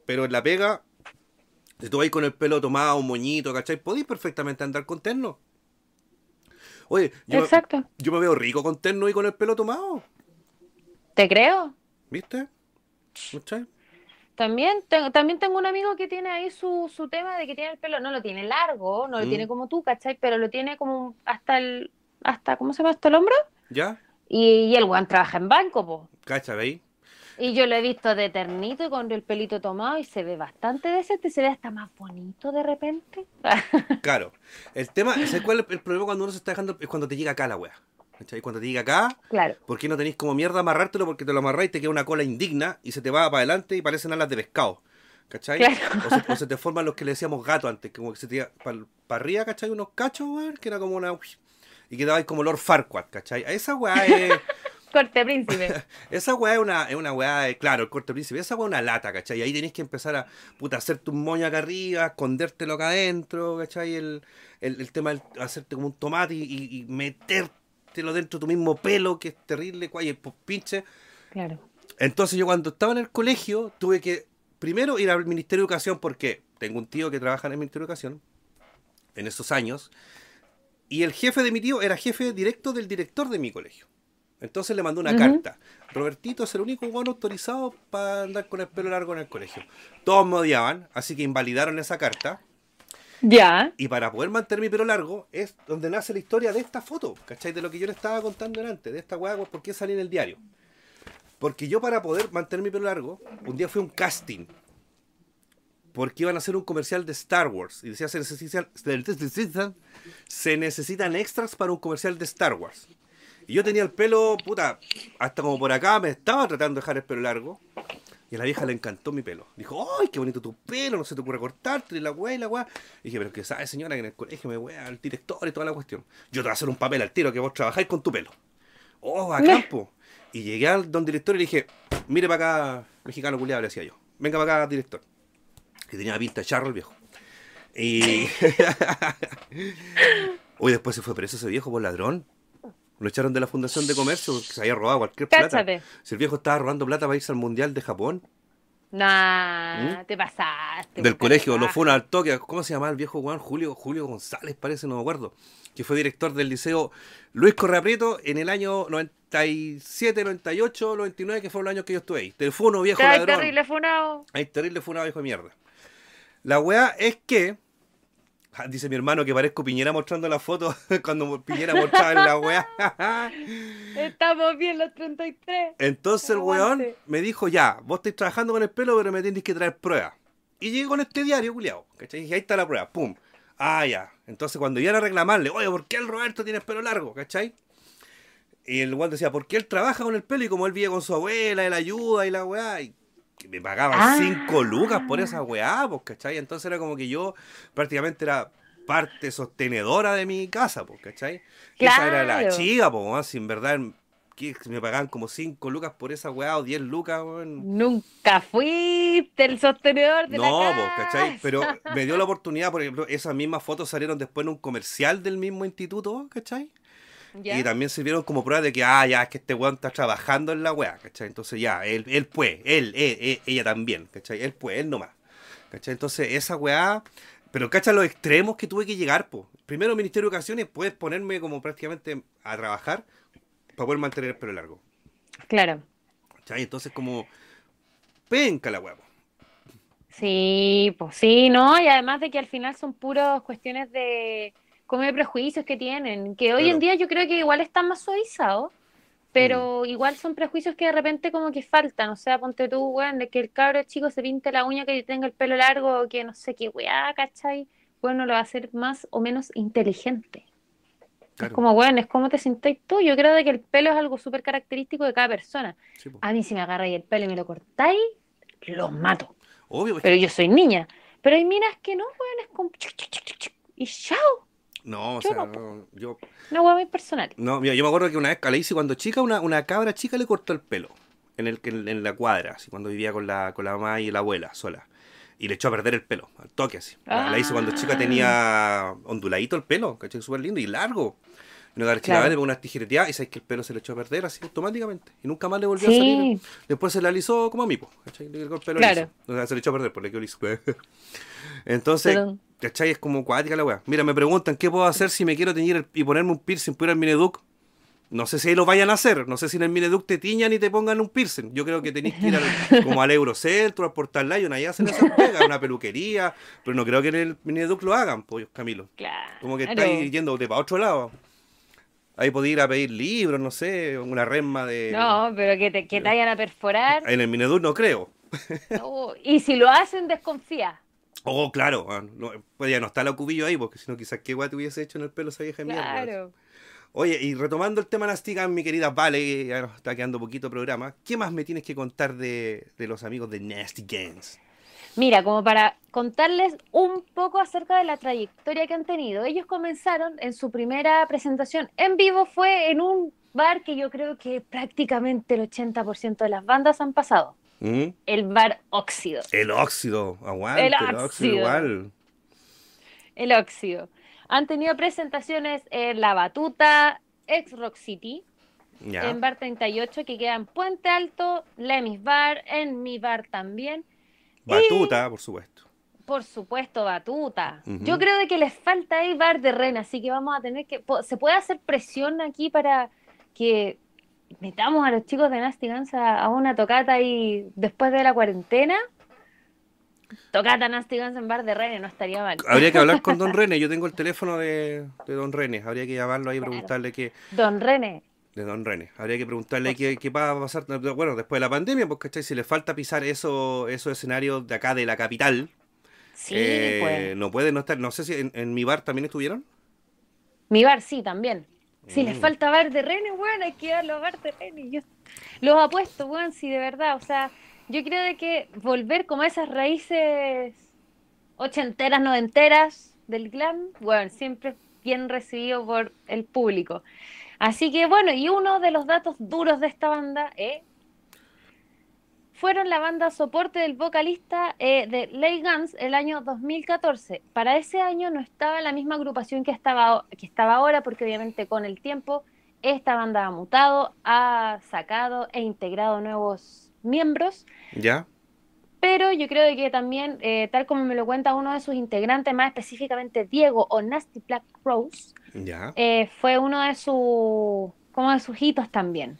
Pero en la pega, si tú vas con el pelo tomado, un moñito, ¿cachai? Podéis perfectamente andar con terno. Oye, yo, Exacto. Me, yo me veo rico con terno y con el pelo tomado. ¿Te creo? ¿Viste? También tengo, también tengo un amigo que tiene ahí su, su tema de que tiene el pelo, no lo tiene largo, no lo Mm. tiene como tú, ¿cachai? Pero lo tiene como hasta el, hasta, ¿cómo se llama? Hasta el hombro. ¿Ya? Y, y el weón trabaja en banco, po. ¿Cachai? Y yo lo he visto de ternito y con el pelito tomado y se ve bastante decente, se ve hasta más bonito de repente. Claro. El tema, ¿sabes cuál es el problema cuando uno se está dejando? Es cuando te llega acá la wea. ¿Cachai? Cuando te llega acá, claro. ¿por qué no tenéis como mierda amarrártelo? Porque te lo amarráis y te queda una cola indigna y se te va para adelante y parecen alas de pescado. ¿Cachai? Claro. O, se, o se te forman los que le decíamos gato antes, como que se te iba para arriba, ¿cachai? Unos cachos, weón, que era como una. Y quedabais como Lord Farquaad, ¿cachai? Esa weá es. Corte príncipe. Esa weá es una, es una weá, de- claro, el corte príncipe, esa weá es una lata, ¿cachai? Y ahí tenés que empezar a, puta, hacerte un moño acá arriba, escondértelo acá adentro, ¿cachai? El, el, el tema de hacerte como un tomate y, y- y metértelo dentro de tu mismo pelo, que es terrible, cuay, el pinche. Claro. Entonces yo cuando estaba en el colegio tuve que primero ir al Ministerio de Educación porque tengo un tío que trabaja en el Ministerio de Educación en esos años y el jefe de mi tío era jefe directo del director de mi colegio. Entonces le mandó una carta. Robertito es el único bueno autorizado para andar con el pelo largo en el colegio. Todos me odiaban, así que invalidaron esa carta. Ya. Y para poder mantener mi pelo largo es donde nace la historia de esta foto, ¿cachai? De lo que yo le estaba contando delante, de esta weá, pues, ¿por qué salí en el diario? Porque yo para poder mantener mi pelo largo, un día fui a un casting. Porque iban a hacer un comercial de Star Wars. Y decía, se necesitan, se necesitan extras para un comercial de Star Wars. Y yo tenía el pelo, puta, hasta como por acá, me estaba tratando de dejar el pelo largo. Y a la vieja le encantó mi pelo. Dijo, ¡ay, qué bonito tu pelo! No se te ocurre cortarte, y la weá, y la weá. Y dije, pero que sabe, señora, que en el colegio me wea al director y toda la cuestión. Yo te voy a hacer un papel al tiro que vos trabajáis con tu pelo. ¡Oh, a campo! Y llegué al don director y le dije, mire para acá, mexicano culiado, le decía yo. Venga para acá, director. Que tenía pinta de charro el viejo. Y. Uy, después se fue preso ese viejo por ladrón. Lo echaron de la Fundación de Comercio porque se había robado cualquier plata. Cáchate. Si el viejo estaba robando plata para irse al Mundial de Japón, Nah, ¿Mm? te pasaste. del colegio, lo fueron al toque. ¿Cómo se llamaba el viejo Juan? Julio, Julio González, parece, no me acuerdo. Que fue director del liceo Luis Correa Prieto en el año 97, 98, 99, que fueron los años que yo estuve ahí. Teléfono viejo Ay, ladrón. terrible funao. Ay, terrible fue una viejo de mierda. La weá es que. Dice mi hermano que parezco Piñera mostrando la foto cuando Piñera mostraba en la weá. Estamos bien los 33. Entonces el weón me dijo: Ya, vos estáis trabajando con el pelo, pero me tenéis que traer pruebas. Y llegué con este diario, culiao. ¿Cachai? Y ahí está la prueba, pum. Ah, ya. Entonces cuando iban a reclamarle, oye, ¿por qué el Roberto tiene el pelo largo? ¿Cachai? Y el weón decía, ¿por qué él trabaja con el pelo? Y como él vive con su abuela, él ayuda y la weá. Y que me pagaban Ah. 5 lucas por esa weá, pues, ¿cachai? Entonces era como que yo prácticamente era parte sostenedora de mi casa, pues, ¿cachai? Que Esa era la Claro. chica, pues, weón, si en verdad que me pagaban como 5 lucas por esa weá o 10 lucas, weón. Nunca fuiste el sostenedor de No, la pues, casa. ¿cachai? Pero me dio la oportunidad, por ejemplo, esas mismas fotos salieron después en un comercial del mismo instituto, ¿cachai? ¿Ya? Y también sirvieron como prueba de que, ah, ya, es que este weón está trabajando en la weá, ¿cachai? Entonces ya, él, él puede, él, él, él, ella también, ¿cachai? Él puede, él nomás, ¿cachai? Entonces esa weá, pero cacha los extremos que tuve que llegar, pues. Primero, Ministerio de Educación, y después ponerme como prácticamente a trabajar para poder mantener el pelo largo, Claro. ¿cachai? Entonces como, penca la weá, po. Sí, pues sí, ¿no? Y además de que al final son puras cuestiones de como de prejuicios que tienen, que hoy Claro. en día yo creo que igual están más suavizados, pero igual son prejuicios que de repente como que faltan, o sea, ponte tú, weón, de que el cabro chico se pinte la uña, que tenga el pelo largo, que no sé qué weá, ¿cachai? Bueno, lo va a hacer más o menos inteligente. Claro. Es como, weón, es como te sentís tú. Yo creo de que el pelo es algo súper característico de cada persona. Sí. A mí si me agarráis el pelo y me lo cortáis, los mato. Obvio, es Pero yo soy niña. Pero hay minas que no, weón, es como... Y chao. No, o Yo sea, no, no, yo, Una weá muy personal. no, mira, yo me acuerdo que una vez a la Isi cuando chica, una, una cabra chica le cortó el pelo en, el, en, en la cuadra, así, cuando vivía con la, con la mamá y la abuela sola. Y le echó a perder el pelo, al toque así. La, la Isi cuando chica Ah. tenía onduladito el pelo, ¿cachai? Súper lindo y largo. Y que Claro. le pongo unas tijereteadas y sabes que el pelo se le echó a perder así automáticamente. Y nunca más le volvió Sí. a salir. Después se le alisó como a mí, po, ¿cachai? Le el pelo Claro. liso. O sea, se le echó a perder, por le quedó liso. Entonces, Pero- ¿cachai? Es como cuática la weá. Mira, me preguntan qué puedo hacer si me quiero teñir el- y ponerme un piercing por ir al Mineduc. No sé si ahí lo vayan a hacer. No sé si en el Mineduc te tiñan y te pongan un piercing. Yo creo que tenéis que ir al- como al Eurocentro, al Portal Lion, ahí hacen esas pegas, una peluquería. Pero no creo que en el Mineduc lo hagan, pues, Camilo. Claro. Como que estáis yendo para otro lado. Ahí podéis ir a pedir libros, no sé, una resma de... No, pero que te, que te vayan a perforar. En el Mineduc no creo. Y si lo hacen, desconfía. Oh, claro. ah, No, pues ya no está la cubillo ahí, porque si no quizás qué guay te hubiese hecho en el pelo esa vieja mierda. Claro. Oye, y retomando el tema Nastigan, mi querida Vale, que ya nos está quedando poquito programa, ¿qué más me tienes que contar de, de los amigos de Nasty Games? Mira, como para contarles un poco acerca de la trayectoria que han tenido. Ellos comenzaron en su primera presentación en vivo, fue en un bar que yo creo que prácticamente el 80% de las bandas han pasado. ¿Mm? El bar Óxido. El óxido, aguante, el, El óxido igual. El Óxido. Han tenido presentaciones en La Batuta, ex Rock City, en Bar 38 que queda en Puente Alto, Lemis Bar, en mi bar también. Batuta, por supuesto. Por supuesto, Batuta. Yo creo de que les falta ahí bar de Ren, así que vamos a tener que... ¿Se puede hacer presión aquí para que metamos a los chicos de Nasty Guns a, a una tocata ahí después de la cuarentena? Tocata Nasty Guns en bar de Ren, no estaría mal. Habría que hablar con Don René, yo tengo el teléfono de, de Don René, habría que llamarlo ahí y Claro. preguntarle qué... Don René. De Don René. Habría que preguntarle qué, qué va a pasar, bueno, después de la pandemia, porque ¿cachai? si le falta pisar eso, esos escenarios de acá, de la capital, Sí, eh, pues. no puede no estar, no sé si en, en mi bar también estuvieron. Mi bar sí, también. Si les Mm. falta bar de René, weón, hay que darlo a bar de René. Yo los apuesto, weón, sí, de verdad. O sea, yo creo de que volver como a esas raíces ochenteras, noventeras del glam, weón, siempre es bien recibido por el público. Así que bueno, y uno de los datos duros de esta banda, ¿eh? Fueron la banda soporte del vocalista eh, de Lay Guns el año 2014. Para ese año no estaba la misma agrupación que estaba, que estaba ahora, porque obviamente con el tiempo esta banda ha mutado, ha sacado e integrado nuevos miembros, ¿Ya? pero yo creo que también, eh, tal como me lo cuenta uno de sus integrantes, más específicamente Diego o Nasty Black Rose, ¿Ya? eh, fue uno de sus como de sus hitos también.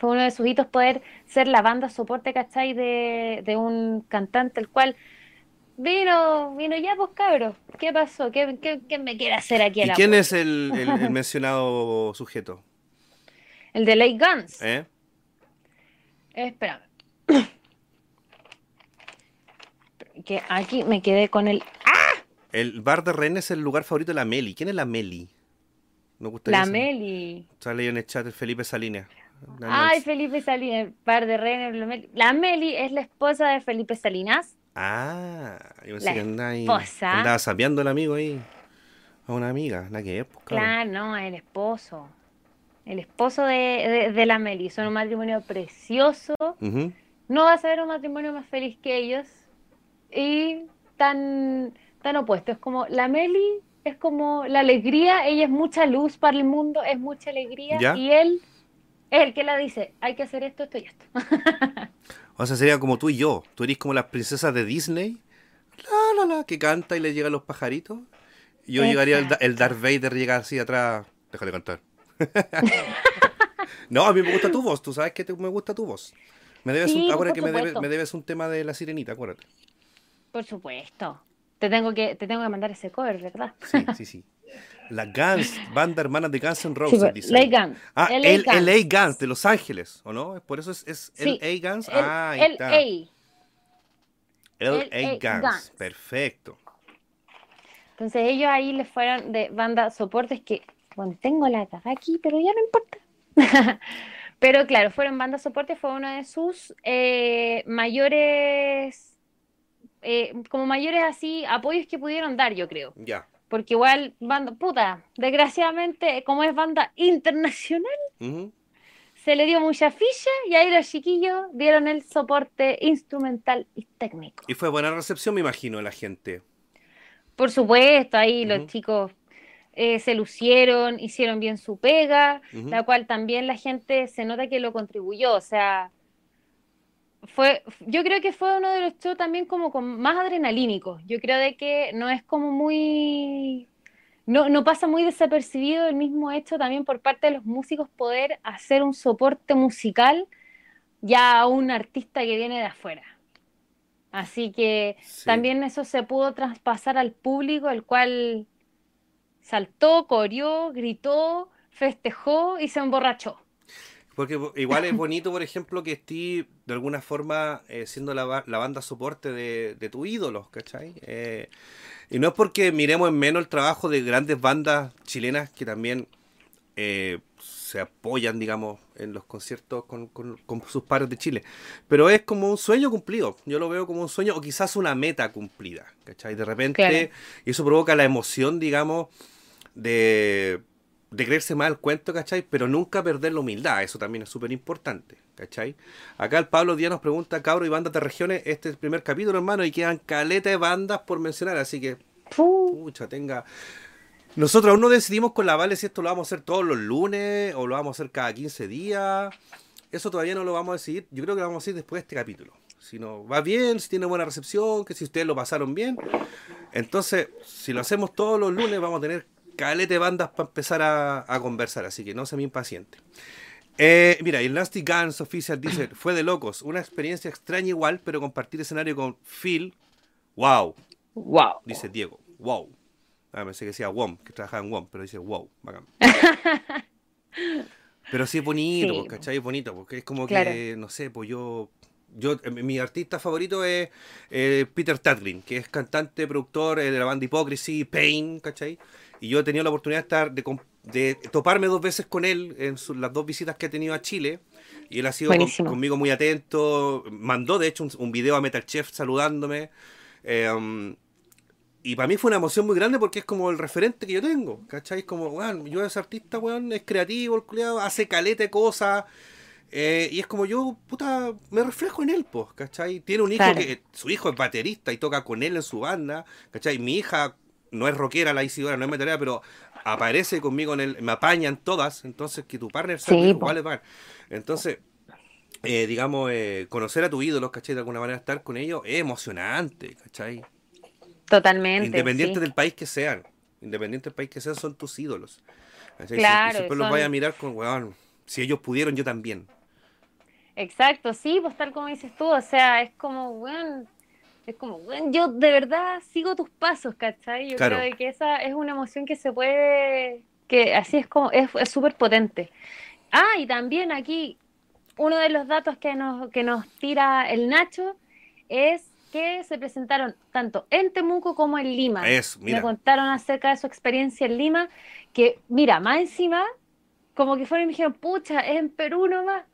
Fue uno de sus hitos poder ser la banda soporte, ¿cachai? De, de un cantante, el cual vino, vino ya, pues cabros. ¿Qué pasó? ¿Qué, qué, qué me quiere hacer aquí ¿Y el quién es el, el- el mencionado sujeto? El de Late Guns. ¿Eh? Eh, espérame. Que aquí me quedé con el. El bar de René es el lugar favorito de la Meli. ¿Quién es la Meli? Me gustaría La. Meli. Ahí en el chat el Felipe Salinas. Ay, Felipe Salinas, par de René. la Meli. La es la esposa de Felipe Salinas. Ah, yo pensé La que andaba ahí. esposa. Andaba sapeando el amigo ahí. A una amiga, nada que ver, pues. Claro, no, el esposo. El esposo de, de, de la Meli. Son un matrimonio precioso. No va a ser un matrimonio más feliz que ellos. Y tan, tan opuesto. Es como la Meli es como la alegría. Ella es mucha luz para el mundo, es mucha alegría. ¿Ya? Y él es el que la dice: hay que hacer esto, esto y esto. O sea, sería como tú y yo. Tú eres como las princesas de Disney. La, la, la, que canta y le llegan los pajaritos. Y yo llegaría, el, el Darth Vader llega así atrás. Déjale cantar. no, a mí me gusta tu voz. Tú sabes que te- me gusta tu voz. Me debes Sí, un, ahora que me debes, me debes un tema de la sirenita, acuérdate. Por supuesto. Te tengo que, te tengo que mandar ese cover, ¿verdad? Sí, sí, sí. La Guns, banda hermana de Guns N' Roses, Sí, pues, dice. LA Guns, Ah, LA el Guns. LA Guns de Los Ángeles, ¿o no? Por eso es, es Sí, LA Guns. El, ah, ahí está. LA LA Guns. Guns. Perfecto. Entonces ellos ahí les fueron de banda soportes que, bueno, tengo la caja aquí, pero ya no importa. pero claro, fueron banda soporte, fue uno de sus eh, mayores, eh, como mayores así, apoyos que pudieron dar, yo creo. Ya. Porque igual, banda, puta, desgraciadamente, como es banda internacional, se le dio mucha ficha y ahí los chiquillos dieron el soporte instrumental y técnico. Y fue buena recepción, me imagino, la gente. Por supuesto, ahí los chicos eh, se lucieron, hicieron bien su pega, la cual también la gente se nota que lo contribuyó, o sea, fue, yo creo que fue uno de los shows también como con más adrenalínicos, yo creo de que no es como muy, no, no pasa muy desapercibido el mismo hecho también por parte de los músicos poder hacer un soporte musical ya a un artista que viene de afuera. Así que también eso se pudo traspasar al público, el cual saltó, corrió, gritó, festejó y se emborrachó. Porque igual es bonito, por ejemplo, que estés de alguna forma eh, siendo la, banda soporte de, tu ídolo, ¿cachai? Eh, y no es porque miremos en menos el trabajo de grandes bandas chilenas que también eh, se apoyan, digamos, en los conciertos con, sus pares de Chile. Pero es como un sueño cumplido. Yo lo veo como un sueño o quizás una meta cumplida. ¿Cachai? De repente, y eso provoca la emoción, digamos, de, de creerse más el cuento, ¿cachai? Pero nunca perder la humildad. Eso también es súper importante. ¿Cachai? Acá el Pablo Díaz nos pregunta, cabro y bandas de regiones, este es el primer capítulo, hermano, y quedan caleta de bandas por mencionar, así que, pucha, tenga, nosotros aún no decidimos con la Vale si esto lo vamos a hacer todos los lunes o lo vamos a hacer cada 15 días. Eso todavía no lo vamos a decidir. Yo creo que lo vamos a decir después de este capítulo. Si no va bien, si tiene buena recepción, que si ustedes lo pasaron bien. Entonces, si lo hacemos todos los lunes, vamos a tener calete de bandas para empezar a, conversar. Así que no se me impaciente. Eh, mira, el Nasty Guns Official dice: Fue de locos. Una experiencia extraña igual, pero compartir escenario con Phil. ¡Wow! ¡Wow! Dice Diego. ¡Wow! Ah, pensé que decía WOM, que trabajaba en WOM, pero dice wow, bacán. pero sí es bonito, ¿cachai? Es bonito, porque es como que, no sé, pues yo yo eh, mi artista favorito es eh, Peter Tadgreen, que es cantante, productor eh, de la banda Hypocrisy, Pain, ¿cachai? Y yo he tenido la oportunidad de estar de, toparme dos veces con él en las dos visitas que he tenido a Chile. Y él ha sido conmigo muy atento. Mandó, de hecho, un, video a Metal Chef saludándome. Um, y para mí fue una emoción muy grande porque es como el referente que yo tengo, ¿cachai? Es como, weón, yo ese artista, weón, es creativo, el culiado, hace caleta de cosas. Eh, y es como yo, puta, me reflejo en él, pues, ¿cachai? Tiene un hijo que, su hijo es baterista y toca con él en su banda, ¿cachai? Mi hija no es rockera, la Isidora, no es metalera, pero aparece conmigo en el, me apañan todas, entonces que tu partner sea sí, vale Entonces, eh, digamos, eh, conocer a tu ídolo, ¿cachai? De alguna manera estar con ellos es emocionante, ¿cachai? Totalmente. Independiente del país que sean. Independiente del país que sean, son tus ídolos. Claro. Y después los vaya a mirar con, weón, si ellos pudieron, yo también. Exacto, sí, pues tal como dices tú, o sea, es como, weón, es como, weón, yo de verdad sigo tus pasos, ¿cachai? Yo creo que esa es una emoción que se puede, que así es como, es súper potente. Ah, y también aquí, uno de los datos que nos, que nos tira el Nacho es que se presentaron tanto en Temuco como en Lima. Me contaron acerca de su experiencia en Lima, que mira, más encima, como que fueron y me dijeron, pucha, es en Perú nomás.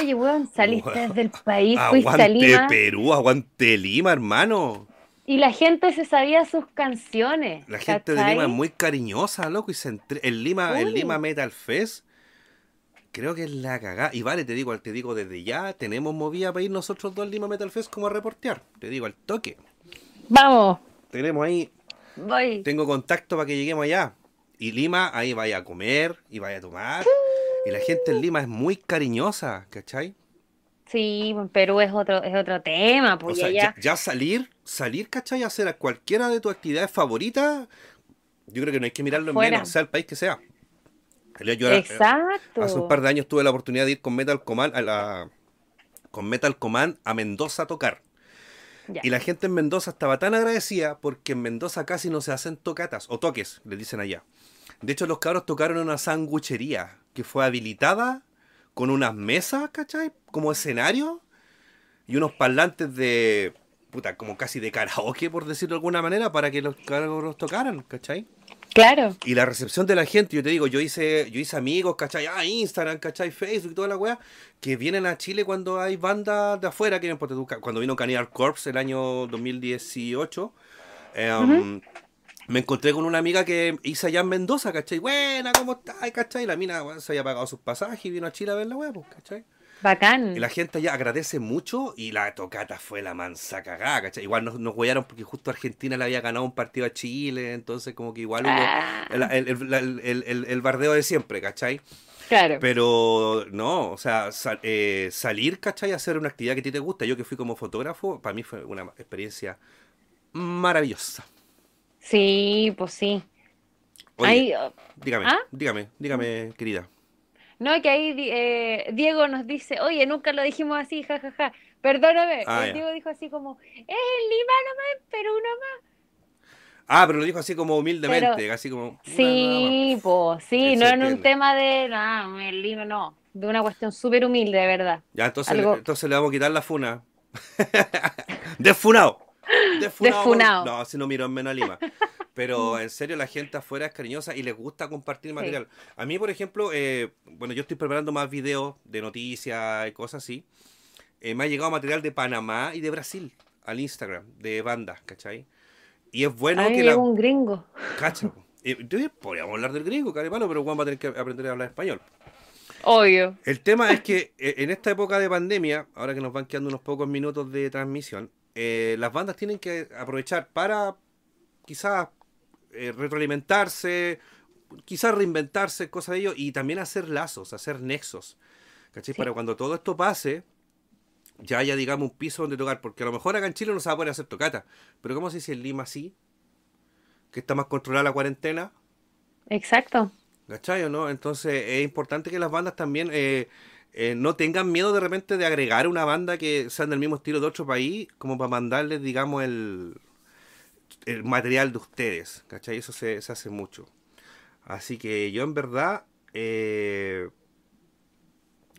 Oye, weón, saliste del país, fuiste a Lima. Perú, aguante Lima, hermano. Y la gente se sabía sus canciones. La gente de Lima es muy cariñosa, loco. Y se el Lima, el Lima Metal Fest Creo que es la cagada. Y vale, te digo, te digo desde ya, tenemos movida para ir nosotros dos al Lima Metal Fest como a reportear. Te digo al toque. Vamos. Tenemos ahí. Voy. Tengo contacto para que lleguemos allá. Y Lima, ahí vaya a comer y vaya a tomar. Y la gente en Lima es muy cariñosa, ¿cachai? Sí, Perú es otro, es otro tema. Pues ya, ya, salir, salir, ¿cachai? A hacer cualquiera de tus actividades favoritas, yo creo que no hay que mirarlo en menos, sea el país que sea. Exacto. hace un par de años tuve la oportunidad de ir con Metal Command a la con Metal Command a Mendoza a tocar. Y la gente en Mendoza estaba tan agradecida porque en Mendoza casi no se hacen tocatas o toques, le dicen allá. De hecho, los cabros tocaron en una sanguchería que fue habilitada con unas mesas, ¿cachai? Como escenario y unos parlantes de puta, como casi de karaoke, por decirlo de alguna manera, para que los cabros tocaran, ¿cachai? Claro. Y la recepción de la gente, yo te digo, yo hice, yo hice amigos, ¿cachai? Ah, Instagram, ¿cachai? Facebook y toda la weá, que vienen a Chile cuando hay bandas de afuera, que cuando vino Cannibal Corpse el año 2018, em, me encontré con una amiga que hice allá en Mendoza, ¿cachai? Buena, ¿cómo estás? ¿cachai? La mina se había pagado sus pasajes y vino a Chile a ver la weá, pues, ¿cachai? Bacán. Y la gente ya agradece mucho y la tocata fue la mansa cagada, ¿cachai? Igual nos, nos huellaron porque justo Argentina le había ganado un partido a Chile, entonces como que igual hubo Ah. el, el- el- el- el- el bardeo de siempre, ¿cachai? Claro. Pero no, o sea, sal- eh, salir, ¿cachai? A hacer una actividad que a ti te gusta. Yo que fui como fotógrafo, para mí fue una experiencia maravillosa. Sí, pues sí. Oye, Ahí, oh, dígame, ¿Ah? dígame, dígame, querida. no, que ahí eh, Diego nos dice, oye, nunca lo dijimos así, jajaja. Perdóname. Ah, El ya. Diego dijo así como, es el Lima nomás, pero uno más. Ah, pero lo dijo así como humildemente, Pero- así como... Sí, pues sí, no en un tema de, no, el Lima no, de una cuestión súper humilde, de verdad. Ya, entonces, Algo- le, entonces le vamos a quitar la funa. Desfunado. Desfunado. Desfunado. No, si no miro en menos a Lima. Pero en serio, la gente afuera es cariñosa y les gusta compartir material. A mí, por ejemplo, eh, bueno, yo estoy preparando más videos de noticias y cosas así. Eh, me ha llegado material de Panamá y de Brasil al Instagram, de bandas, ¿cachai? Y es bueno a mí que la... un gringo. Cacha. entonces, podríamos hablar del griego, carepalo, pero Juan va a tener que aprender a hablar español. Obvio. El tema es que eh, en esta época de pandemia, ahora que nos van quedando unos pocos minutos de transmisión, eh, las bandas tienen que aprovechar para quizás eh, retroalimentarse, quizás reinventarse, cosas de ello, y también hacer lazos, hacer nexos. ¿Cachai? Sí. Para cuando todo esto pase, ya haya, digamos, un piso donde tocar, porque a lo mejor acá en Chile no se va a poder hacer tocata, pero ¿cómo se dice en Lima sí? Que está más controlada la cuarentena. Exacto. ¿Cachai o no? Entonces es importante que las bandas también eh, eh, no tengan miedo de repente de agregar una banda que sean del mismo estilo de otro país, como para mandarles, digamos, el, el material de ustedes. ¿Cachai? Eso se, se hace mucho. Así que yo en verdad eh,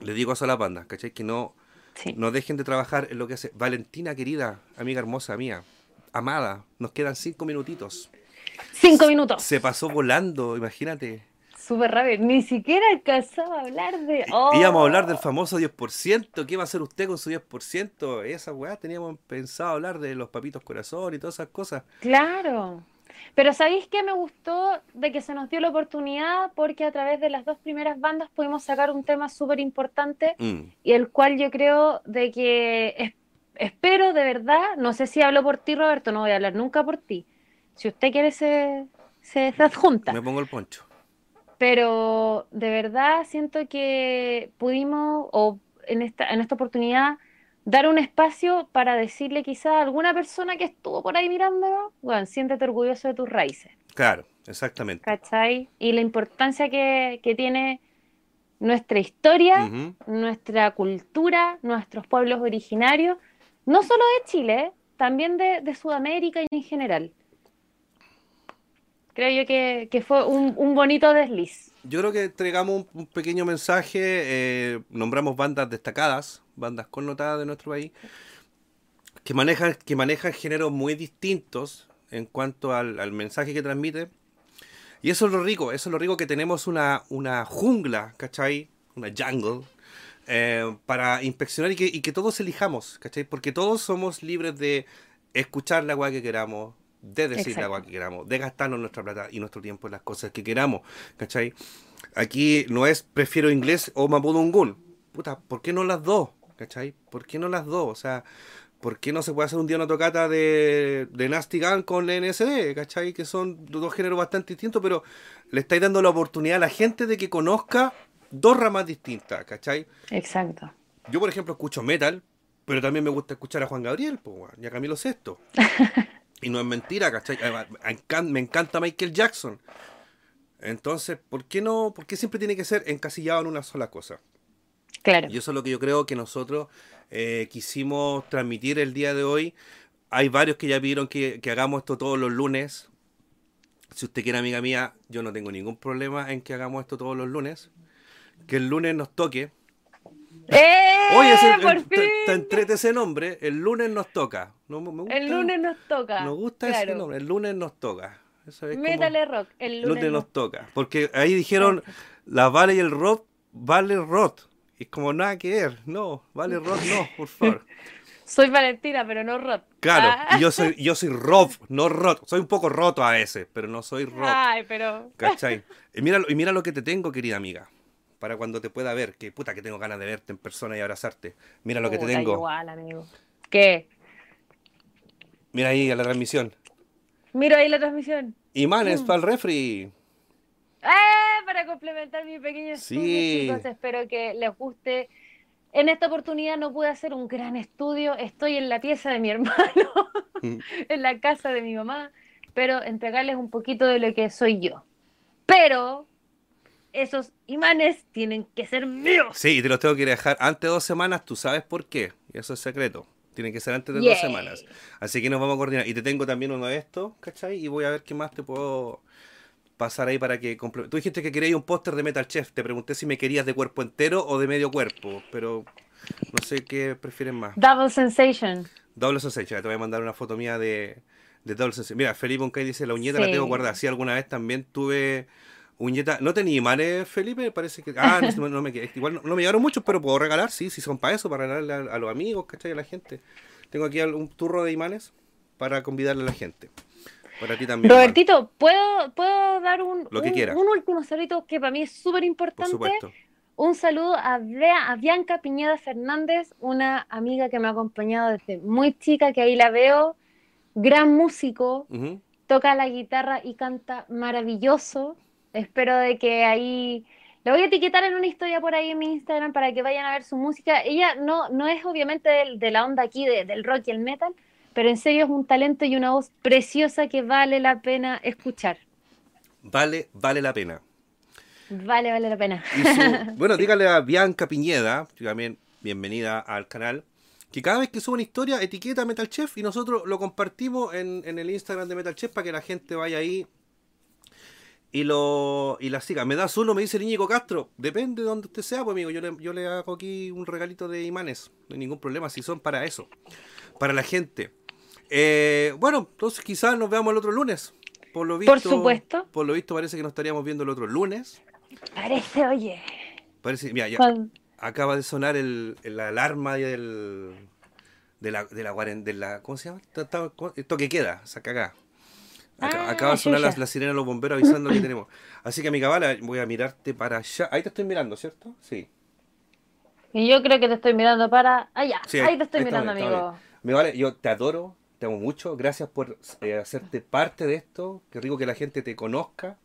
le digo eso a las bandas, ¿cachai? Que no, Sí. no dejen de trabajar en lo que hace. Valentina, querida, amiga hermosa mía, amada, nos quedan cinco minutitos. Cinco minutos. Se pasó volando, imagínate. Súper rápido. Ni siquiera alcanzaba a hablar de. Oh. Íbamos a hablar del famoso 10%. ¿Qué va a hacer usted con su 10%? Esa weá teníamos pensado hablar de los papitos corazón y todas esas cosas. Claro. Pero ¿sabéis qué me gustó de que se nos dio la oportunidad? Porque a través de las dos primeras bandas pudimos sacar un tema súper importante Mm, y el cual yo creo de que es- espero de verdad, no sé si hablo por ti Roberto, no voy a hablar nunca por ti. Si usted quiere se, se, se adjunta. Me pongo el poncho. Pero de verdad siento que pudimos, o en esta, en esta oportunidad, dar un espacio para decirle quizá a alguna persona que estuvo por ahí mirando, bueno, siéntete orgulloso de tus raíces, Claro, exactamente. ¿cachai? Y la importancia que, que tiene nuestra historia, nuestra cultura, nuestros pueblos originarios, no solo de Chile, también de, de Sudamérica y en general. Creo yo que, fue un, bonito desliz. Yo creo que entregamos un, pequeño mensaje, eh, nombramos bandas destacadas, bandas connotadas de nuestro país, que manejan, que manejan géneros muy distintos en cuanto al, mensaje que transmite. Y eso es lo rico, eso es lo rico que tenemos una, una jungla, ¿cachai? Una jungle, eh, para inspeccionar y que, todos elijamos, ¿cachai? Porque todos somos libres de escuchar la agua que queramos, de decir la Exacto. agua que queramos, de gastarnos nuestra plata y nuestro tiempo en las cosas que queramos, ¿cachai? Aquí no es prefiero inglés o mapudungún. Puta, ¿por qué no las dos? ¿Cachai? ¿Por qué no las dos? O sea, ¿por qué no se puede hacer un día una tocata de, de Nasty Gun con NSD? ¿Cachai? Que son dos géneros bastante distintos, pero le estáis dando la oportunidad a la gente de que conozca dos ramas distintas, ¿cachai? Exacto. Yo, por ejemplo, escucho metal, pero también me gusta escuchar a Juan Gabriel, po, y a Camilo Sesto. y no es mentira, ¿cachai? Me encan- me encanta Michael Jackson. Entonces, ¿por qué no? ¿Por qué siempre tiene que ser encasillado en una sola cosa? Claro. Y eso es lo que yo creo que nosotros eh, quisimos transmitir el día de hoy. Hay varios que ya pidieron que, que hagamos esto todos los lunes. Si usted quiere, amiga mía, yo no tengo ningún problema en que hagamos esto todos los lunes. Que el lunes nos toque. ¡Eh! Oye, ese- ¡Por el- te- fin! te entrete ese nombre. El lunes nos toca. No, me gusta, El lunes nos toca. Nos gusta ese Claro. nombre. El lunes nos toca. Eso es como- Métale rock. El lunes, lunes nos nos toca. Porque ahí dijeron, la Vale y el Rod, Vale Rod. Y es como nada que ver. No, Vale Rod no, por favor. Soy Valentina, pero no rock. Claro, Ah. y yo soy, yo soy Rob, no Rod. Soy un poco roto a veces, pero no soy Rod. Ay, pero. ¿Cachai? Y mira, y mira lo que te tengo, querida amiga. Para cuando te pueda ver. Que puta que tengo ganas de verte en persona y abrazarte. Mira lo que te tengo. Igual, amigo. ¿Qué? Mira ahí a la transmisión. Miro ahí la transmisión. Imanes para el refri. ¡Eh! Para complementar mi pequeño estudio, Sí. chicos, espero que les guste. En esta oportunidad no pude hacer un gran estudio, estoy en la pieza de mi hermano, en la casa de mi mamá, pero entregarles un poquito de lo que soy yo. Pero esos imanes tienen que ser míos. Sí, y te los tengo que dejar antes de dos semanas. Tú sabes por qué. Y eso es secreto. Tienen que ser antes de dos semanas. Así que nos vamos a coordinar. Y te tengo también uno de estos, ¿cachai? Y voy a ver qué más te puedo pasar ahí para que Tú dijiste que querías un póster de Metal Chef. Te pregunté si me querías de cuerpo entero o de medio cuerpo. Pero no sé qué prefieren más. Double Sensation. Doble Sensation. Te voy a mandar una foto mía de, de Double Sensation. Mira, Felipe Uncay dice, la uñeta la tengo guardada. Sí, alguna vez también tuve uñeta. ¿No tenía imanes, Felipe? Parece que... Ah, no, no me quedé. Igual no, no me llegaron muchos, pero puedo regalar, sí, si son para eso, para regalarle a, a los amigos, ¿cachai? A la gente. Tengo aquí un turro de imanes para convidarle a la gente. Para ti también. Robertito, ¿puedo, ¿puedo dar un, Lo que un, un último saludito que para mí es súper Por importante? supuesto. Un saludo a, Bea- a Bianca Piñeda Fernández, una amiga que me ha acompañado desde muy chica, que ahí la veo, gran músico, toca la guitarra y canta maravilloso. Espero de que ahí la voy a etiquetar en una historia por ahí en mi Instagram para que vayan a ver su música. Ella no, no es obviamente de, la onda aquí de- del rock y el metal, pero en serio es un talento y una voz preciosa que vale la pena escuchar. Vale, vale la pena. Vale, vale la pena. Su- bueno, dígale a Bianca Piñeda, también bienvenida al canal, que cada vez que suba una historia etiqueta a Metal Chef y nosotros lo compartimos en, en el Instagram de Metal Chef para que la gente vaya ahí y lo y la siga. Me das uno, me dice el Íñigo Castro. Depende de donde usted sea, pues amigo. Yo le, yo le hago aquí un regalito de imanes. No hay ningún problema si son para eso. Para la gente. Eh, bueno, entonces quizás nos veamos el otro lunes. Por lo visto, Por supuesto. Por lo visto parece que nos estaríamos viendo el otro lunes. Parece, oye. Parece, mira, ya, acaba de sonar el, el- la alarma del de la de la, de la ¿cómo se llama? Esto que queda, saca acá. Acá- Ah, acaba de sonar la, la sirena de los bomberos avisando que tenemos. Así que mi cabala, voy a mirarte para allá. Ahí te estoy mirando, ¿cierto? Sí. Y yo creo que te estoy mirando para allá. Sí, ahí te estoy mirando, bien, amigo. Mi vale, yo te adoro, te amo mucho. Gracias por eh, hacerte parte de esto. Qué rico que la gente te conozca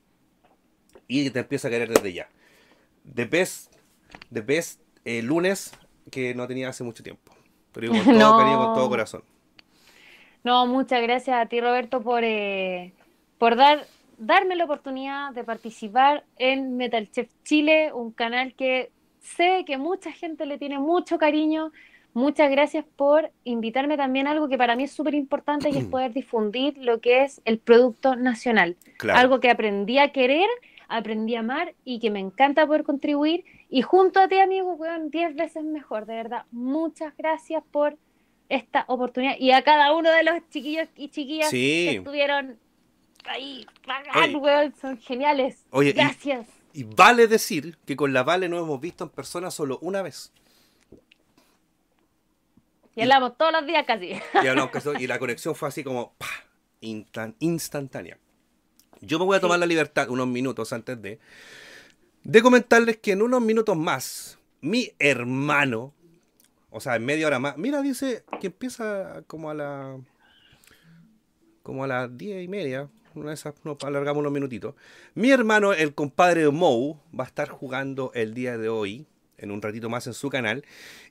y te empiece a querer desde ya. The best, the best eh, lunes que no tenía hace mucho tiempo. Pero digo con todo No. cariño, con todo corazón. No, muchas gracias a ti, Roberto, por, eh, por dar, darme la oportunidad de participar en Metal Chef Chile, un canal que sé que mucha gente le tiene mucho cariño. Muchas gracias por invitarme también a algo que para mí es súper importante y es poder difundir lo que es el producto nacional. Claro. Algo que aprendí a querer, aprendí a amar y que me encanta poder contribuir. Y junto a ti, amigo, weón, 10 veces mejor, de verdad. Muchas gracias por esta oportunidad y a cada uno de los chiquillos y chiquillas Sí. que estuvieron ahí, bacán, weón, son geniales. Oye, gracias. Y vale decir que con la Vale nos hemos visto en persona solo una vez. Y hablamos todos los días casi. Y, hablamos la conexión fue así como ¡pah! instan- instantánea. Yo me voy a tomar Sí. la libertad unos minutos antes de, de comentarles que en unos minutos más, mi hermano, o sea, en media hora más, mira, dice que empieza como a la como a las diez y media, una de esas nos alargamos unos minutitos. Mi hermano, el compadre Mou, va a estar jugando el día de hoy, en un ratito más en su canal.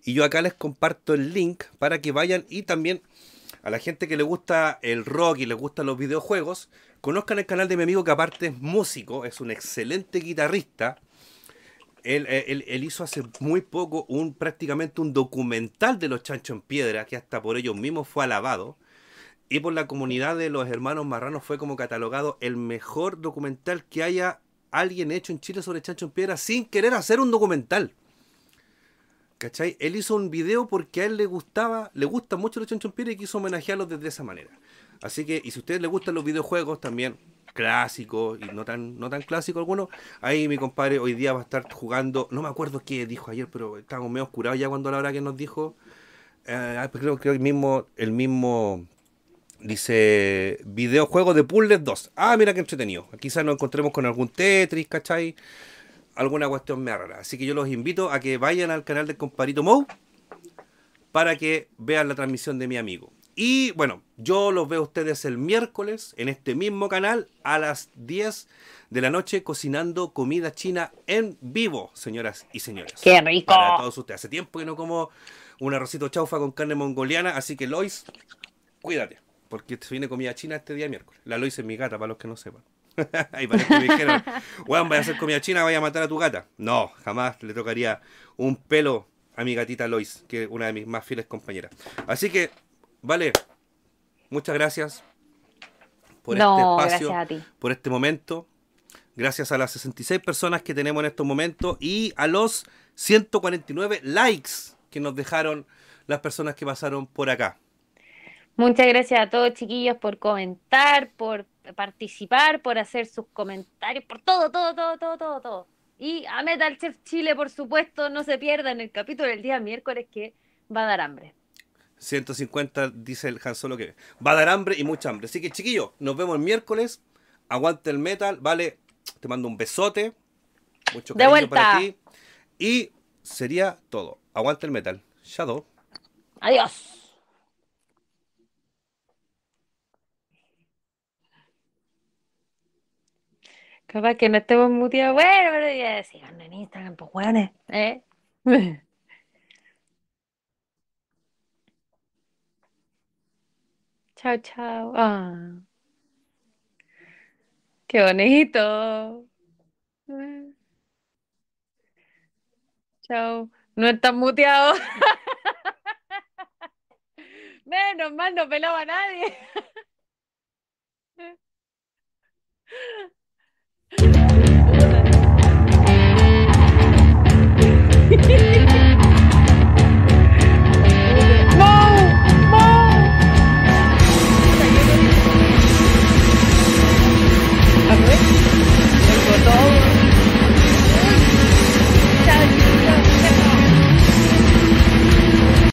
Y yo acá les comparto el link para que vayan y también a la gente que le gusta el rock y le gustan los videojuegos, conozcan el canal de mi amigo que aparte es músico, es un excelente guitarrista. Él, eh, él- él hizo hace muy poco un prácticamente un documental de los Chancho en Piedra, que hasta por ellos mismos fue alabado. Y por la comunidad de los hermanos marranos fue como catalogado el mejor documental que haya alguien hecho en Chile sobre Chancho en Piedra sin querer hacer un documental. ¿Cachai? Él hizo un video porque a él le gustaba, le gusta mucho los Chancho en Piedra y quiso homenajearlos desde esa manera. Así que, y si a ustedes les gustan los videojuegos también, clásicos y no tan, no tan clásicos algunos, ahí mi compadre hoy día va a estar jugando, no me acuerdo qué dijo ayer, pero estábamos medio oscurados ya cuando la hora que nos dijo, eh, creo que el mismo, el mismo Dice videojuego de puzzles 2. Ah, mira qué entretenido. Quizás nos encontremos con algún Tetris, ¿cachai? alguna cuestión me rara. Así que yo los invito a que vayan al canal del Comparito Mou para que vean la transmisión de mi amigo. Y bueno, yo los veo a ustedes el miércoles en este mismo canal a las 10 de la noche cocinando comida china en vivo, señoras y señores. ¡Qué rico! Para todos ustedes. Hace tiempo que no como un arrocito chaufa con carne mongoliana, así que Lois, cuídate, porque se viene comida china este día miércoles. La Lois es mi gata, para los que no sepan. Ahí parece que me dijeron, weón, vaya a hacer comida china, vaya a matar a tu gata. No, jamás le tocaría un pelo a mi gatita Lois, que es una de mis más fieles compañeras. Así que, vale, muchas gracias por No, este espacio, gracias a ti. por este momento. Gracias a las 66 personas que tenemos en estos momentos y a los 149 likes que nos dejaron las personas que pasaron por acá. Muchas gracias a todos, chiquillos, por comentar, por participar, por hacer sus comentarios, por todo, todo, todo, todo, todo, todo. Y a Metal Chef Chile, por supuesto, no se pierdan el capítulo del día miércoles que va a dar hambre. 150 dice el Han Solo que va a dar hambre y mucha hambre. Así que chiquillos, nos vemos el miércoles. Aguante el metal, vale. Te mando un besote. Mucho De cariño vuelta. para ti. Y sería todo. Aguante el metal. Shadow. Adiós. Capaz que no estemos muteados. Bueno, pero ya sigan en Instagram, pues hueones. ¿Eh? Chao, chao. Ah, qué bonito. Chao. No estás muteado. Menos mal no pelaba a nadie.